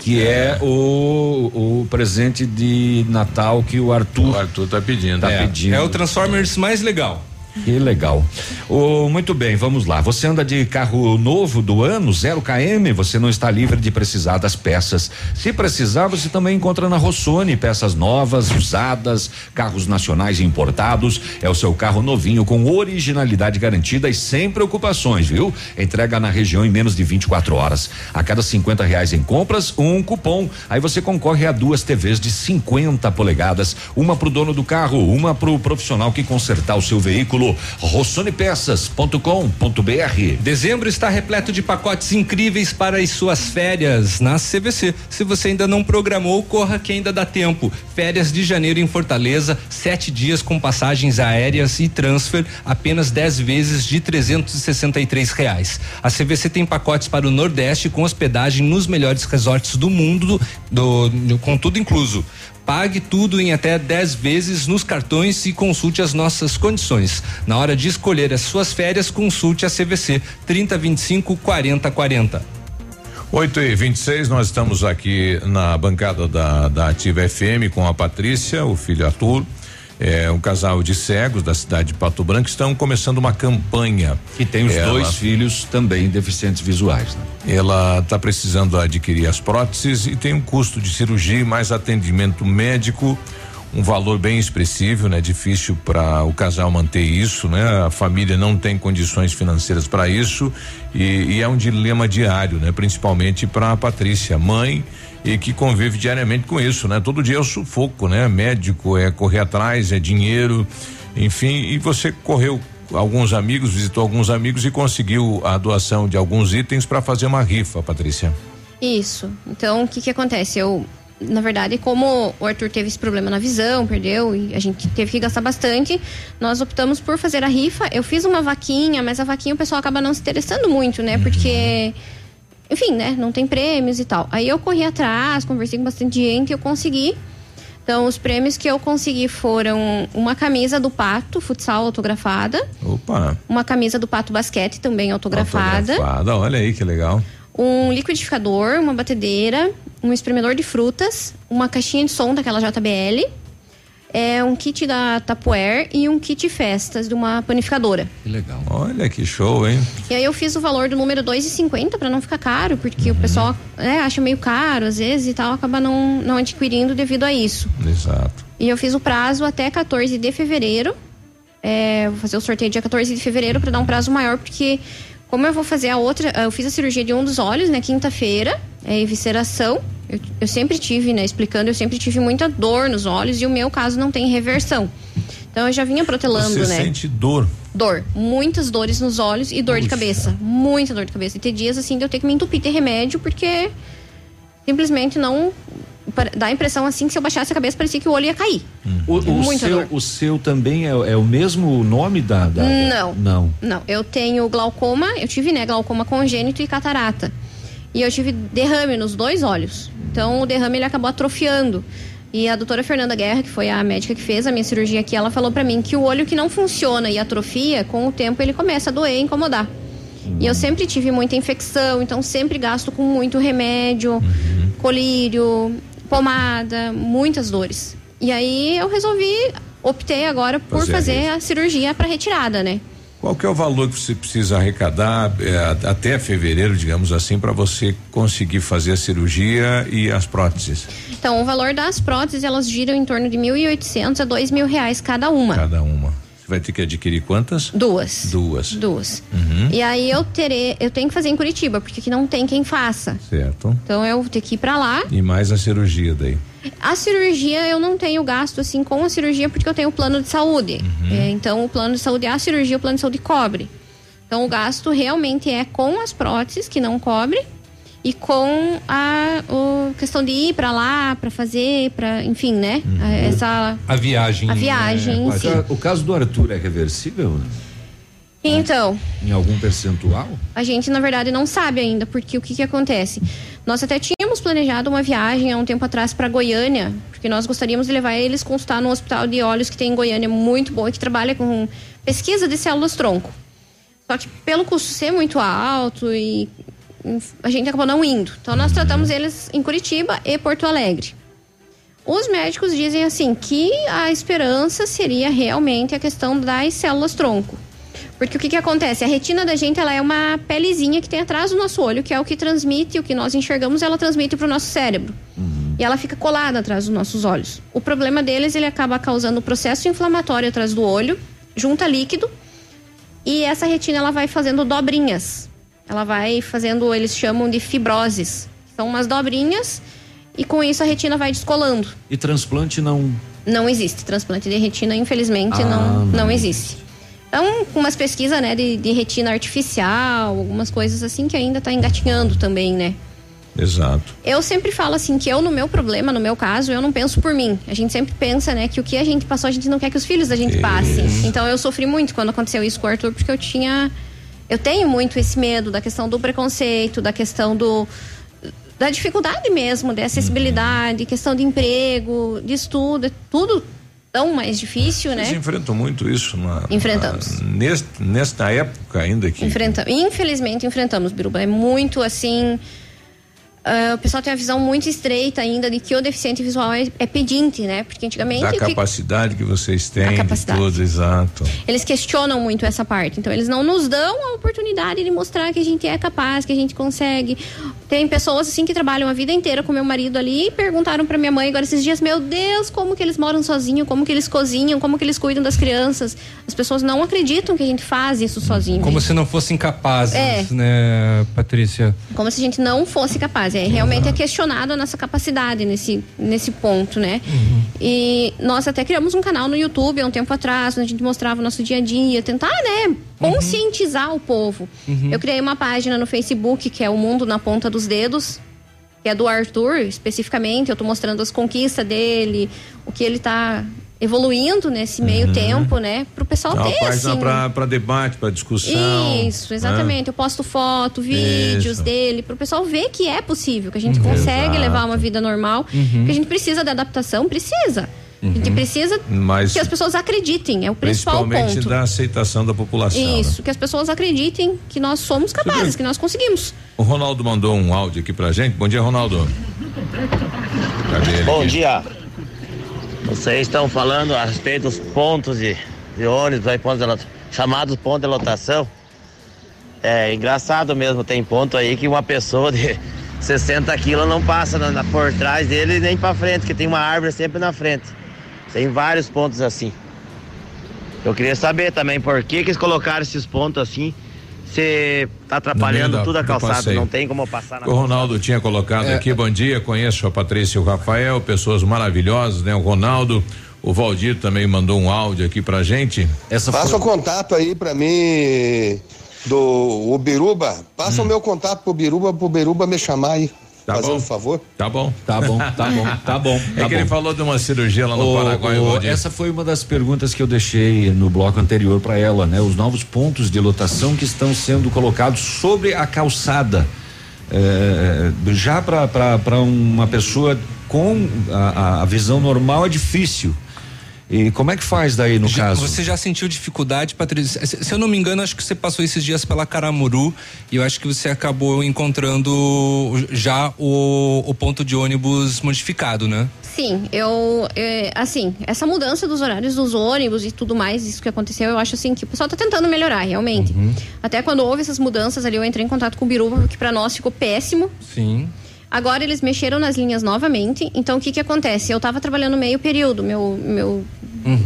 Que é, o, o presente de Natal que o Arthur. O Arthur tá pedindo. Tá é, pedindo. é o Transformers mais legal. Que legal. Ô, muito bem, vamos lá. Você anda de carro novo do ano, 0 km, você não está livre de precisar das peças. Se precisar, você também encontra na Rossoni peças novas, usadas, carros nacionais importados. É o seu carro novinho com originalidade garantida e sem preocupações, viu? Entrega na região em menos de 24 horas. A cada 50 reais em compras, um cupom. Aí você concorre a duas TVs de 50 polegadas, uma para o dono do carro, uma para o profissional que consertar o seu veículo. rossonepeças.com.br. Dezembro está repleto de pacotes incríveis para as suas férias na CVC. Se você ainda não programou, corra que ainda dá tempo. Férias de janeiro em Fortaleza, sete dias com passagens aéreas e transfer, apenas 10 vezes de 363 reais. A CVC tem pacotes para o Nordeste com hospedagem nos melhores resorts do mundo, do, do- com tudo incluso. Pague tudo em até 10 vezes nos cartões e consulte as nossas condições. Na hora de escolher as suas férias, consulte a CVC 3025 4040. 8 e 26 nós estamos aqui na bancada da, da Ativa FM com a Patrícia, o filho Arthur. É um casal de cegos da cidade de Pato Branco estão começando uma campanha. Que tem os Ela- dois filhos também deficientes visuais, né? Ela está precisando adquirir as próteses e tem um custo de cirurgia e mais atendimento médico, um valor bem expressivo, né? Difícil para o casal manter isso, né? A família não tem condições financeiras para isso e, e é um dilema diário, né? Principalmente para a Patrícia, mãe e que convive diariamente com isso, né? Todo dia é o sufoco, né? Médico é correr atrás, é dinheiro, enfim, e você correu alguns amigos, visitou alguns amigos e conseguiu a doação de alguns itens para fazer uma rifa, Patrícia. Isso. Então, o que que acontece? Eu, na verdade, como o Arthur teve esse problema na visão, perdeu e a gente teve que gastar bastante, nós optamos por fazer a rifa. Eu fiz uma vaquinha, mas a vaquinha o pessoal acaba não se interessando muito, né? Porque enfim, né, não tem prêmios e tal. Aí eu corri atrás, conversei com bastante gente e eu consegui. Então, os prêmios que eu consegui foram uma camisa do Pato, futsal autografada, Opa. uma camisa do Pato Basquete também autografada, Autografada, olha aí que legal. um liquidificador, uma batedeira, um espremedor de frutas, uma caixinha de som daquela JBL, é um kit da Tupperware e um kit festas de uma panificadora. Que legal. Olha que show, hein? E aí eu fiz o valor do número 2,50 para não ficar caro, porque Uhum. o pessoal né, acha meio caro às vezes e tal, acaba não, não adquirindo devido a isso. Exato. E eu fiz o prazo até 14 de fevereiro. É, vou fazer o sorteio dia 14 de fevereiro para dar um prazo maior, porque como eu vou fazer a outra, eu fiz a cirurgia de um dos olhos, né, quinta-feira. é evisceração. Eu, eu sempre tive, né, explicando, eu sempre tive muita dor nos olhos e o meu caso não tem reversão. Então eu já vinha protelando, Você né? sente dor. Dor, muitas dores nos olhos e dor de cabeça, muita dor de cabeça. E tem dias assim de eu ter que me entupir de remédio porque simplesmente não dá a impressão assim que se eu baixasse a cabeça parecia que o olho ia cair. O, o Muita seu, dor. o seu também é, é o mesmo nome da. da- Não. Não. Não, eu tenho glaucoma, eu tive, né, glaucoma congênito e catarata. E eu tive derrame nos dois olhos. Então o derrame ele acabou atrofiando. E a doutora Fernanda Guerra, que foi a médica que fez a minha cirurgia aqui, ela falou pra mim que o olho que não funciona e atrofia, com o tempo ele começa a doer e incomodar. E eu sempre tive muita infecção, então sempre gasto com muito remédio, colírio, pomada, muitas dores. E aí eu resolvi, optei agora por Fazer a fazer a cirurgia para retirada, né? Qual que é o valor que você precisa arrecadar é, até fevereiro, digamos assim, para você conseguir fazer a cirurgia e as próteses? Então, o valor das próteses, elas giram em torno de 1.800 a dois mil reais cada uma. Cada uma. Vai ter que adquirir quantas? Duas. Duas. Duas. Uhum. E aí eu terei, eu tenho que fazer em Curitiba, porque aqui não tem quem faça. Certo. Então eu vou ter que ir pra lá. E mais a cirurgia daí. A cirurgia eu não tenho gasto assim com a cirurgia porque eu tenho plano de saúde. É, então o plano de saúde é a cirurgia, o plano de saúde cobre. Então o gasto realmente é com as próteses que não cobre e com a o, questão de ir pra lá pra fazer, para, enfim, né? A- Essa A viagem. A viagem em O si. O caso do Arthur é reversível? Então, Em algum percentual? A gente, na verdade, não sabe ainda, porque o que, que acontece? Nós até tínhamos planejado uma viagem há um tempo atrás para Goiânia, porque nós gostaríamos de levar eles consultar no hospital de olhos que tem em Goiânia, muito bom, e que trabalha com pesquisa de células tronco. Só que pelo custo ser muito alto e a gente acabou não indo. Então nós tratamos eles em Curitiba e Porto Alegre. Os médicos dizem assim que a esperança seria realmente a questão das células tronco. Porque o que, que acontece? A retina da gente ela é uma pelezinha que tem atrás do nosso olho, que é o que transmite, o que nós enxergamos, ela transmite para o nosso cérebro. E ela fica colada atrás dos nossos olhos. O problema deles, ele acaba causando um processo inflamatório atrás do olho, junta líquido, e essa retina ela vai fazendo dobrinhas. Ela vai fazendo, eles chamam de fibroses. São umas dobrinhas, e com isso a retina vai descolando. E transplante não. Não existe transplante de retina, infelizmente, Ah, não, não não existe. Então, com umas pesquisas, né, de, de retina artificial, algumas coisas assim que ainda tá engatinhando também, né? Exato. Eu sempre falo assim que eu, no meu problema, no meu caso, eu não penso por mim. A gente sempre pensa, né, que o que a gente passou, a gente não quer que os filhos da gente passem. Então eu sofri muito quando aconteceu isso com o Arthur, porque eu tinha. Eu tenho muito esse medo da questão do preconceito, da questão do. Da dificuldade mesmo, de acessibilidade, questão de emprego, de estudo, é tudo tão mais difícil, Vocês né? enfrentam muito isso na, Enfrentamos. na- neste, nesta época ainda que Enfrentamos. Infelizmente enfrentamos, Biruba. É muito assim. Ah, o pessoal tem uma visão muito estreita ainda de que o deficiente visual é, é pedinte, né? Porque antigamente da que- capacidade que vocês têm, A de capacidade. tudo, exato. eles questionam muito essa parte. Então, eles não nos dão a oportunidade de mostrar que a gente é capaz, que a gente consegue. Tem pessoas assim que trabalham a vida inteira com meu marido ali e perguntaram pra minha mãe agora esses dias: Meu Deus, como que eles moram sozinhos, como que eles cozinham, como que eles cuidam das crianças. As pessoas não acreditam que a gente faz isso sozinho. Como se não fossem capazes, É. né, Patrícia? Como se a gente não fosse capaz. É, realmente é questionado a nossa capacidade nesse, nesse ponto, né? E nós até criamos um canal no YouTube há um tempo atrás, onde a gente mostrava o nosso dia a dia, tentar, né, conscientizar o povo. Uhum. Eu criei uma página no Facebook, que é o Mundo na Ponta dos Dedos, que é do Arthur, especificamente. Eu tô mostrando as conquistas dele, o que ele tá evoluindo nesse meio tempo, né? Pro pessoal É ter, assim... para para debate, para discussão. Isso, né? exatamente. Eu posto foto, vídeos Isso. dele, pro pessoal ver que é possível, que a gente Uhum. consegue Exato. levar uma vida normal. Uhum. Que a gente precisa de adaptação, precisa. A gente Uhum. precisa Mas que as pessoas acreditem, é o principal principalmente ponto. da aceitação da população. né? Isso, que as pessoas acreditem que nós somos capazes, que nós conseguimos. O Ronaldo mandou um áudio aqui pra gente. Bom dia, Ronaldo. Cadê ele? Bom aqui? dia. Vocês estão falando a respeito dos pontos de, de ônibus, aí, pontos de lota- chamados pontos de lotação. É engraçado mesmo, tem ponto aí que uma pessoa de (laughs) 60 quilos não passa na, na- por trás dele nem pra frente, que tem uma árvore sempre na frente. Tem vários pontos assim. Eu queria saber também por que, que eles colocaram esses pontos assim, Você tá atrapalhando No meio da- tudo a calçada, não tem como passar na O Ronaldo tinha colocado É. aqui, bom dia, conheço a Patrícia e o Rafael, pessoas maravilhosas, né? O Ronaldo, o Valdir também mandou um áudio aqui pra gente. Essa Passa o contato aí pra mim do Ubiruba. Passa o meu contato pro Biruba, pro Biruba me chamar aí. Tá Fazer bom. um favor. Tá bom. Tá bom, tá bom, tá bom. (laughs) É tá que ele falou de uma cirurgia lá no Ô, Paraguai, Valdir. essa foi uma das perguntas que eu deixei no bloco anterior para ela, né? Os novos pontos de lotação que estão sendo colocados sobre a calçada. É, já para uma pessoa com a, a visão normal é difícil. E como é que faz daí no Já- caso? Você já sentiu dificuldade, Patrícia? Se, se eu não me engano, acho que você passou esses dias pela Caramuru e eu acho que você acabou encontrando já o, o ponto de ônibus modificado, né? Sim, eu, é, assim, essa mudança dos horários dos ônibus e tudo mais, isso que aconteceu, eu acho assim que o pessoal tá tentando melhorar, realmente. Até quando houve essas mudanças ali, eu entrei em contato com o Biruba, porque pra nós ficou péssimo. Sim. Agora eles mexeram nas linhas novamente, então o que que acontece? Eu tava trabalhando meio período, meu, meu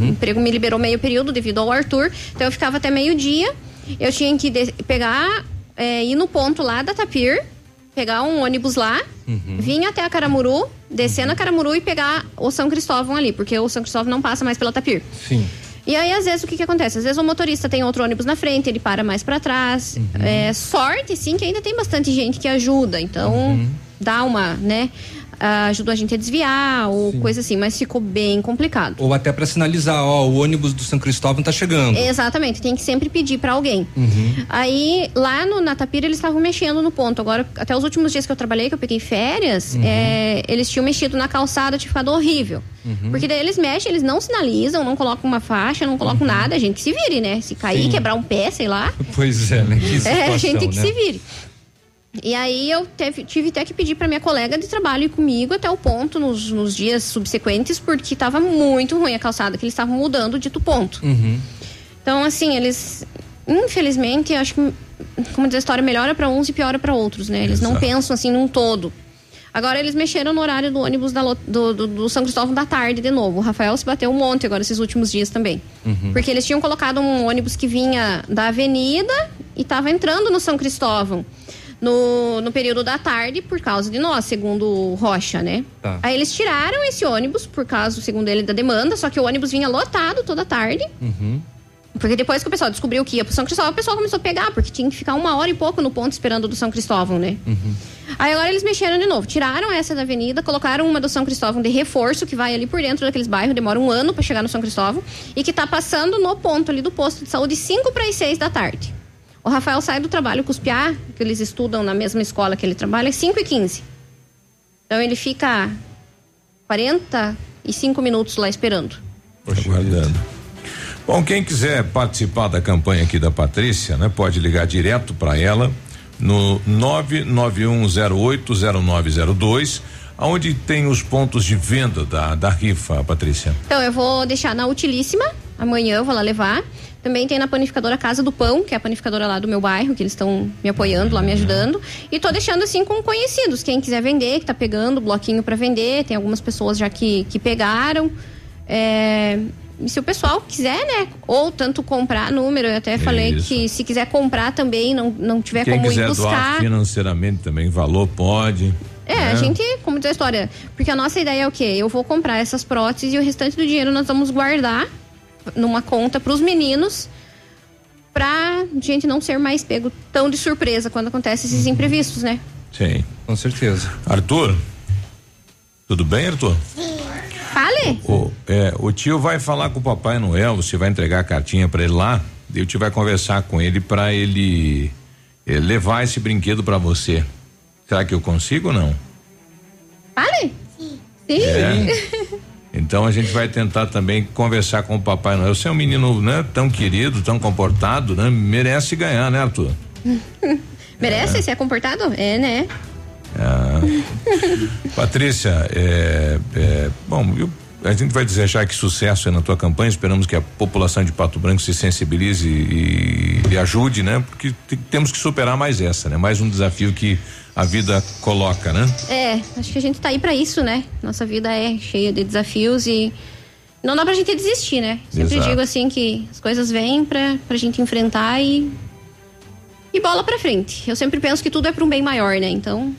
emprego me liberou meio período devido ao Arthur, então eu ficava até meio dia, eu tinha que pegar, é, ir no ponto lá da Tapir, pegar um ônibus lá, vir até a Caramuru, descer na Caramuru e pegar o São Cristóvão ali, porque o São Cristóvão não passa mais pela Tapir. Sim. E aí, às vezes, o que, que acontece? Às vezes o motorista tem outro ônibus na frente, ele para mais pra trás. É, sorte, sim, que ainda tem bastante gente que ajuda. Então, dá uma, né? Ah, ajuda a gente a desviar ou coisa assim, mas ficou bem complicado. Ou até para sinalizar, ó, o ônibus do São Cristóvão tá chegando. Exatamente, tem que sempre pedir pra alguém. Uhum. Aí, lá no, na Tapira, eles estavam mexendo no ponto. Agora, até os últimos dias que eu trabalhei, que eu peguei férias, Uhum. é, eles tinham mexido na calçada, tinha ficado horrível. Uhum. Porque daí eles mexem, eles não sinalizam, não colocam uma faixa, não colocam nada, a gente que se vire, né? Se cair, Uhum. Sim. quebrar um pé, sei lá. Pois é, né? Que situação, (laughs) é, a gente que né? se vire. E aí eu teve- tive até que pedir pra minha colega de trabalho ir comigo até o ponto nos, nos dias subsequentes, porque tava muito ruim a calçada, que eles estavam mudando o dito ponto. Uhum. Então, assim, eles, infelizmente, acho que, como diz a história, melhora pra uns e piora pra outros, né? Eles não Exato. pensam assim num todo. Agora eles mexeram no horário do ônibus da do, do- do São Cristóvão da tarde de novo. O Rafael se bateu um monte agora esses últimos dias também. Uhum. Porque eles tinham colocado um ônibus que vinha da avenida e estava entrando no São Cristóvão no, no período da tarde por causa de nós, segundo o Rocha, né? Tá. Aí eles tiraram esse ônibus por causa, segundo ele, da demanda, só que o ônibus vinha lotado toda tarde. Uhum. Porque depois que o pessoal descobriu que ia pro São Cristóvão, o pessoal começou a pegar, porque tinha que ficar uma hora e pouco no ponto esperando do São Cristóvão, né? Aí agora eles mexeram de novo, tiraram essa da avenida, colocaram uma do São Cristóvão de reforço, que vai ali por dentro daqueles bairros, demora um ano pra chegar no São Cristóvão, e que tá passando no ponto ali do posto de saúde 5 para as 6 da tarde. O Rafael sai do trabalho cuspiar, que eles estudam na mesma escola que ele trabalha, às 5 e 15 Então ele fica 45 minutos lá esperando. Aguardando. Bom, quem quiser participar da campanha aqui da Patrícia, né, pode ligar direto para ela no 991080902, aonde tem os pontos de venda da, da rifa, Patrícia. Então, eu vou deixar na Utilíssima. Amanhã eu vou lá levar. Também tem na panificadora Casa do Pão, que é a panificadora lá do meu bairro, que eles estão me apoiando lá, me ajudando. E tô deixando assim com conhecidos. Quem quiser vender, que tá pegando bloquinho para vender. Tem algumas pessoas já que, que pegaram. É, e se o pessoal quiser, né? Ou tanto comprar número, eu até falei Isso. que se quiser comprar também, não, não tiver Quem como ir buscar. doar financeiramente também, valor pode. É, né? a gente, como diz a história, porque a nossa ideia é o quê? Eu vou comprar essas próteses e o restante do dinheiro nós vamos guardar numa conta para os meninos pra gente não ser mais pego tão de surpresa quando acontecem esses imprevistos, né? Sim. Com certeza. Arthur? Tudo bem, Arthur? Fale! O, é, o tio vai falar com o Papai Noel, você vai entregar a cartinha para ele lá, e o tio vai conversar com ele para ele, eh, levar esse brinquedo para você. Será que eu consigo ou não? Fale! Sim! É. (laughs) Então a gente vai tentar também conversar com o Papai Noel. Você é um menino, né, tão querido, tão comportado, né? Merece ganhar, né, Arthur? (laughs) Merece ser comportado? É, né? Ah. (laughs) Patrícia, é, é, bom, eu- a gente vai desejar que sucesso na tua campanha. Esperamos que a população de Pato Branco se sensibilize e, e ajude, né? Porque te- temos que superar mais essa, né? Mais um desafio que a vida coloca, né? É, acho que a gente tá aí pra isso, né? Nossa vida é cheia de desafios e não dá pra gente desistir, né? Sempre Exato. digo assim que as coisas vêm pra, pra gente enfrentar e E bola pra frente. Eu sempre penso que tudo é para um bem maior, né? Então,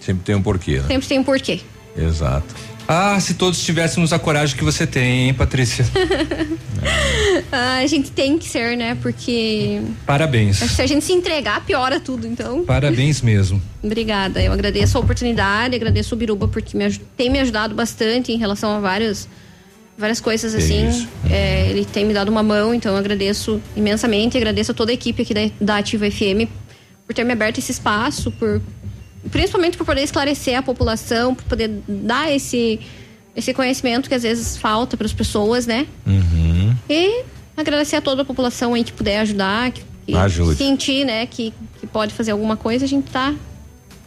Sempre tem um porquê, né? sempre tem um porquê. Exato. Ah, se todos tivéssemos a coragem que você tem, hein, Patrícia? (laughs) Ah, a gente tem que ser, né? Porque Parabéns. se a gente se entregar, piora tudo. Então, Parabéns mesmo. obrigada. Eu agradeço a oportunidade, agradeço o Biruba porque me tem me ajudado bastante em relação a várias, várias coisas assim. É, ele tem me dado uma mão, então eu agradeço imensamente. Agradeço a toda a equipe aqui da, da Ativa FM por ter me aberto esse espaço, por principalmente por poder esclarecer a população, por poder dar esse esse conhecimento que às vezes falta para as pessoas, né? Uhum. E agradecer a toda a população aí que puder ajudar, que, que Ajude. sentir, né, que, que pode fazer alguma coisa, a gente tá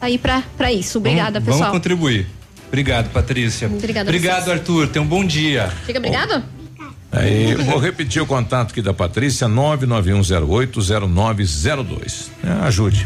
aí pra isso. Obrigada, vamos, pessoal. Vamos contribuir. Obrigado, Patrícia. Obrigada Obrigado, vocês. Arthur. Tenha um bom dia. Fica obrigado? Aí, vou repetir o contato aqui da Patrícia, 991080902. É, ajude.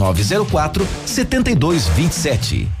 99904 7227.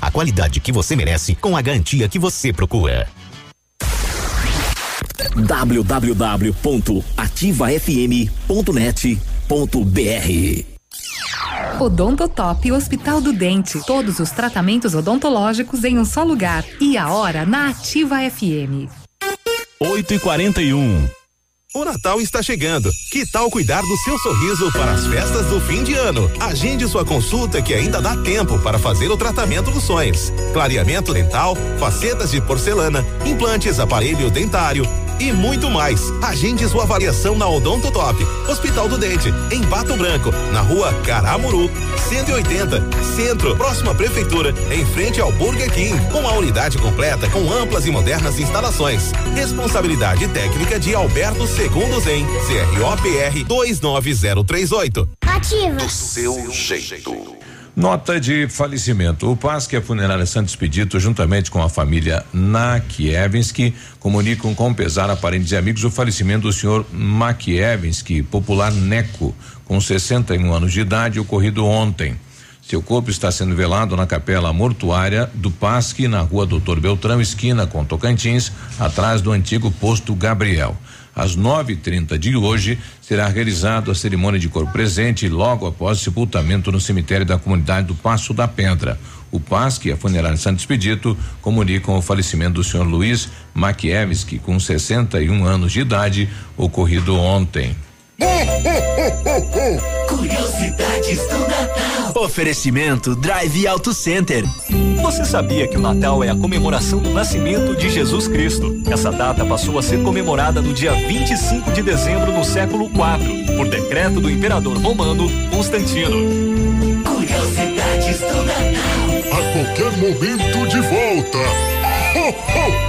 a qualidade que você merece com a garantia que você procura. www.ativafm.net.br Odontotop Hospital do Dente. Todos os tratamentos odontológicos em um só lugar. E a hora na Ativa FM. 8 e 41 O Natal está chegando. Que tal cuidar do seu sorriso para as festas do fim de ano? Agende sua consulta que ainda dá tempo para fazer o tratamento dos sonhos. Clareamento dental, facetas de porcelana, implantes, aparelho dentário e muito mais. Agende sua avaliação na Odonto Top, Hospital do Dente, em Pato Branco, na rua Caramuru, 180, Centro, próxima prefeitura, em frente ao Burger King, com a unidade completa com amplas e modernas instalações. Responsabilidade técnica de Alberto Segundo Zen, CROPR 29038. Ativa. Do seu jeito. Nota de falecimento. O PASC e a Funerária Santo Expedito, juntamente com a família Nakiewski, comunicam com pesar a parentes e amigos o falecimento do senhor Makiewski, popular Neco, com 61 anos de idade, ocorrido ontem. Seu corpo está sendo velado na capela mortuária do Pasque, na rua Doutor Beltrão, esquina com Tocantins, atrás do antigo posto Gabriel. Às 9h30 de hoje será realizada a cerimônia de corpo presente logo após o sepultamento no cemitério da comunidade do Passo da Pedra. O PASC e a Funerária Santo Expedito comunicam o falecimento do senhor Luiz Makiewski, com 61 anos de idade, ocorrido ontem. Curiosidades do Natal. Oferecimento Drive Auto Center. Você sabia que o Natal é a comemoração do nascimento de Jesus Cristo? Essa data passou a ser comemorada no dia 25 de dezembro no século IV, por decreto do imperador romano Constantino. Curiosidades do Natal. A qualquer momento de volta. Ho, ho, ho, ho.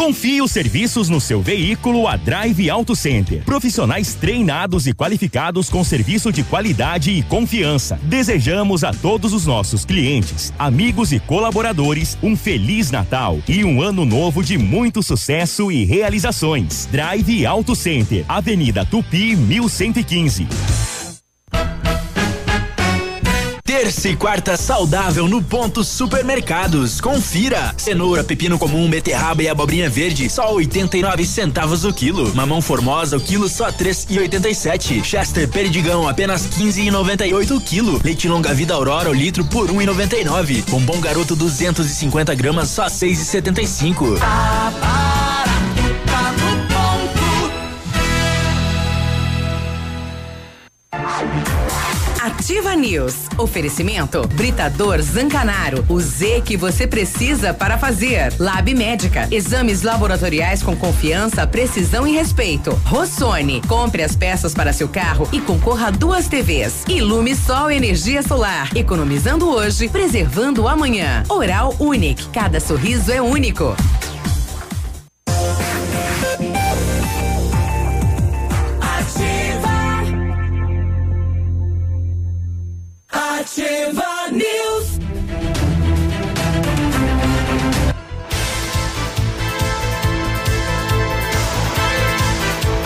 Confie os serviços no seu veículo a Drive Auto Center. Profissionais treinados e qualificados com serviço de qualidade e confiança. Desejamos a todos os nossos clientes, amigos e colaboradores um feliz Natal e um ano novo de muito sucesso e realizações. Drive Auto Center, Avenida Tupi 1115. Terça e quarta saudável no ponto supermercados. Confira. Cenoura, pepino comum, beterraba e abobrinha verde, só 89 centavos o quilo. Mamão formosa, o quilo só 3,87. Chester perdigão, apenas 15,98 o quilo. Leite longa vida Aurora, o litro por 1,99. Bombom garoto 250 gramas, só 6,75. Ativa News. Oferecimento Britador Zancanaro. O Z que você precisa para fazer. Lab Médica. Exames laboratoriais com confiança, precisão e respeito. Rossoni. Compre as peças para seu carro e concorra a duas TVs. Ilume Sol Energia Solar. Economizando hoje, preservando amanhã. Oral Unique. Cada sorriso é único. Ativa News.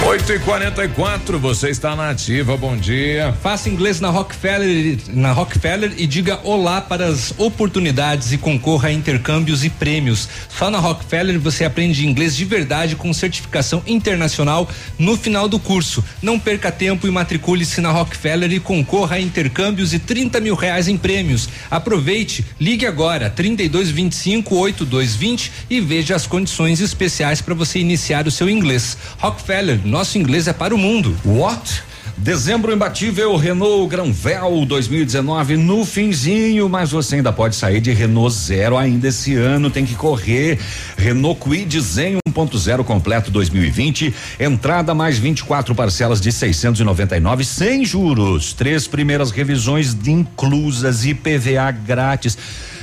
8 e 44 você está na ativa, bom dia. Faça inglês na Rockefeller, na Rockefeller e diga olá para as oportunidades e concorra a intercâmbios e prêmios. Só na Rockefeller você aprende inglês de verdade com certificação internacional no final do curso. Não perca tempo e matricule-se na Rockefeller e concorra a intercâmbios e 30 mil reais em prêmios. Aproveite, ligue agora 32 25 8220 e veja as condições especiais para você iniciar o seu inglês. Rockefeller, nosso inglês é para o mundo. What? Dezembro imbatível Renault Granvel 2019 no finzinho, mas você ainda pode sair de Renault Zero ainda esse ano, tem que correr. Renault Kwid Zen 1.0 completo 2020, entrada mais 24 parcelas de 699 sem juros, três primeiras revisões de inclusas e PVA grátis.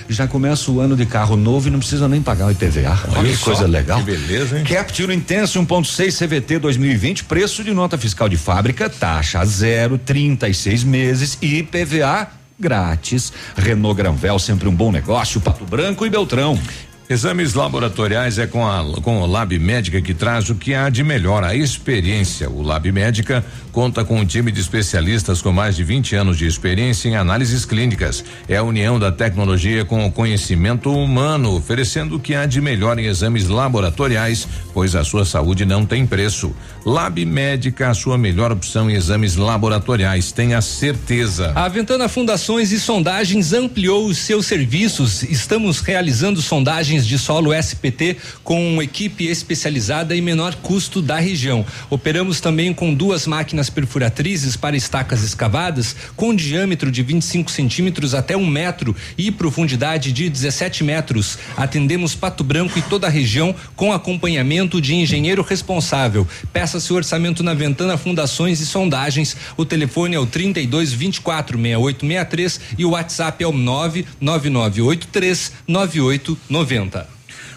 Já começa o ano de carro novo e não precisa nem pagar o IPVA. Olha, que só, coisa legal. que beleza, hein? Capture Intense 1.6 CVT 2020, preço de nota fiscal de fábrica, taxa zero, 36 meses e PVA grátis. Renault Granvel, sempre um bom negócio, Pato Branco e Beltrão. Exames laboratoriais é com a com o Lab Médica que traz o que há de melhor, a experiência. O Lab Médica conta com um time de especialistas com mais de 20 anos de experiência em análises clínicas. É a união da tecnologia com o conhecimento humano, oferecendo o que há de melhor em exames laboratoriais, pois a sua saúde não tem preço. Lab Médica, a sua melhor opção em exames laboratoriais, tenha certeza. A Ventana Fundações e Sondagens ampliou os seus serviços. Estamos realizando sondagens de solo SPT com equipe especializada e menor custo da região. Operamos também com duas máquinas perfuratrizes para estacas escavadas com diâmetro de 25 centímetros até um metro e profundidade de 17 metros. Atendemos Pato Branco e toda a região com acompanhamento de engenheiro responsável. Peça seu orçamento na Ventana Fundações e Sondagens. O telefone é o 32 24 6863 e o WhatsApp é o 99983 9890.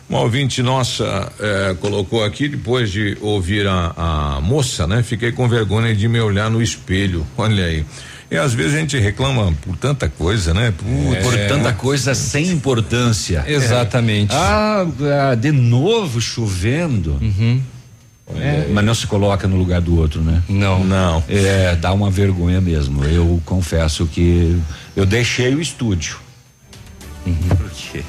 Uma ouvinte nossa eh, colocou aqui, depois de ouvir a, a moça, né? Fiquei com vergonha de me olhar no espelho. (laughs) Olha aí. E às vezes a gente reclama por tanta coisa, né? Por, Por tanta coisa sem importância. (laughs) Exatamente. Ah, ah, de novo chovendo. É, mas não se coloca no lugar do outro, né? Não. Não. É, dá uma vergonha mesmo. Eu confesso que eu deixei o estúdio. (laughs) Porque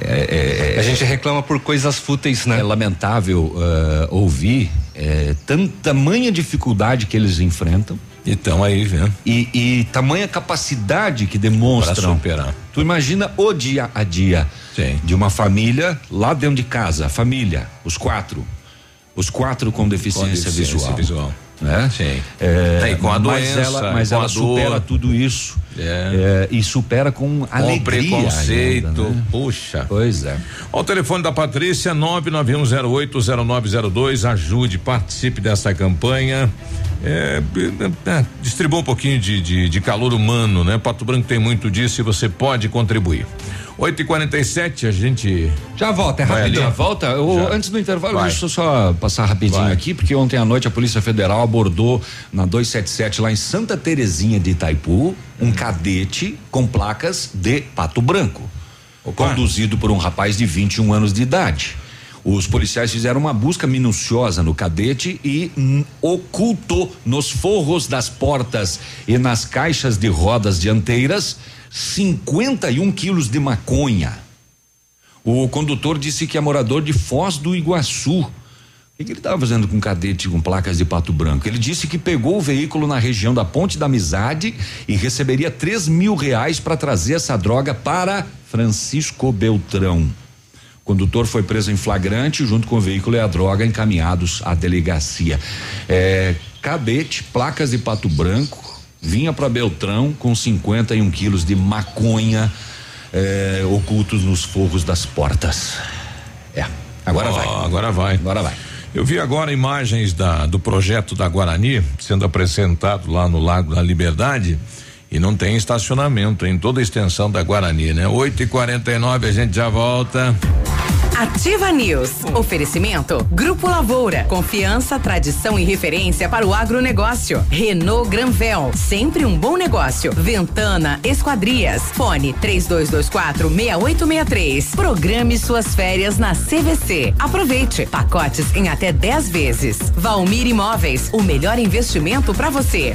é, é, A gente reclama por coisas fúteis, né? é lamentável ah, ouvir é, tam, tamanha dificuldade que eles enfrentam. Então aí, vendo? E, e tamanha capacidade que demonstram. Superar. Tu imagina o dia a dia de uma família lá dentro de casa, família, os quatro. Os quatro com deficiência, deficiência visual. visual. Né? Sim. É, É, e com a mas doença, ela, mas com ela supera dor. tudo isso. É. É, e supera com alegria. preconceito, ainda, né? puxa. Pois é. Ó, o telefone da Patrícia, 991080902. Ajude, participe dessa campanha. É, é, distribua um pouquinho de, de, de calor humano, né? Pato Branco tem muito disso e você pode contribuir. 8 e 47 a gente. Já volta, é rapidinho. Já volta? Eu- Já. antes do intervalo, Vai. deixa eu só passar rapidinho Vai. aqui, porque ontem à noite a Polícia Federal abordou na 277 lá em Santa Terezinha de Itaipu um cadete com placas de Pato Branco, conduzido por um rapaz de 21 anos de idade. Os policiais fizeram uma busca minuciosa no cadete e hum, ocultou nos forros das portas e nas caixas de rodas dianteiras 51 quilos de maconha. O condutor disse que é morador de Foz do Iguaçu. O que, ele estava fazendo com cadete com placas de pato branco? Ele disse que pegou o veículo na região da Ponte da Amizade e receberia três mil reais para trazer essa droga para Francisco Beltrão. O condutor foi preso em flagrante junto com o veículo e a droga encaminhados à delegacia. É, cadete, placas de pato branco, vinha para Beltrão com 51 quilos de maconha é, ocultos nos forros das portas. É, agora Ó, vai. Agora vai. Agora vai. Eu vi agora imagens da, do projeto da Guarani sendo apresentado lá no Lago da Liberdade e não tem estacionamento em toda a extensão da Guarani, né? 8 e 49 a gente já volta. Ativa News. Oferecimento Grupo Lavoura. Confiança, tradição e referência para o agronegócio. Renault Granvel. Sempre um bom negócio. Ventana Esquadrias. Fone 3224 6863. Programe suas férias na CVC. Aproveite. Pacotes em até 10 vezes. Valmir Imóveis. O melhor investimento para você.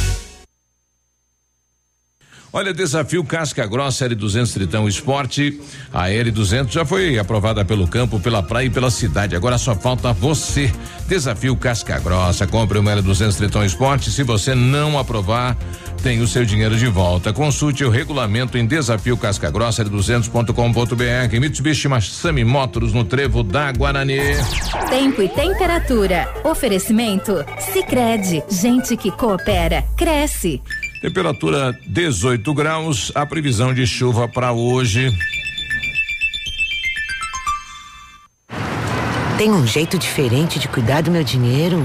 Olha, desafio Casca Grossa L200 Tritão Esporte. A L200 já foi aprovada pelo campo, pela praia e pela cidade. Agora só falta você. Desafio Casca Grossa. Compre uma L200 Tritão Esporte. Se você não aprovar, tem o seu dinheiro de volta. Consulte o regulamento em desafio Casca Grossa L200.com.br. Mitsubishi Massami Motors no Trevo da Guarani. Tempo e temperatura. Oferecimento? Sicredi Gente que coopera, cresce. Temperatura 18 graus. A previsão de chuva para hoje. Tem um jeito diferente de cuidar do meu dinheiro?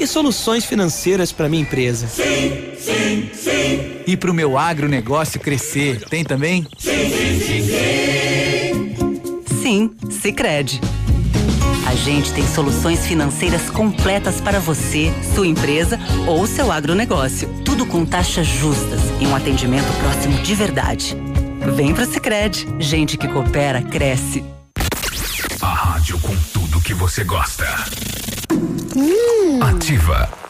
E soluções financeiras para minha empresa? Sim, sim, sim. E para o meu agronegócio crescer, tem também? Sim, sim, sim, sim. Sim, Sicredi. A gente tem soluções financeiras completas para você, sua empresa ou seu agronegócio. Tudo com taxas justas e um atendimento próximo de verdade. Vem pro Sicredi. Gente que coopera cresce. A rádio com tudo que você gosta. Ativa.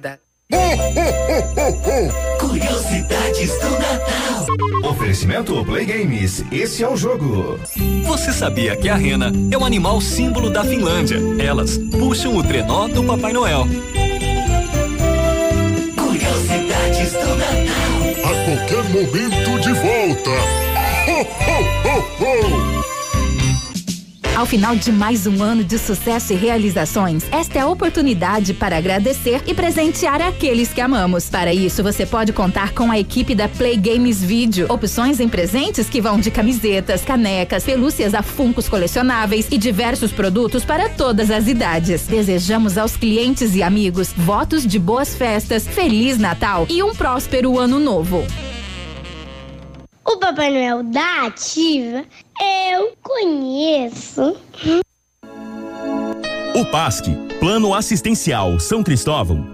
(laughs) Curiosidades do Natal. Oferecimento Play Games. Esse é o jogo. Você sabia que a rena é o animal símbolo da Finlândia? Elas puxam o trenó do Papai Noel. Curiosidades do Natal. A qualquer momento de volta. Ho, ho, ho, ho. Ao final de mais um ano de sucesso e realizações, esta é a oportunidade para agradecer e presentear aqueles que amamos. Para isso, você pode contar com a equipe da Play Games Video. Opções em presentes que vão de camisetas, canecas, pelúcias a funcos colecionáveis e diversos produtos para todas as idades. Desejamos aos clientes e amigos votos de boas festas, Feliz Natal e um próspero ano novo. O Papai Noel da Ativa eu conheço. O PASC, Plano Assistencial São Cristóvão,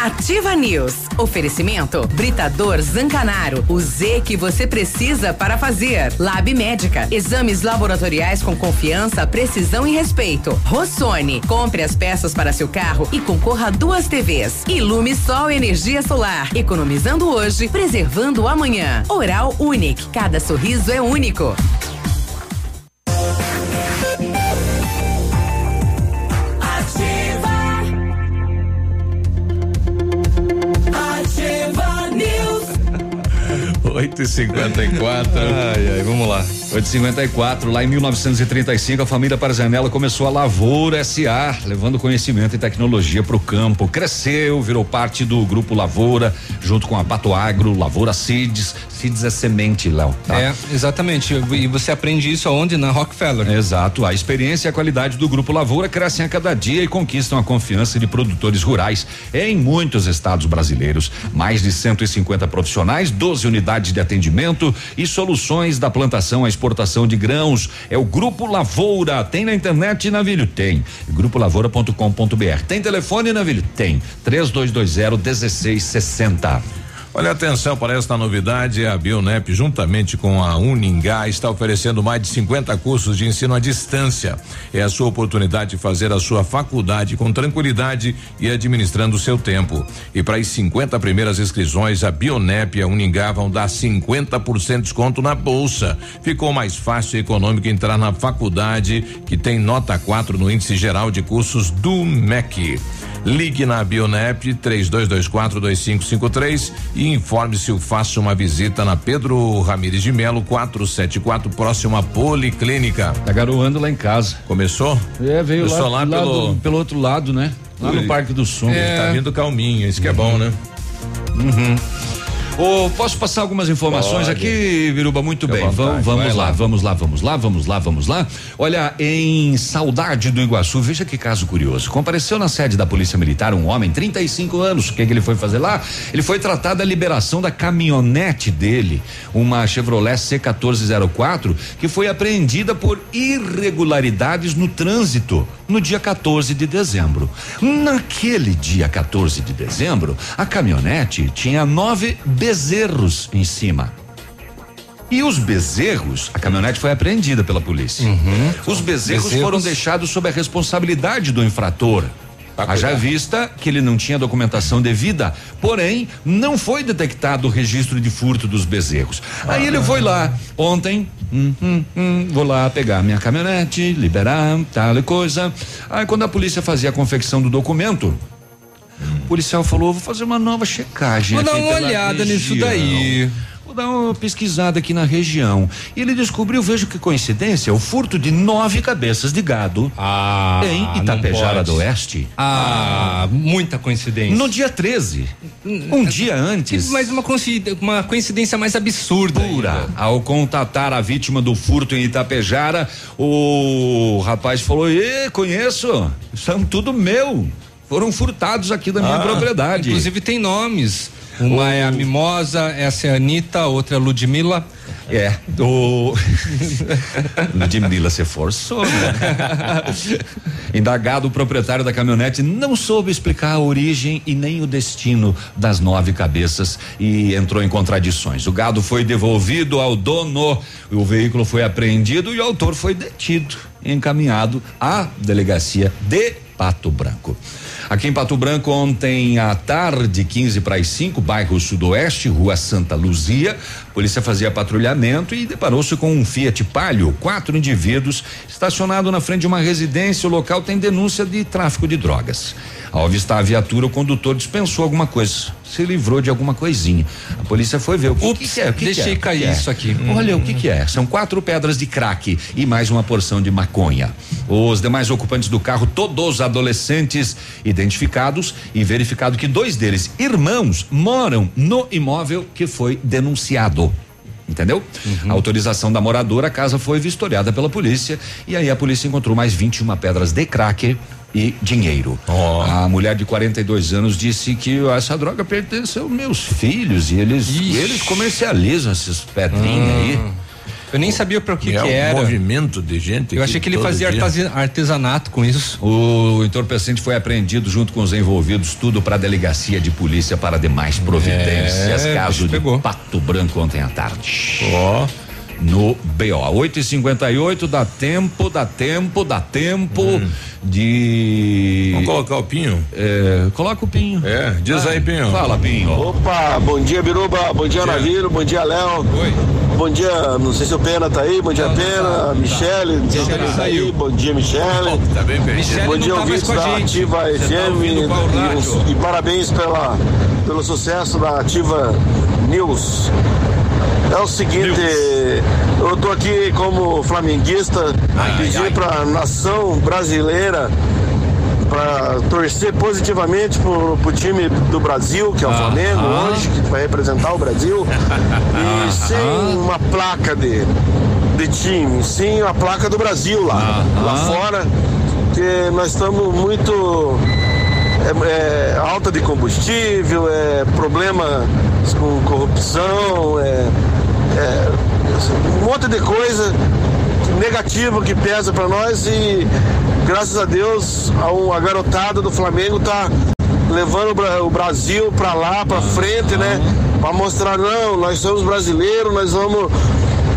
Ativa News. Oferecimento Britador Zancanaro. O Z que você precisa para fazer. Lab Médica. Exames laboratoriais com confiança, precisão e respeito. Rossoni. Compre as peças para seu carro e concorra a duas TVs. Ilume Sol Energia Solar. Economizando hoje, preservando amanhã. Oral Unique. Cada sorriso é único. 8 e 54 Ai, ai, vamos lá. 854, lá em 1935, a família Parzanella começou a Lavoura SA, levando conhecimento e tecnologia para o campo. Cresceu, virou parte do grupo Lavoura, junto com a Pato Agro, Lavoura Seeds. Seeds é semente, Léo. tá? É, exatamente. E você aprende isso aonde? Na Rockefeller. Exato. A experiência e a qualidade do Grupo Lavoura crescem a cada dia e conquistam a confiança de produtores rurais em muitos estados brasileiros. Mais de 150 profissionais, 12 unidades de atendimento e soluções da plantação à exportação de grãos. É o Grupo Lavoura. Tem na internet, Navilho? Tem. Grupolavoura.com.br. Tem telefone, Navilho? Tem. 3220 1660. Olha atenção para esta novidade, a Bionep juntamente com a Uningá está oferecendo mais de 50 cursos de ensino à distância. É a sua oportunidade de fazer a sua faculdade com tranquilidade e administrando o seu tempo. E para as 50 primeiras inscrições, a Bionep e a Uningá vão dar 50% de desconto na bolsa. Ficou mais fácil e econômico entrar na faculdade que tem nota 4 no índice geral de cursos do MEC. Ligue na Bionep 32242553 e informe-se ou faça uma visita na Pedro Ramires de Melo 474 próximo à Policlínica. Tá garoando lá em casa. Começou? É, veio Começou lá, lá lá pelo- do- pelo outro lado, né? Lá no. Parque do Som. Ele tá vindo calminho, isso que é bom, né? Uhum. Ô, posso passar algumas informações Pode. aqui, Viruba? Muito Fica bem. Vamos, vamos lá, lá. vamos lá, vamos lá, vamos lá, vamos lá. Olha, em Saudade do Iguaçu, veja que caso curioso. Compareceu na sede da Polícia Militar um homem, 35 anos. O que, que ele foi fazer lá? Ele foi tratar da liberação da caminhonete dele, uma Chevrolet C1404, que foi apreendida por irregularidades no trânsito no dia 14 de dezembro. Naquele dia 14 de dezembro, a caminhonete tinha nove bezerros em cima. E os bezerros, a caminhonete foi apreendida pela polícia. Os bezerros, Bezerros. foram deixados sob a responsabilidade do infrator. Haja vista que ele não tinha documentação devida, porém, não foi detectado o registro de furto dos bezerros. Aí ele foi lá ontem, hum, hum, hum, vou lá pegar minha caminhonete, liberar, tal e coisa. Aí quando a polícia fazia a confecção do documento, o policial falou: vou fazer uma nova checagem. Vou dar uma olhada nisso região. daí. Vou dar uma pesquisada aqui na região. E ele descobriu, veja que coincidência, o furto de nove cabeças de gado Ah, em Itapejara do Oeste. Ah, muita coincidência. No dia 13. Um dia antes. Mas uma coincidência, uma coincidência mais absurda. Pura. Ao contatar a vítima do furto em Itapejara, o rapaz falou: Ê, conheço, são tudo meu. Foram furtados aqui da minha Ah, propriedade. Inclusive tem nomes. Uma é a Mimosa, essa é a Anitta, outra é a Ludmilla. É, o. (laughs) Ludmilla se forçou, né? (laughs) Indagado, o proprietário da caminhonete não soube explicar a origem e nem o destino das nove cabeças e entrou em contradições. O gado foi devolvido ao dono, o veículo foi apreendido e o autor foi detido e encaminhado à delegacia de Pato Branco. Aqui em Pato Branco, ontem à tarde, 15 para as 5, bairro Sudoeste, Rua Santa Luzia, polícia fazia patrulhamento e deparou-se com um Fiat Palio, quatro indivíduos estacionado na frente de uma residência. O local tem denúncia de tráfico de drogas. Ao avistar a viatura, o condutor dispensou alguma coisa, se livrou de alguma coisinha. A polícia foi ver o que, Ups, que é. O que deixei que é, que cair que é? isso aqui. Olha o que que é. São quatro pedras de crack e mais uma porção de maconha. Os demais ocupantes do carro, todos adolescentes, identificados e verificado que dois deles, irmãos, moram no imóvel que foi denunciado. Entendeu? A autorização da moradora, a casa foi vistoriada pela polícia e aí a polícia encontrou mais 21 pedras de crack e dinheiro. A mulher de 42 anos disse que essa droga pertence aos meus filhos e eles eles comercializam esses pedrinhos aí. Eu nem sabia para o que, é que um era. movimento de gente. Eu achei que ele fazia dia. artesanato com isso. O entorpecente foi apreendido junto com os envolvidos, tudo para a delegacia de polícia para demais providências. É, caso de Pato Branco ontem à tarde. Ó. No BO. 8 e 58 dá tempo, dá tempo, dá tempo de. Vamos colocar o Pinho? É, coloca o Pinho. É, diz aí, Pinho. Fala, Pinho. Opa, bom dia, Biruba. Bom dia, Navírio. Bom dia, Léo. Oi. Bom dia, não sei se o Pena tá aí. Bom dia, Pena. Michele. não sei se Michele tá saiu. aí. Bom dia, Michele. Tá bem perdido. Bom não dia, tá ouvintes da gente. Ativa Você tá FM. qual e, e parabéns pela, pelo sucesso da Ativa News. É o seguinte, eu tô aqui como flamenguista, pedindo pra nação brasileira para torcer positivamente pro, pro time do Brasil, que é o Flamengo, hoje, que vai representar o Brasil. (laughs) E sem uma placa de, de time, sim a placa do Brasil lá, lá fora, que nós estamos muito é, é, alta de combustível, é problema com corrupção, é, é, um monte de coisa negativa que pesa para nós e graças a Deus a, a garotada do Flamengo tá levando o Bra- o Brasil para lá, para frente, né? Para mostrar não, nós somos brasileiros, nós vamos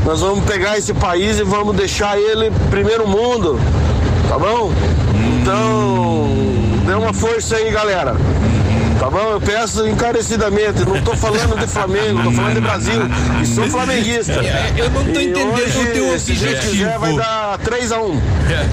nós vamos pegar esse país e vamos deixar ele primeiro mundo, tá bom? Então, dê uma força aí, galera. Tá bom? Eu peço encarecidamente. Não tô falando de Flamengo, tô falando de Brasil. E sou flamenguista. É, eu não tô entendendo hoje, o teu Se objetivo. quiser, vai dar 3x1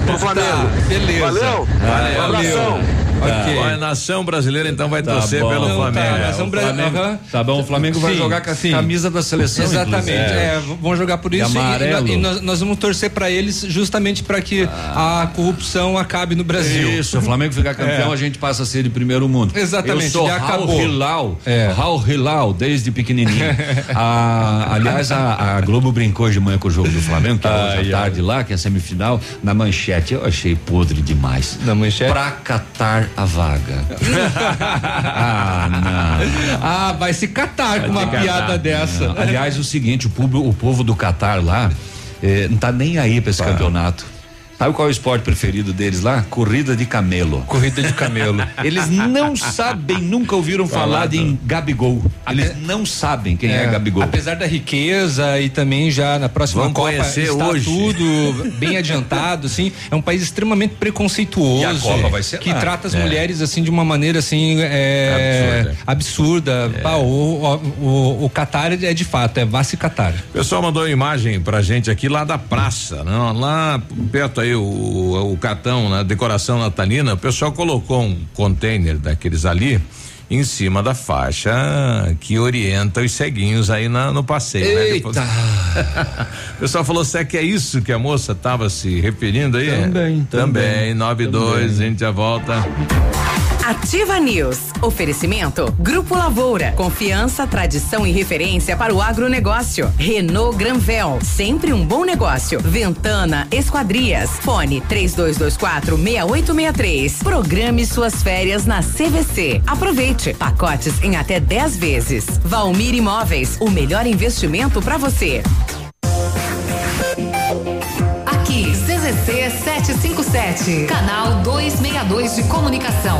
pro Flamengo. Tá, beleza. Valeu? Valeu. Um abração. Ok. A nação brasileira então vai Tá torcer bom. pelo Então tá, Flamengo. nação o Bra- Flamengo-. Tá bom, o Flamengo vai Sim, jogar com a sim. camisa da seleção. Exatamente. É, vão jogar por E isso e, amarelo. e nós, nós vamos torcer para eles justamente para que a corrupção acabe no Brasil. Isso, o Flamengo ficar campeão, É. a gente passa a ser de primeiro mundo. Exatamente, Eu sou já acabou. Hilal, É. Raul Hilal, desde pequenininho. (laughs) A- aliás, a, a Globo brincou hoje de manhã com o jogo do Flamengo, que é hoje à tarde lá, que é a semifinal, na manchete. Eu achei podre demais. Na manchete? Pra catar a vaga. (laughs) ah, não. Ah, vai se catar com uma Vai piada catar. dessa. Não. Aliás, o seguinte, o, público, o povo do Catar lá eh, não tá nem aí pra esse campeonato. Sabe qual é o esporte preferido deles lá? Corrida de camelo. Corrida de camelo. (laughs) Eles não sabem, nunca ouviram falar de em Gabigol. Eles não sabem quem é, Gabigol. Apesar da riqueza e também já na próxima Vamos Copa conhecer está hoje. tudo bem adiantado, assim. É um país extremamente preconceituoso. E a Copa vai ser que lá. trata as É. mulheres assim de uma maneira assim é, absurda. Pá, o, o, o, o Qatar é de fato é se Qatar. O pessoal mandou uma imagem pra gente aqui lá da praça, não, lá perto aí o, o catão, na decoração natalina, o pessoal colocou um container daqueles ali em cima da faixa que orienta os ceguinhos aí na- no passeio, né? Depois- (laughs) o pessoal falou, será que é isso que a moça estava se referindo aí? Também, Também, também, 92, a gente já volta. Ativa News. Oferecimento Grupo Lavoura. Confiança, tradição e referência para o agronegócio. Renault Granvel. Sempre um bom negócio. Ventana Esquadrias. Fone 3224 6863. Programe suas férias na CVC. Aproveite. Pacotes em até 10 vezes. Valmir Imóveis. O melhor investimento para você. Aqui, CZC 757, canal 262 de comunicação.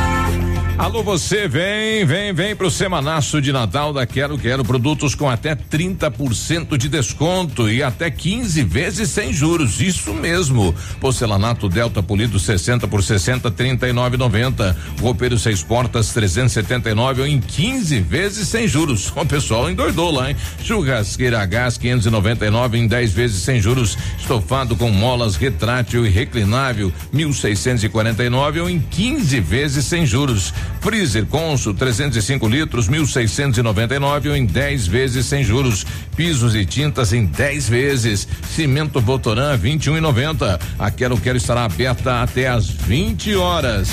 Alô, você vem, vem, vem pro semanaço de Natal da Quero Quero produtos com até 30% de desconto e até 15 vezes sem juros. Isso mesmo. Porcelanato Delta Polido 60 por 60 39,90. Roupeiro seis portas 379 ou em 15 vezes sem juros. (laughs) O pessoal endoidou lá, hein? Churrasqueira a gás 599 em 10 vezes sem juros. Estofado com molas retrátil e reclinável 1649 ou em 15 vezes sem juros. Freezer Consul 305 litros 1699 ou em 10 vezes sem juros. Pisos e tintas em 10 vezes. Cimento Votoran 21,90. A Quero Quero estará aberta até às 20 horas.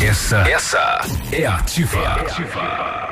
Essa, essa é ativa. É ativa.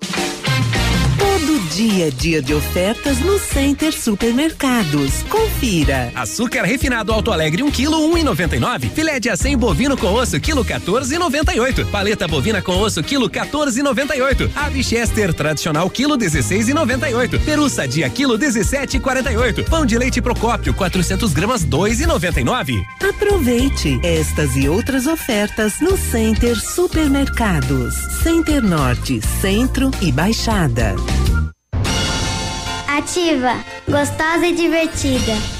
Todo dia a dia de ofertas no Center Supermercados. Confira. Açúcar refinado Alto Alegre 1 um kg 1,99. Filé de acém bovino com osso quilo 14,98. Paleta bovina com osso quilo 14,98. Ave Chester tradicional quilo 16,98. Peru sadia quilo 17,48. Pão de leite Procópio 400 gramas 2,99. Aproveite estas e outras ofertas no Center Supermercados. Center Norte, Centro e Baixada. Gostosa e divertida.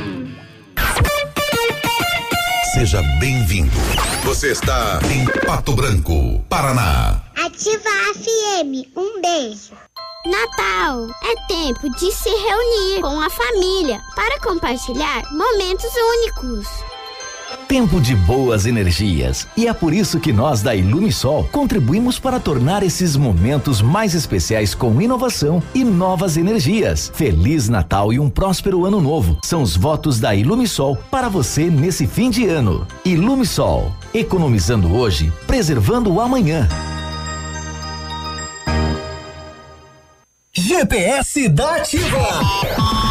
Seja bem-vindo. Você está em Pato Branco, Paraná. Ativa a FM. Um beijo. Natal é tempo de se reunir com a família para compartilhar momentos únicos. Tempo de boas energias. E é por isso que nós da Ilumisol contribuímos para tornar esses momentos mais especiais com inovação e novas energias. Feliz Natal e um próspero ano novo. São os votos da Ilumisol para você nesse fim de ano. Ilumisol, economizando hoje, preservando o amanhã. GPS da Ativa.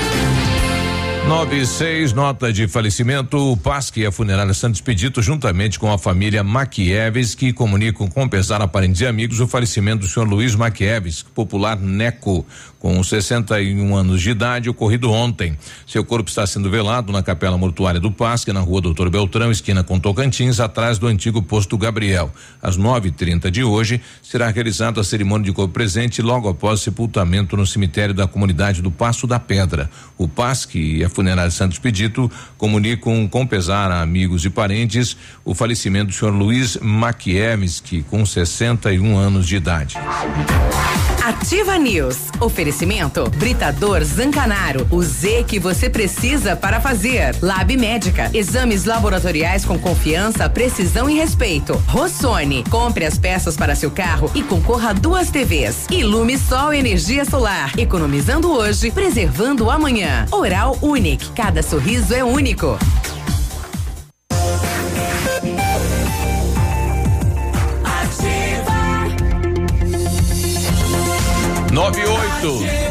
96, nota de falecimento. O PASC e a funerária Santos Expedito, juntamente com a família Maquieves, que comunicam com pesar a parentes e amigos o falecimento do senhor Luiz Maquieves, popular Neco, com 61 anos de idade, ocorrido ontem. Seu corpo está sendo velado na capela mortuária do PASC, na rua Doutor Beltrão, esquina com Tocantins, atrás do antigo posto Gabriel. Às 9h30 de hoje, será realizada a cerimônia de corpo presente logo após sepultamento no cemitério da comunidade do Passo da Pedra. O PASC e a funerária Santos Pedito comunicam com pesar a amigos e parentes o falecimento do senhor Luiz Maquiemski, com 61 anos de idade. Ativa News. Oferecimento Britador Zancanaro. O Z que você precisa para fazer. Lab Médica. Exames laboratoriais com confiança, precisão e respeito. Rossoni. Compre as peças para seu carro e concorra a duas TVs. Ilume Sol Energia Solar. Economizando hoje, preservando amanhã. Oral Unique. Cada sorriso é único. Nove e oito.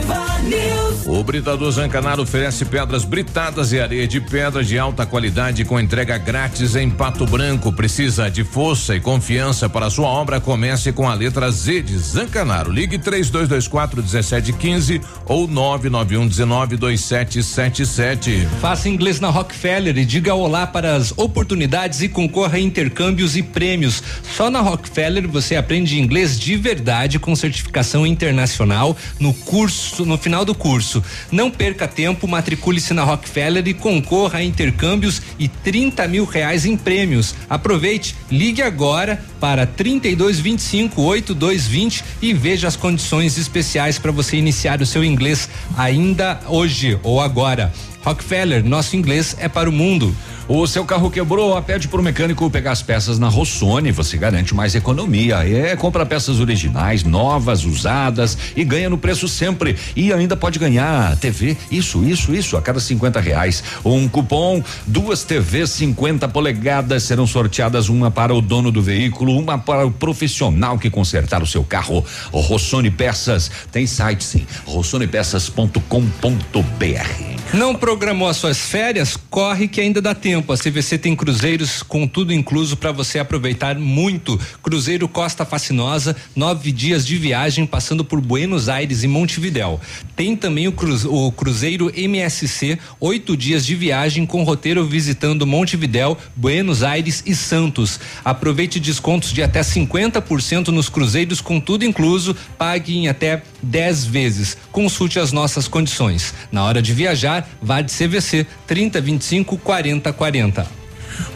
O Britador Zancanaro oferece pedras britadas e areia de pedra de alta qualidade com entrega grátis em Pato Branco. Precisa de força e confiança para sua obra? Comece com a letra Z de Zancanaro. Ligue 3224 1715 ou 991 19 2777. Faça inglês na Rockefeller e diga olá para as oportunidades e concorra a intercâmbios e prêmios. Só na Rockefeller você aprende inglês de verdade com certificação internacional no curso, no final do curso. Não perca tempo, matricule-se na Rockefeller e concorra a intercâmbios e 30 mil reais em prêmios. Aproveite, ligue agora para 3225 8220 e veja as condições especiais para você iniciar o seu inglês ainda hoje ou agora. Rockefeller, nosso inglês é para o mundo. O seu carro quebrou, pede pro mecânico pegar as peças na Rossoni, você garante mais economia. É, compra peças originais, novas, usadas e ganha no preço sempre. E ainda pode ganhar TV, isso, isso, isso, a cada 50 reais. Um cupom, duas TVs 50 polegadas serão sorteadas, uma para o dono do veículo, uma para o profissional que consertar o seu carro. Rossoni Peças tem site sim, rossonepeças.com.br. Não programou as suas férias? Corre que ainda dá tempo. A CVC tem cruzeiros com tudo incluso para você aproveitar muito. Cruzeiro Costa Fascinosa, nove dias de viagem passando por Buenos Aires e Montevidéu. Tem também o, cruz, o Cruzeiro MSC, oito dias de viagem com roteiro visitando Montevidéu, Buenos Aires e Santos. Aproveite descontos de até 50% nos cruzeiros com tudo incluso. Pague em até 10 vezes. Consulte as nossas condições. Na hora de viajar, vá de CVC 30 25 40 40.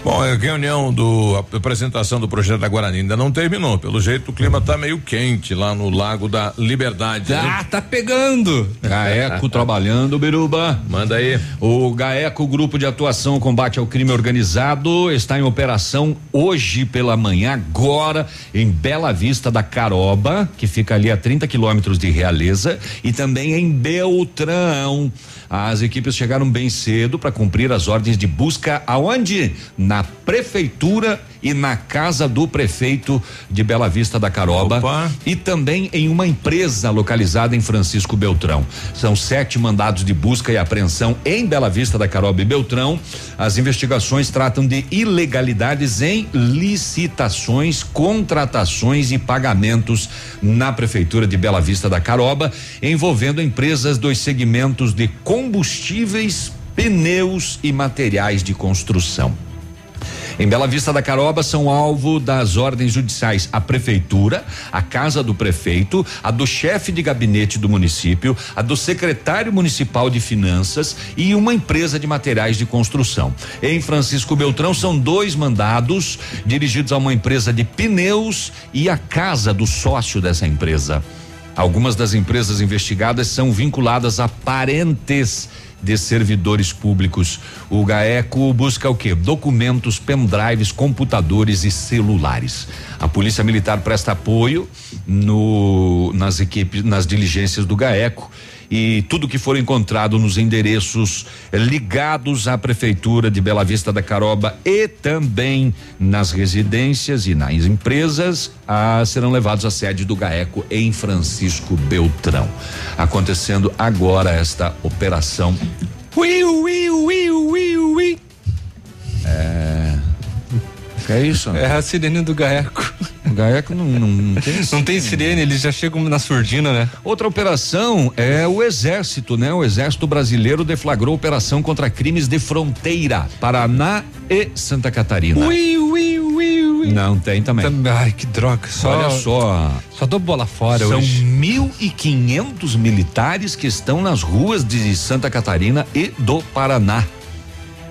Bom, a reunião do a apresentação do projeto da Guarani ainda não terminou. Pelo jeito o clima tá meio quente lá no Lago da Liberdade. Ah, né? tá pegando. Gaeco trabalhando, Biruba. Manda aí. O Gaeco, Grupo de Atuação Combate ao Crime Organizado, está em operação hoje pela manhã, agora, em Bela Vista da Caroba, que fica ali a 30 quilômetros de Realeza, e também em Beltrão. As equipes chegaram bem cedo para cumprir as ordens de busca aonde? Na prefeitura e na casa do prefeito de Bela Vista da Caroba Opa. e também em uma empresa localizada em Francisco Beltrão. São sete mandados de busca e apreensão em Bela Vista da Caroba e Beltrão. As investigações tratam de ilegalidades em licitações, contratações e pagamentos na prefeitura de Bela Vista da Caroba, envolvendo empresas dos segmentos de combustíveis, pneus e materiais de construção. Em Bela Vista da Caroba são alvo das ordens judiciais a prefeitura, a casa do prefeito, a do chefe de gabinete do município, a do secretário municipal de finanças e uma empresa de materiais de construção. Em Francisco Beltrão são dois mandados dirigidos a uma empresa de pneus e a casa do sócio dessa empresa. Algumas das empresas investigadas são vinculadas a parentes de servidores públicos. O GAECO busca o quê? Documentos, pendrives, computadores e celulares. A Polícia Militar presta apoio no nas equipes, nas diligências do GAECO e tudo que for encontrado nos endereços ligados à prefeitura de Bela Vista da Caroba e também nas residências e nas empresas ah, serão levados à sede do GAECO em Francisco Beltrão. Acontecendo agora esta operação. Ui, ui, ui, ui, ui. É. É isso? É a sirene do Gaeco. O Gaeco não, não, não tem Não tem sirene, eles já chegam na surdina, né? Outra operação é o Exército, né? O Exército Brasileiro deflagrou operação contra crimes de fronteira, Paraná e Santa Catarina. Ui, ui, ui, ui. Não tem também. Ai, que droga. Só, Olha só. Só dou bola fora São hoje. 1.500 militares que estão nas ruas de Santa Catarina e do Paraná.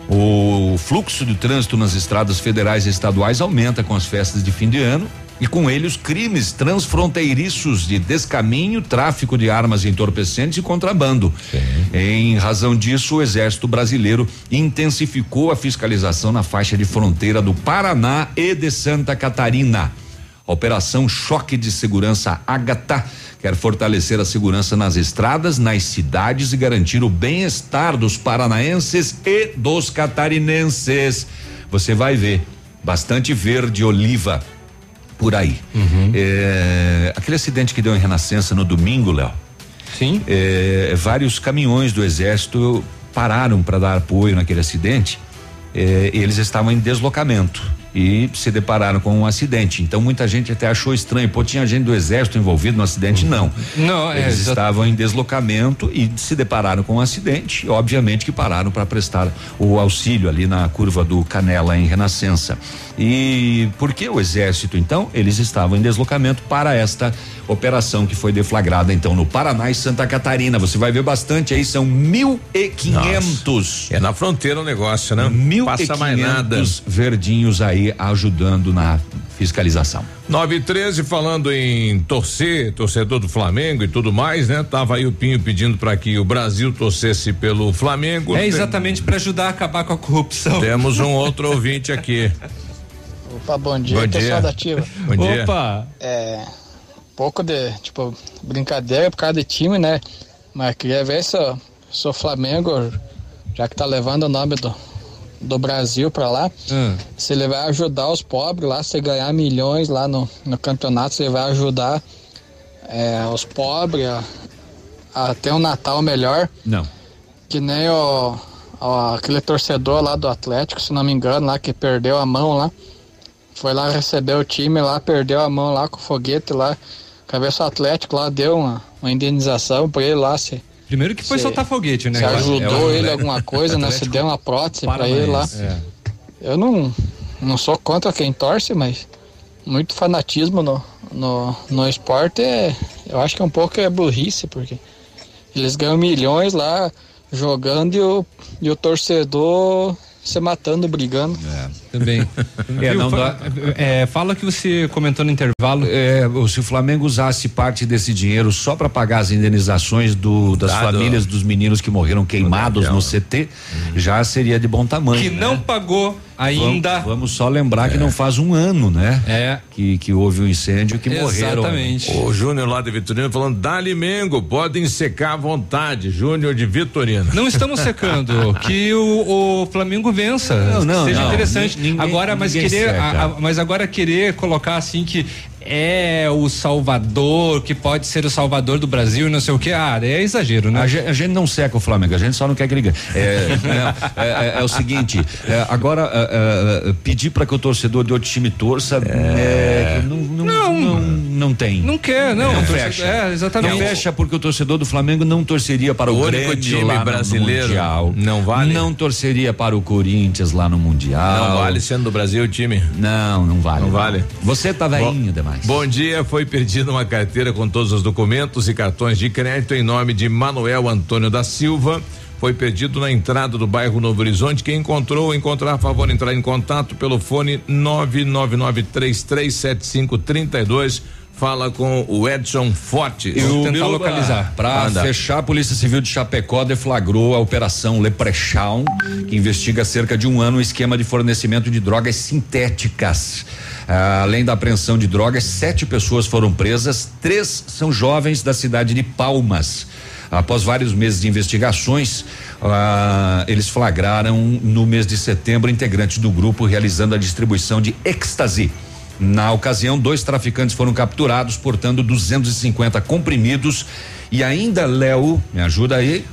O fluxo de trânsito nas estradas federais e estaduais aumenta com as festas de fim de ano e com ele os crimes transfronteiriços de descaminho, tráfico de armas entorpecentes e contrabando. Em razão disso, o Exército Brasileiro intensificou a fiscalização na faixa de fronteira do Paraná e de Santa Catarina. A Operação Choque de Segurança Ágata quer fortalecer a segurança nas estradas, nas cidades e garantir o bem-estar dos paranaenses e dos catarinenses. Você vai ver bastante verde oliva por aí. É, aquele acidente que deu em Renascença no domingo, Léo. Sim. É, vários caminhões do exército pararam para dar apoio naquele acidente. É, eles estavam em deslocamento e se depararam com um acidente. Então muita gente até achou estranho. Pô, tinha gente do exército envolvido no acidente? Não. Não, é, Eles exa- estavam em deslocamento e se depararam com um acidente. E, obviamente que pararam para prestar o auxílio ali na curva do Canela em Renascença. E por que o exército então? Eles estavam em deslocamento para esta operação que foi deflagrada então no Paraná e Santa Catarina. Você vai ver bastante aí, são mil e quinhentos. É na fronteira o negócio, né? Mil Passa e mais nada. quinhentos verdinhos aí ajudando na fiscalização. 9 e 13 falando em torcer, torcedor do Flamengo e tudo mais, né? Tava aí o Pinho pedindo para que o Brasil torcesse pelo Flamengo. É exatamente para ajudar a acabar com a corrupção. Temos um (laughs) outro ouvinte aqui. Opa, bom dia, Bom pessoal dia. da Ativa. (laughs) Bom dia. Opa! É, pouco de, tipo, brincadeira por causa de time, né? Mas queria ver se o Flamengo, já que tá levando o nome do, do Brasil pra lá, Hum. se ele vai ajudar os pobres lá, se ganhar milhões lá no, no campeonato, se ele vai ajudar é, os pobres a, a ter um Natal melhor. Não. Que nem o, o- aquele torcedor lá do Atlético, se não me engano, lá que perdeu a mão lá. Foi lá receber o time lá, perdeu a mão lá com o foguete lá. Cabeça Atlético lá deu uma, uma indenização pra ele lá. Se, Primeiro que foi soltar foguete, né? Se cara? ajudou É ele alguma coisa, né? Se Atlético deu uma prótese pra ele lá. É. Eu não, não sou contra quem torce, mas muito fanatismo no, no, no esporte é. Eu acho que é um pouco é burrice, porque eles ganham milhões lá jogando e o, e o torcedor se matando, brigando. Também. É, não dá- é, fala que você comentou no intervalo. É, o- se o Flamengo usasse parte desse dinheiro só para pagar as indenizações do, das Dado. famílias dos meninos que morreram queimados no CT, já seria de bom tamanho. Que né? não pagou ainda. Vamos, vamos só lembrar que não faz um ano, né? É. Que, que houve um incêndio que morreram. O Júnior lá de Vitorino falando, dá-lhe Mengo, podem secar à vontade. Júnior de Vitorino. Não estamos secando. que o, o Flamengo vença. Não, não, seja não. interessante. Ni- ninguém- agora, mas querer, a- a- mas agora querer colocar assim que é o Salvador, que pode ser o Salvador do Brasil e não sei o que, ah, é exagero, né? A gente, a gente não seca o Flamengo, a gente só não quer que ele ganhe. É, (laughs) não, é, é- é o seguinte, é, agora é, é, pedir para que o torcedor de outro time torça, é, não, não, não, não, tem. Não quer, não. Não fecha. É, exatamente. Não fecha porque o torcedor do Flamengo não torceria para o, O único time lá no- brasileiro no Mundial. não vale? Não torceria para o Corinthians lá no Mundial. Não vale sendo do Brasil o time. Não, não vale. Não vale. Você tá velhinho Bom- Bom dia, foi perdida uma carteira com todos os documentos e cartões de crédito em nome de Manuel Antônio da Silva. Foi perdido na entrada do bairro Novo Horizonte. Quem encontrou ou encontrar, a favor, entrar em contato pelo fone 999337532. Fala com o Edson Fortes. E o Biruba, Para fechar, a Polícia Civil de Chapecó deflagrou a Operação Leprechaun, que investiga há cerca de um ano o esquema de fornecimento de drogas sintéticas. Ah, além da apreensão de drogas, sete pessoas foram presas, três são jovens da cidade de Palmas. Após vários meses de investigações, ah, eles flagraram no mês de setembro integrantes do grupo realizando a distribuição de êxtase. Na ocasião, dois traficantes foram capturados, portando 250 comprimidos e ainda, Léo, me ajuda aí.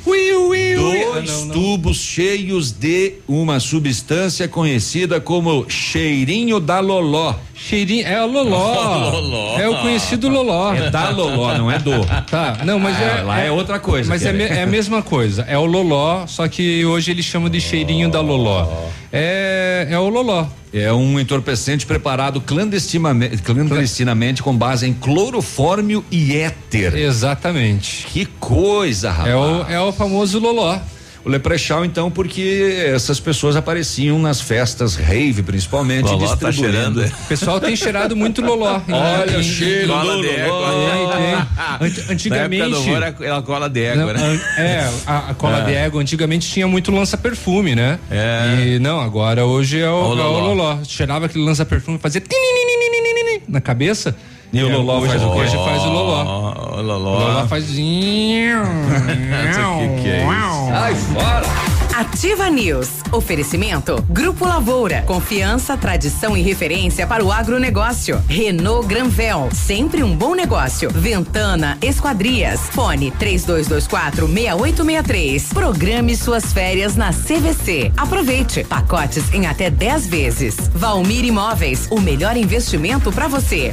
Dois tubos cheios de uma substância conhecida como cheirinho da loló. Cheirinho, é o Loló. (laughs) Loló. É o conhecido Loló. É da Loló, não é do. Tá, não, mas Ah, é. lá é outra coisa, Mas é, me- é a mesma coisa. É o Loló, só que hoje eles chamam de cheirinho da Loló. É, é o Loló. É um entorpecente preparado clandestinamente, clandestinamente com base em clorofórmio e éter. Exatamente. Que coisa, rapaz. É o, é o famoso Loló. O Leprechal, então, porque essas pessoas apareciam nas festas rave, principalmente, Loló tá distribuindo. cheirando, é. O pessoal tem cheirado muito loló. (laughs) Olha, Em- cheiro Cola do de loló. Tem, tem. Ant- Antigamente. Humor, era a cola de égua, né? É, a, a cola É. de égua antigamente tinha muito lança-perfume, né? É. E não, agora hoje é o, O é o loló. loló. Cheirava aquele lança-perfume fazia na cabeça. E o loló hoje, faz o quê? Hoje faz o loló. O O loló. loló faz. (laughs) Aqui que é isso? Sai fora! Ativa News. Oferecimento. Grupo Lavoura. Confiança, tradição e referência para o agronegócio. Renault Granvel. Sempre um bom negócio. Ventana Esquadrias. Fone 3224 6863. Programe suas férias na CVC. Aproveite. Pacotes em até 10 vezes. Valmir Imóveis. O melhor investimento para você.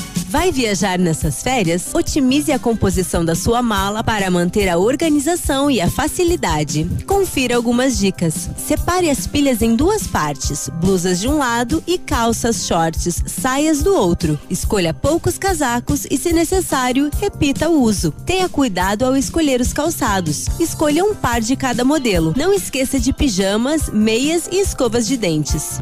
Vai viajar nessas férias? Otimize a composição da sua mala para manter a organização e a facilidade. Confira algumas dicas. Separe as pilhas em duas partes: blusas de um lado e calças, shorts, saias do outro. Escolha poucos casacos e, se necessário, repita o uso. Tenha cuidado ao escolher os calçados. Escolha um par de cada modelo. Não esqueça de pijamas, meias e escovas de dentes.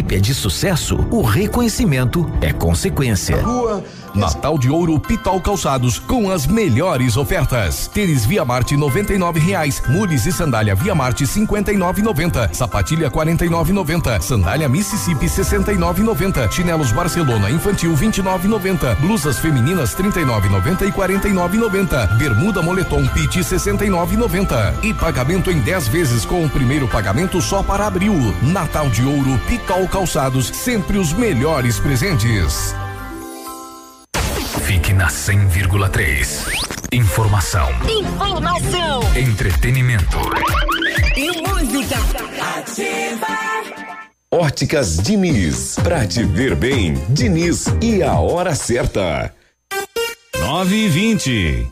é de sucesso, o reconhecimento é consequência. Natal de Ouro Pitol Calçados com as melhores ofertas. Tênis Via Marte 99 reais, mules e sandália Via Marte 59,90, sapatilha 49,90, sandália Mississippi 69,90, chinelos Barcelona infantil 29,90, blusas femininas 39,90 e 49,90, bermuda moletom Pit 69,90 e pagamento em 10 vezes com o primeiro pagamento só para abril. Natal de Ouro Pitol Calçados, sempre os melhores presentes. Fique na 100,3. Informação, Informação entretenimento. e música. Ativa. Óticas Diniz. Pra te ver bem, Diniz e a hora certa. 9 e 20.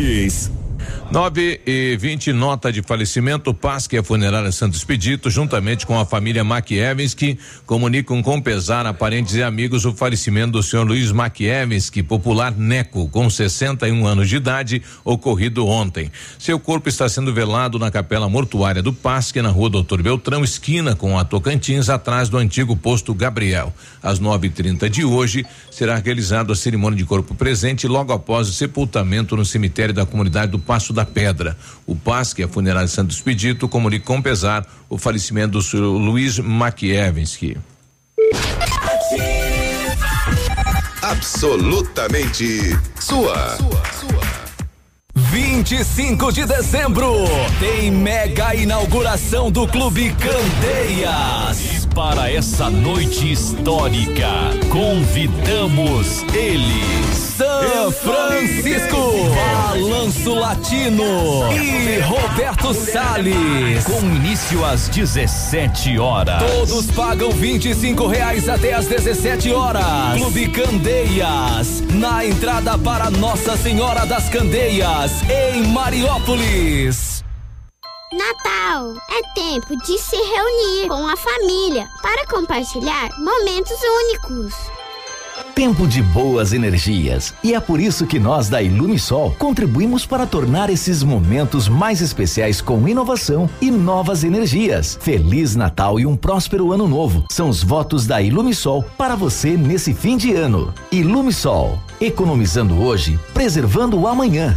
Móveis. 9 e 20 nota de falecimento. Pasque a funerária Santo Expedito, juntamente com a família Makiewski, comunicam com pesar a parentes e amigos o falecimento do senhor Luiz Makiewski, popular Neco, com 61 anos de idade, ocorrido ontem. Seu corpo está sendo velado na capela mortuária do Pasque, na rua Doutor Beltrão, esquina com a Tocantins, atrás do antigo posto Gabriel. Às 9h30 de hoje, será realizada a cerimônia de corpo presente logo após o sepultamento no cemitério da comunidade do Passo da Pedra. O PASC, a funerária Santo Expedito, comunica com pesar o falecimento do senhor Luiz Makiewski. Absolutamente sua. 25 de dezembro tem mega inauguração do Clube Candeias. Para essa noite histórica, convidamos eles. São Francisco, Balanço Latino e Roberto Salles. Com início às 17 horas. Todos pagam 25 reais até às 17 horas. Clube Candeias, na entrada para Nossa Senhora das Candeias, em Mariópolis. Natal é tempo de se reunir com a família para compartilhar momentos únicos. Tempo de boas energias. E é por isso que nós da Ilumisol contribuímos para tornar esses momentos mais especiais com inovação e novas energias. Feliz Natal e um próspero ano novo. São os votos da Ilumisol para você nesse fim de ano. Ilumisol, economizando hoje, preservando o amanhã.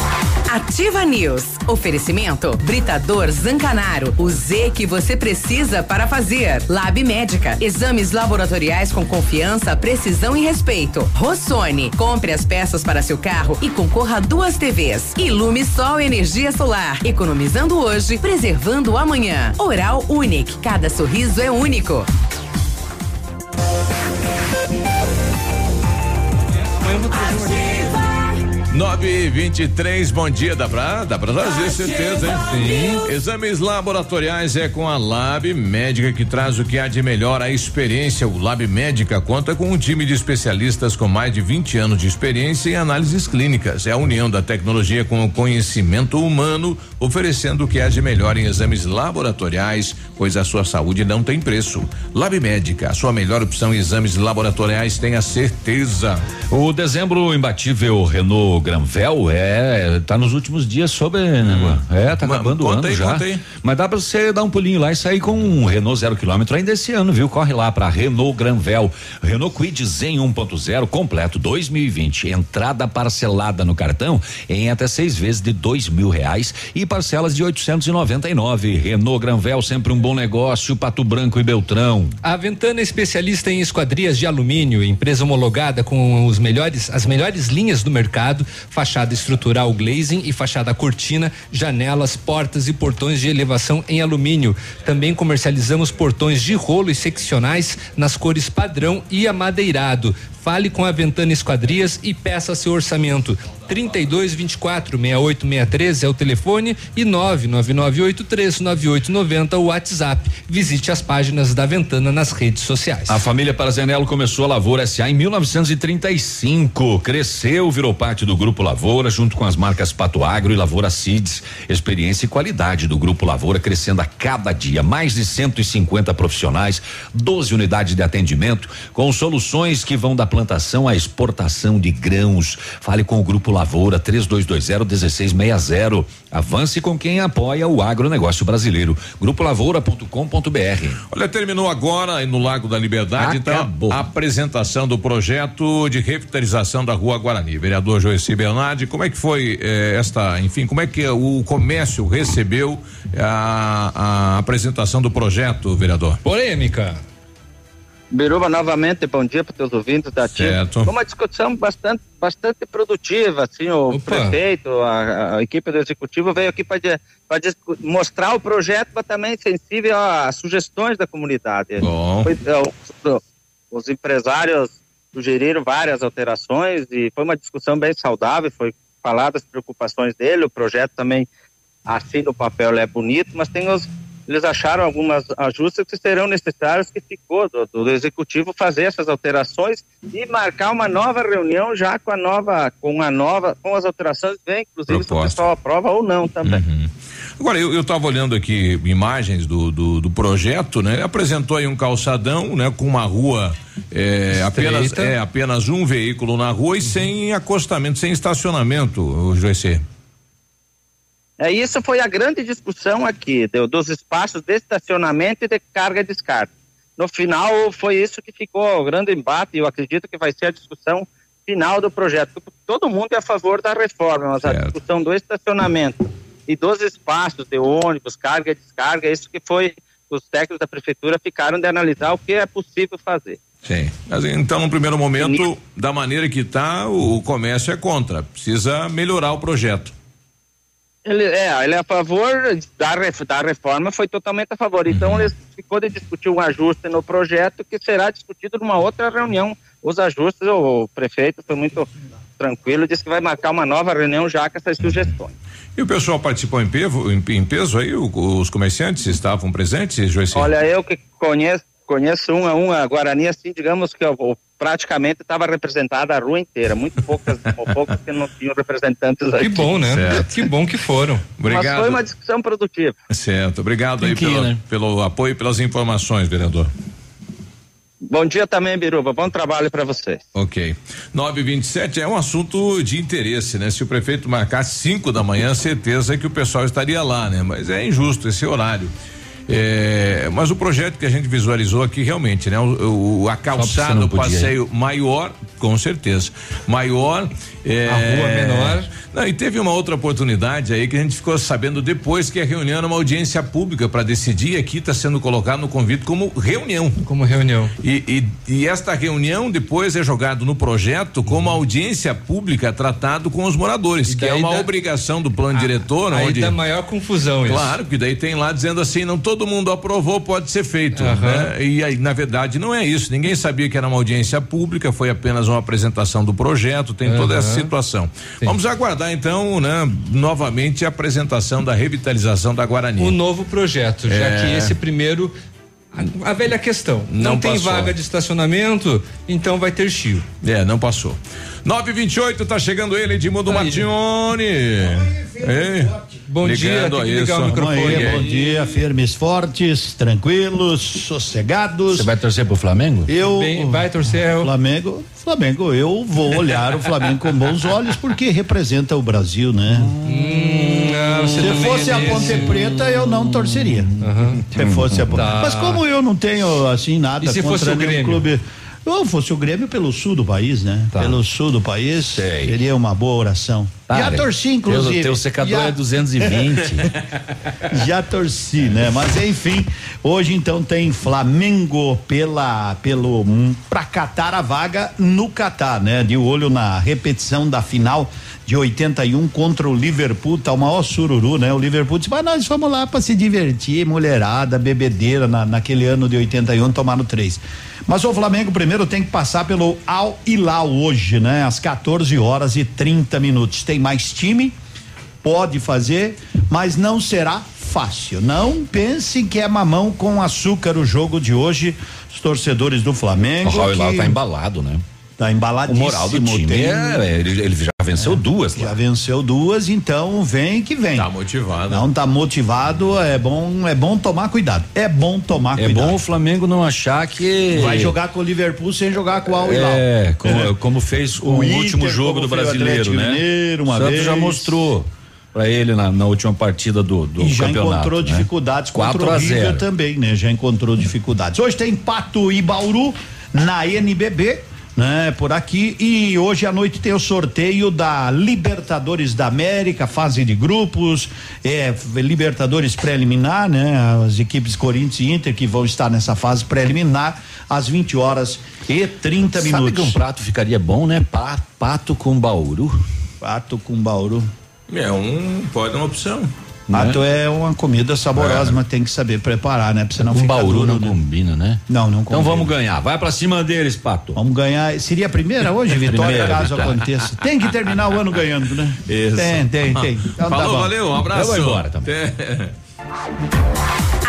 Ativa News. Oferecimento Britador Zancanaro. O Z que você precisa para fazer. Lab Médica. Exames laboratoriais com confiança, precisão e respeito. Rossoni. Compre as peças para seu carro e concorra a duas TVs. Ilume Sol Energia Solar. Economizando hoje, preservando amanhã. Oral Unique. Cada sorriso é único. Eu vou 9 e 23 bom dia. Dá pra, dá pra trazer, certeza, hein? Sim. Exames laboratoriais é com a Lab Médica que traz o que há de melhor a experiência. O Lab Médica conta com um time de especialistas com mais de 20 anos de experiência em análises clínicas. É a união da tecnologia com o conhecimento humano, oferecendo o que há de melhor em exames laboratoriais, pois a sua saúde não tem preço. Lab Médica, a sua melhor opção em exames laboratoriais, tenha certeza. O dezembro imbatível Renault Granvel é tá nos últimos dias sobre né, é tá Mas acabando o conta ano aí, já. conta aí. mas dá pra você dar um pulinho lá e sair com um Renault zero quilômetro ainda esse ano viu? Corre lá pra Renault Granvel. Renault Kwid Zen 1.0 completo 2020 entrada parcelada no cartão em até seis vezes de dois mil reais e parcelas de 899 Renault Granvel sempre um bom negócio Pato Branco e Beltrão. A Ventana é especialista em esquadrias de alumínio, empresa homologada com os melhores, as melhores linhas do mercado, fachada estrutural glazing e fachada cortina, janelas, portas e portões de elevação em alumínio. Também comercializamos portões de rolo e seccionais nas cores padrão e amadeirado. Fale com a Ventana Esquadrias e peça seu orçamento. 32 24 68 63 é o telefone e 999839890 o WhatsApp. Visite as páginas da Ventana nas redes sociais. A família Parazanello começou a Lavoura SA em 1935. Cresceu, virou parte do Grupo Lavoura, junto com as marcas Pato Agro e Lavoura Seeds. Experiência e qualidade do Grupo Lavoura crescendo a cada dia. Mais de 150 profissionais, 12 unidades de atendimento, com soluções que vão da plantação à exportação de grãos. Fale com o Grupo Lavoura 3220-1660. Avance com quem apoia o agronegócio brasileiro. Grupolavoura.com.br. Olha, terminou agora aí no Lago da Liberdade então, a apresentação do projeto de revitalização da Rua Guarani. Vereador Joeci Bernardi, como é que foi eh, esta, enfim, como é que o comércio recebeu a, a apresentação do projeto, vereador? Polêmica. Biruba, novamente, bom dia para os teus ouvintes da. Certo. Foi uma discussão bastante, bastante produtiva, assim, o prefeito, a, a equipe do executivo veio aqui para mostrar o projeto, mas também sensível às sugestões da comunidade. Foi, é, os, os empresários sugeriram várias alterações e foi uma discussão bem saudável, foi falado as preocupações dele, o projeto também, assim no papel, é bonito, mas tem os eles acharam algumas ajustes que serão necessários que ficou do, do executivo fazer essas alterações e marcar uma nova reunião já com a nova com a nova com as alterações bem inclusive se o pessoal aprova ou não também Agora, eu, eu tava olhando aqui imagens do, do, do projeto, né? Ele apresentou aí um calçadão, né? Com uma rua é, apenas, é, apenas um veículo na rua e sem acostamento, sem estacionamento, o Joecê. É, isso foi a grande discussão aqui, do, dos espaços de estacionamento e de carga e descarga. No final, foi isso que ficou o grande embate, e eu acredito que vai ser a discussão final do projeto. Todo mundo é a favor da reforma, mas a discussão do estacionamento e dos espaços de ônibus, carga e descarga, isso que foi, os técnicos da prefeitura ficaram de analisar o que é possível fazer. Sim. Mas, então, no primeiro momento, da maneira que está, o comércio é contra. Precisa melhorar o projeto. Ele é, ele é a favor da, da reforma, foi totalmente a favor. Então, ele ficou de discutir um ajuste no projeto que será discutido numa outra reunião. Os ajustes, o, prefeito foi muito tranquilo, disse que vai marcar uma nova reunião já com essas sugestões. E o pessoal participou em, pevo, em, em peso aí? O- os comerciantes estavam presentes, Joyce? Olha, eu que conheço, conheço um a um a Guarani, assim, digamos que eu praticamente estava representada a rua inteira. Muito poucas, (laughs) poucas que não tinham representantes aqui. Que bom, né? Certo. Que bom que foram. Mas Obrigado. foi uma discussão produtiva. Certo, obrigado Tem aí ir, pelo, né? pelo apoio e pelas informações, vereador. Bom dia também, Biruba. Bom trabalho para vocês. Ok. 927 é um assunto de interesse, né? Se o prefeito marcar 5 da manhã, certeza que o pessoal estaria lá, né? Mas é injusto esse horário. É, mas o projeto que a gente visualizou aqui realmente, né? O, o- a calçada, o ir. passeio maior, com certeza. Maior. é, A rua menor. Não, e teve uma outra oportunidade aí que a gente ficou sabendo depois que a reunião era uma audiência pública para decidir. Aqui está sendo colocado no convite como reunião. Como reunião. E, e, e esta reunião depois é jogado no projeto como audiência pública tratado com os moradores, que é uma dá- obrigação do plano diretor, Aí onde dá maior confusão isso. Claro, que daí tem lá dizendo assim, não todo mundo aprovou, pode ser feito. Aham. né? E aí, na verdade, não é isso. Ninguém sabia que era uma audiência pública, foi apenas uma apresentação do projeto, tem toda essa situação. Vamos aguardar, então, né, novamente a apresentação da revitalização da Guarani. O novo projeto, já É. que esse primeiro. A, a velha questão. Não, Não tem vaga de estacionamento, então vai ter chio. É, não passou. 928 tá chegando ele, Edmundo Martione. Ei, Bom dia, ligando tem que aí, ligar o microfone. Aí, bom dia, firmes, fortes, tranquilos, sossegados. Você vai torcer pro Flamengo? Eu Bem, vai torcer o Flamengo. Flamengo, eu vou olhar o Flamengo com bons olhos porque representa o Brasil, né? não, você Se fosse é a. Ponte Preta, eu não torceria. Se fosse a Ponte. Tá. Mas como eu não tenho assim nada E se contra fosse o nenhum Grêmio? clube. Se fosse o Grêmio pelo sul do país, né? Tá. Pelo sul do país, seria uma boa oração. Já Para. torci, inclusive. Teu, teu secador Já- é 220. Já (laughs) torci, né? Mas enfim, hoje então tem Flamengo pela pelo hum, pra catar a vaga no Catar, né? De olho na repetição da final de 81 contra o Liverpool, tá o maior sururu, né? O Liverpool disse, mas nós fomos lá para se divertir, mulherada, bebedeira na, naquele ano de 81, tomaram três. Mas o Flamengo primeiro tem que passar pelo Al Hilal hoje, né? Às 14 horas e 30 minutos. Tem mais time, pode fazer, mas não será fácil. Não pense que é mamão com açúcar o jogo de hoje. Os torcedores do Flamengo. O Raul que tá embalado, né? Tá O embaladíssimo. moral do time tem- é, ele, ele já venceu duas lá. Já venceu duas, então vem que vem. Tá motivado. Não tá motivado, é bom, é bom tomar cuidado. É bom tomar É cuidado. bom o Flamengo não achar que. Vai jogar com o Liverpool sem jogar com o Al Hilal. É, como, como fez o, O Inter, último jogo do brasileiro, né? Mineiro uma o Santos vez. já mostrou pra ele na, na última partida do, do e já campeonato. encontrou né? dificuldades contra 4 o a River 0. também, né? Já encontrou dificuldades. Hoje tem Pato e Bauru na NBB. Né, por aqui e hoje à noite tem o sorteio da Libertadores da América, fase de grupos, é, Libertadores preliminar, né? As equipes Corinthians e Inter que vão estar nessa fase preliminar às 20 horas e 30 Sabe minutos. que um prato ficaria bom, né? Pa- Pato com bauru. Pato com Bauru. É um, pode uma opção. Pato é uma comida saborosa, mas tem que saber preparar, né? Pra você não Um ficar bauru duro, não né? combina, né? Não, não Então combina. vamos ganhar. Vai pra cima deles, Pato. Vamos ganhar. Seria a primeira hoje, Vitória, Primeira caso vitória. aconteça. Tem que terminar o ano ganhando, né? Isso. Tem, tem, tem. Então tá Falou, bom. valeu, um abraço. Eu vou embora também. Até.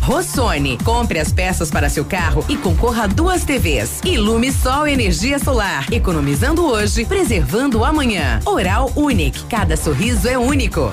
Rossoni. Compre as peças para seu carro e concorra a duas TVs. Ilume Sol Energia Solar. Economizando hoje, preservando amanhã. Oral Unique. Cada sorriso é único.